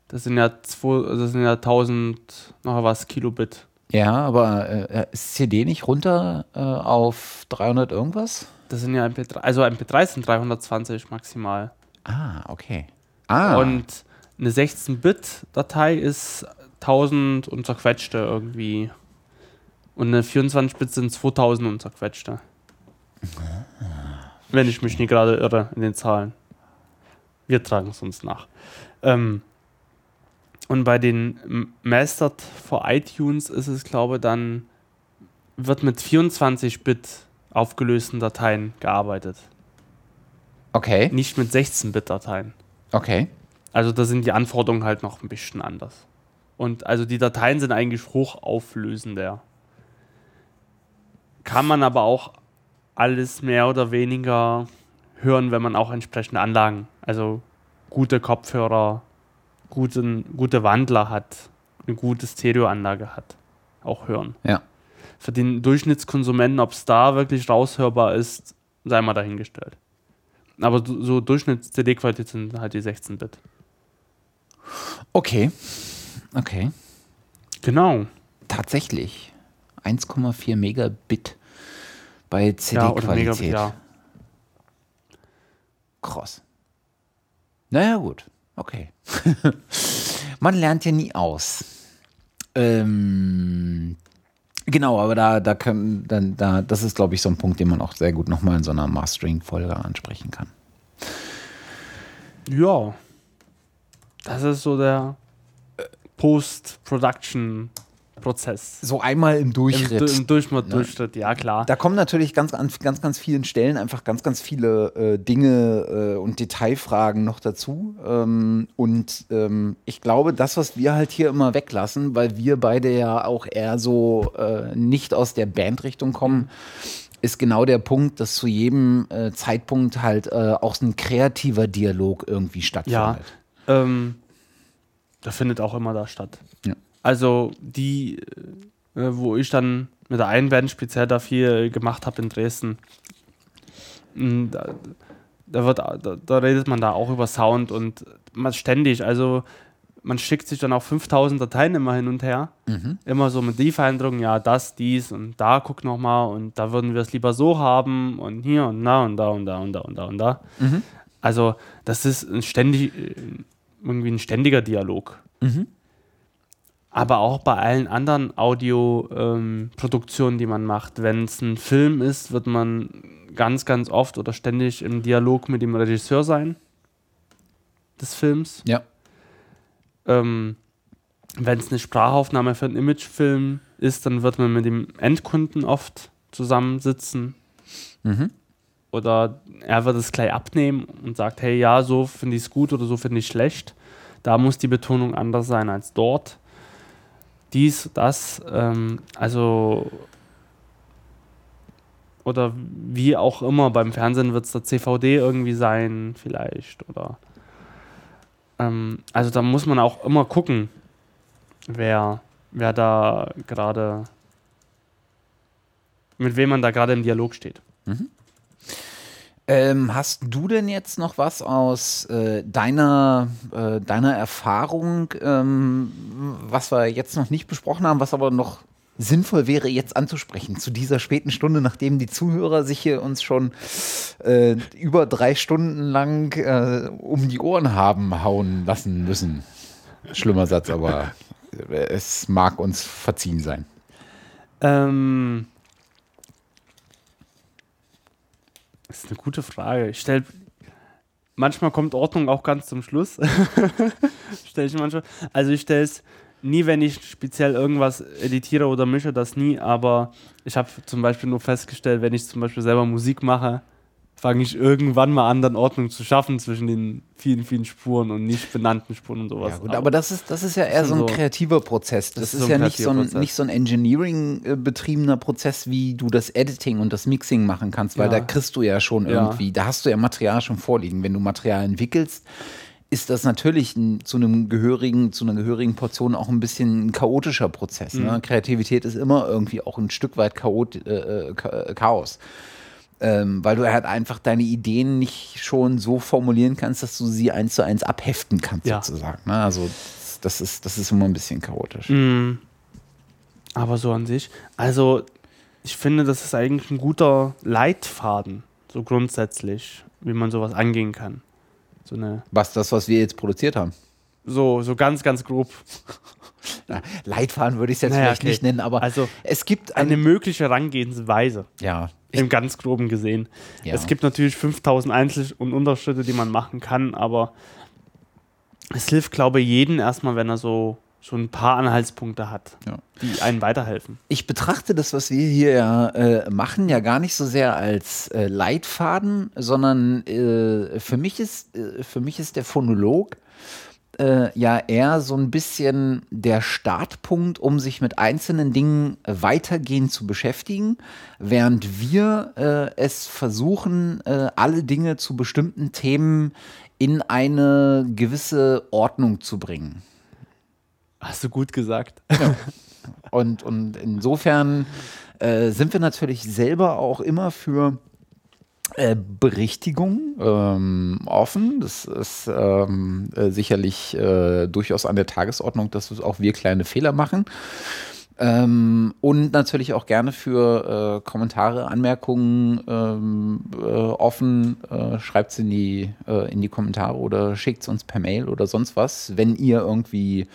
Das sind ja, zwei, das sind ja 1000 noch was Kilobit. Ja, aber äh, ist CD nicht runter äh, auf 300 irgendwas? Das sind ja MP3, also MP3 sind 320 maximal. Ah, okay. Ah. Und eine 16-Bit-Datei ist 1000 und zerquetschte irgendwie. Und eine 24-Bit sind 2000 und zerquetschte. Wenn ich mich nicht gerade irre in den Zahlen. Wir tragen es uns nach. Ähm, und bei den Mastered for iTunes ist es, glaube ich, dann wird mit 24-Bit aufgelösten Dateien gearbeitet. Okay. Nicht mit 16-Bit-Dateien. Okay. Also da sind die Anforderungen halt noch ein bisschen anders. Und also die Dateien sind eigentlich hochauflösender. Kann man aber auch alles mehr oder weniger hören, wenn man auch entsprechende Anlagen, also gute Kopfhörer, guten, gute Wandler hat, eine gute Stereoanlage hat, auch hören. Ja. Für den Durchschnittskonsumenten, ob es da wirklich raushörbar ist, sei mal dahingestellt. Aber so Durchschnitts-CD-Qualität sind halt die 16-Bit. Okay. Okay. Genau. Tatsächlich. 1,4 Megabit bei CD-Qualität. Ja, ja. Cross. Naja, gut. Okay. Man lernt ja nie aus. Ähm, genau, aber da, da können, dann, da, das ist, glaube ich, so ein Punkt, den man auch sehr gut nochmal in so einer Mastering-Folge ansprechen kann. Ja. Das ist so der Post-Production Prozess. So einmal im Durchschritt. Im, im Durchschritt, ne? Durchschritt, ja klar. Da kommen natürlich ganz an ganz, ganz vielen Stellen einfach ganz, ganz viele äh, Dinge äh, und Detailfragen noch dazu. Ähm, und ähm, ich glaube, das, was wir halt hier immer weglassen, weil wir beide ja auch eher so äh, nicht aus der Bandrichtung kommen, ist genau der Punkt, dass zu jedem äh, Zeitpunkt halt äh, auch ein kreativer Dialog irgendwie stattfindet. Ja, ähm, der findet auch immer da statt. Ja. Also die, äh, wo ich dann mit der einen Band speziell dafür gemacht habe in Dresden, da, da, wird, da, da, redet man da auch über Sound und man ständig, also man schickt sich dann auch 5000 Dateien immer hin und her. Mhm. Immer so mit die Veränderungen, ja, das, dies und da guck nochmal und da würden wir es lieber so haben und hier und da und da und da und da und da und da. Mhm. Also das ist ein ständig, äh, irgendwie ein ständiger Dialog. Mhm aber auch bei allen anderen Audioproduktionen, ähm, die man macht. Wenn es ein Film ist, wird man ganz, ganz oft oder ständig im Dialog mit dem Regisseur sein des Films. Ja. Ähm, Wenn es eine Sprachaufnahme für einen Imagefilm ist, dann wird man mit dem Endkunden oft zusammensitzen. Mhm. Oder er wird es gleich abnehmen und sagt, hey, ja, so finde ich es gut oder so finde ich schlecht. Da muss die Betonung anders sein als dort dies, das, ähm, also oder wie auch immer, beim Fernsehen wird es der CVD irgendwie sein, vielleicht, oder ähm, also da muss man auch immer gucken, wer, wer da gerade, mit wem man da gerade im Dialog steht. Mhm. Ähm, hast du denn jetzt noch was aus äh, deiner, äh, deiner Erfahrung, ähm, was wir jetzt noch nicht besprochen haben, was aber noch sinnvoll wäre, jetzt anzusprechen, zu dieser späten Stunde, nachdem die Zuhörer sich hier uns schon äh, über drei Stunden lang äh, um die Ohren haben hauen lassen müssen. Schlimmer Satz, aber es mag uns verziehen sein. Ähm, das ist eine gute Frage. Ich stelle manchmal kommt Ordnung auch ganz zum Schluss. stelle ich manchmal. Also ich stelle es nie, wenn ich speziell irgendwas editiere oder mische, das nie, aber ich habe zum Beispiel nur festgestellt, wenn ich zum Beispiel selber Musik mache, fange ich irgendwann mal an, dann Ordnung zu schaffen zwischen den vielen, vielen Spuren und nicht benannten Spuren und sowas. Ja, gut, aber, aber das, ist, das ist ja eher so ein so, kreativer Prozess. Das, das ist, ist, ja nicht so ein, nicht so ein Engineering-betriebener Prozess, wie du das Editing und das Mixing machen kannst, weil ja. da kriegst du ja schon irgendwie, ja. da hast du ja Material schon vorliegen. Wenn du Material entwickelst, ist das natürlich ein, zu einem gehörigen, zu einer gehörigen Portion auch ein bisschen ein chaotischer Prozess. Ne? Mhm. Kreativität ist immer irgendwie auch ein Stück weit Chaot, äh, äh Chaos. Ähm, weil du halt einfach deine Ideen nicht schon so formulieren kannst, dass du sie eins zu eins abheften kannst, ja. sozusagen. Ne? Also das ist, das ist immer ein bisschen chaotisch. Mhm. Aber so an sich, also ich finde, das ist eigentlich ein guter Leitfaden, so grundsätzlich, wie man sowas angehen kann. So eine was das, was wir jetzt produziert haben? So, so ganz, ganz grob. Na, Leitfaden würde ich es jetzt naja, vielleicht okay. nicht nennen, aber also es gibt eine, eine mögliche Herangehensweise. Ja. Im ganz groben gesehen. Ja. Es gibt natürlich 5000 Einzel- und Unterschritte, die man machen kann, aber es hilft, glaube ich, jeden erstmal, wenn er so schon ein paar Anhaltspunkte hat, ja. die einen weiterhelfen. Ich betrachte das, was wir hier ja, äh, machen, ja gar nicht so sehr als äh, Leitfaden, sondern äh, für, mich ist, äh, für mich ist der Phonolog äh, ja eher so ein bisschen der Startpunkt, um sich mit einzelnen Dingen weitergehend zu beschäftigen, während wir äh, es versuchen, alle Dinge zu bestimmten Themen in eine gewisse Ordnung zu bringen. Hast du gut gesagt. Ja. Und, und insofern äh, sind wir natürlich selber auch immer für äh, Berichtigung ähm, offen. Das ist ähm, äh, sicherlich äh, durchaus an der Tagesordnung, dass auch wir kleine Fehler machen. Ähm, und natürlich auch gerne für äh, Kommentare, Anmerkungen ähm, äh, offen. Äh, Schreibt es in, die, äh, in die Kommentare oder schickt es uns per Mail oder sonst was. Wenn ihr irgendwie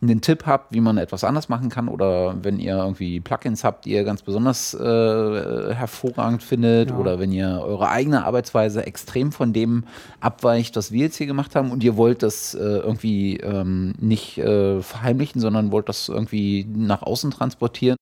einen Tipp habt, wie man etwas anders machen kann oder wenn ihr irgendwie Plugins habt, die ihr ganz besonders äh, hervorragend findet ja. oder wenn ihr eure eigene Arbeitsweise extrem von dem abweicht, was wir jetzt hier gemacht haben und ihr wollt das äh, irgendwie ähm, nicht verheimlichen, sondern wollt das irgendwie nach außen transportieren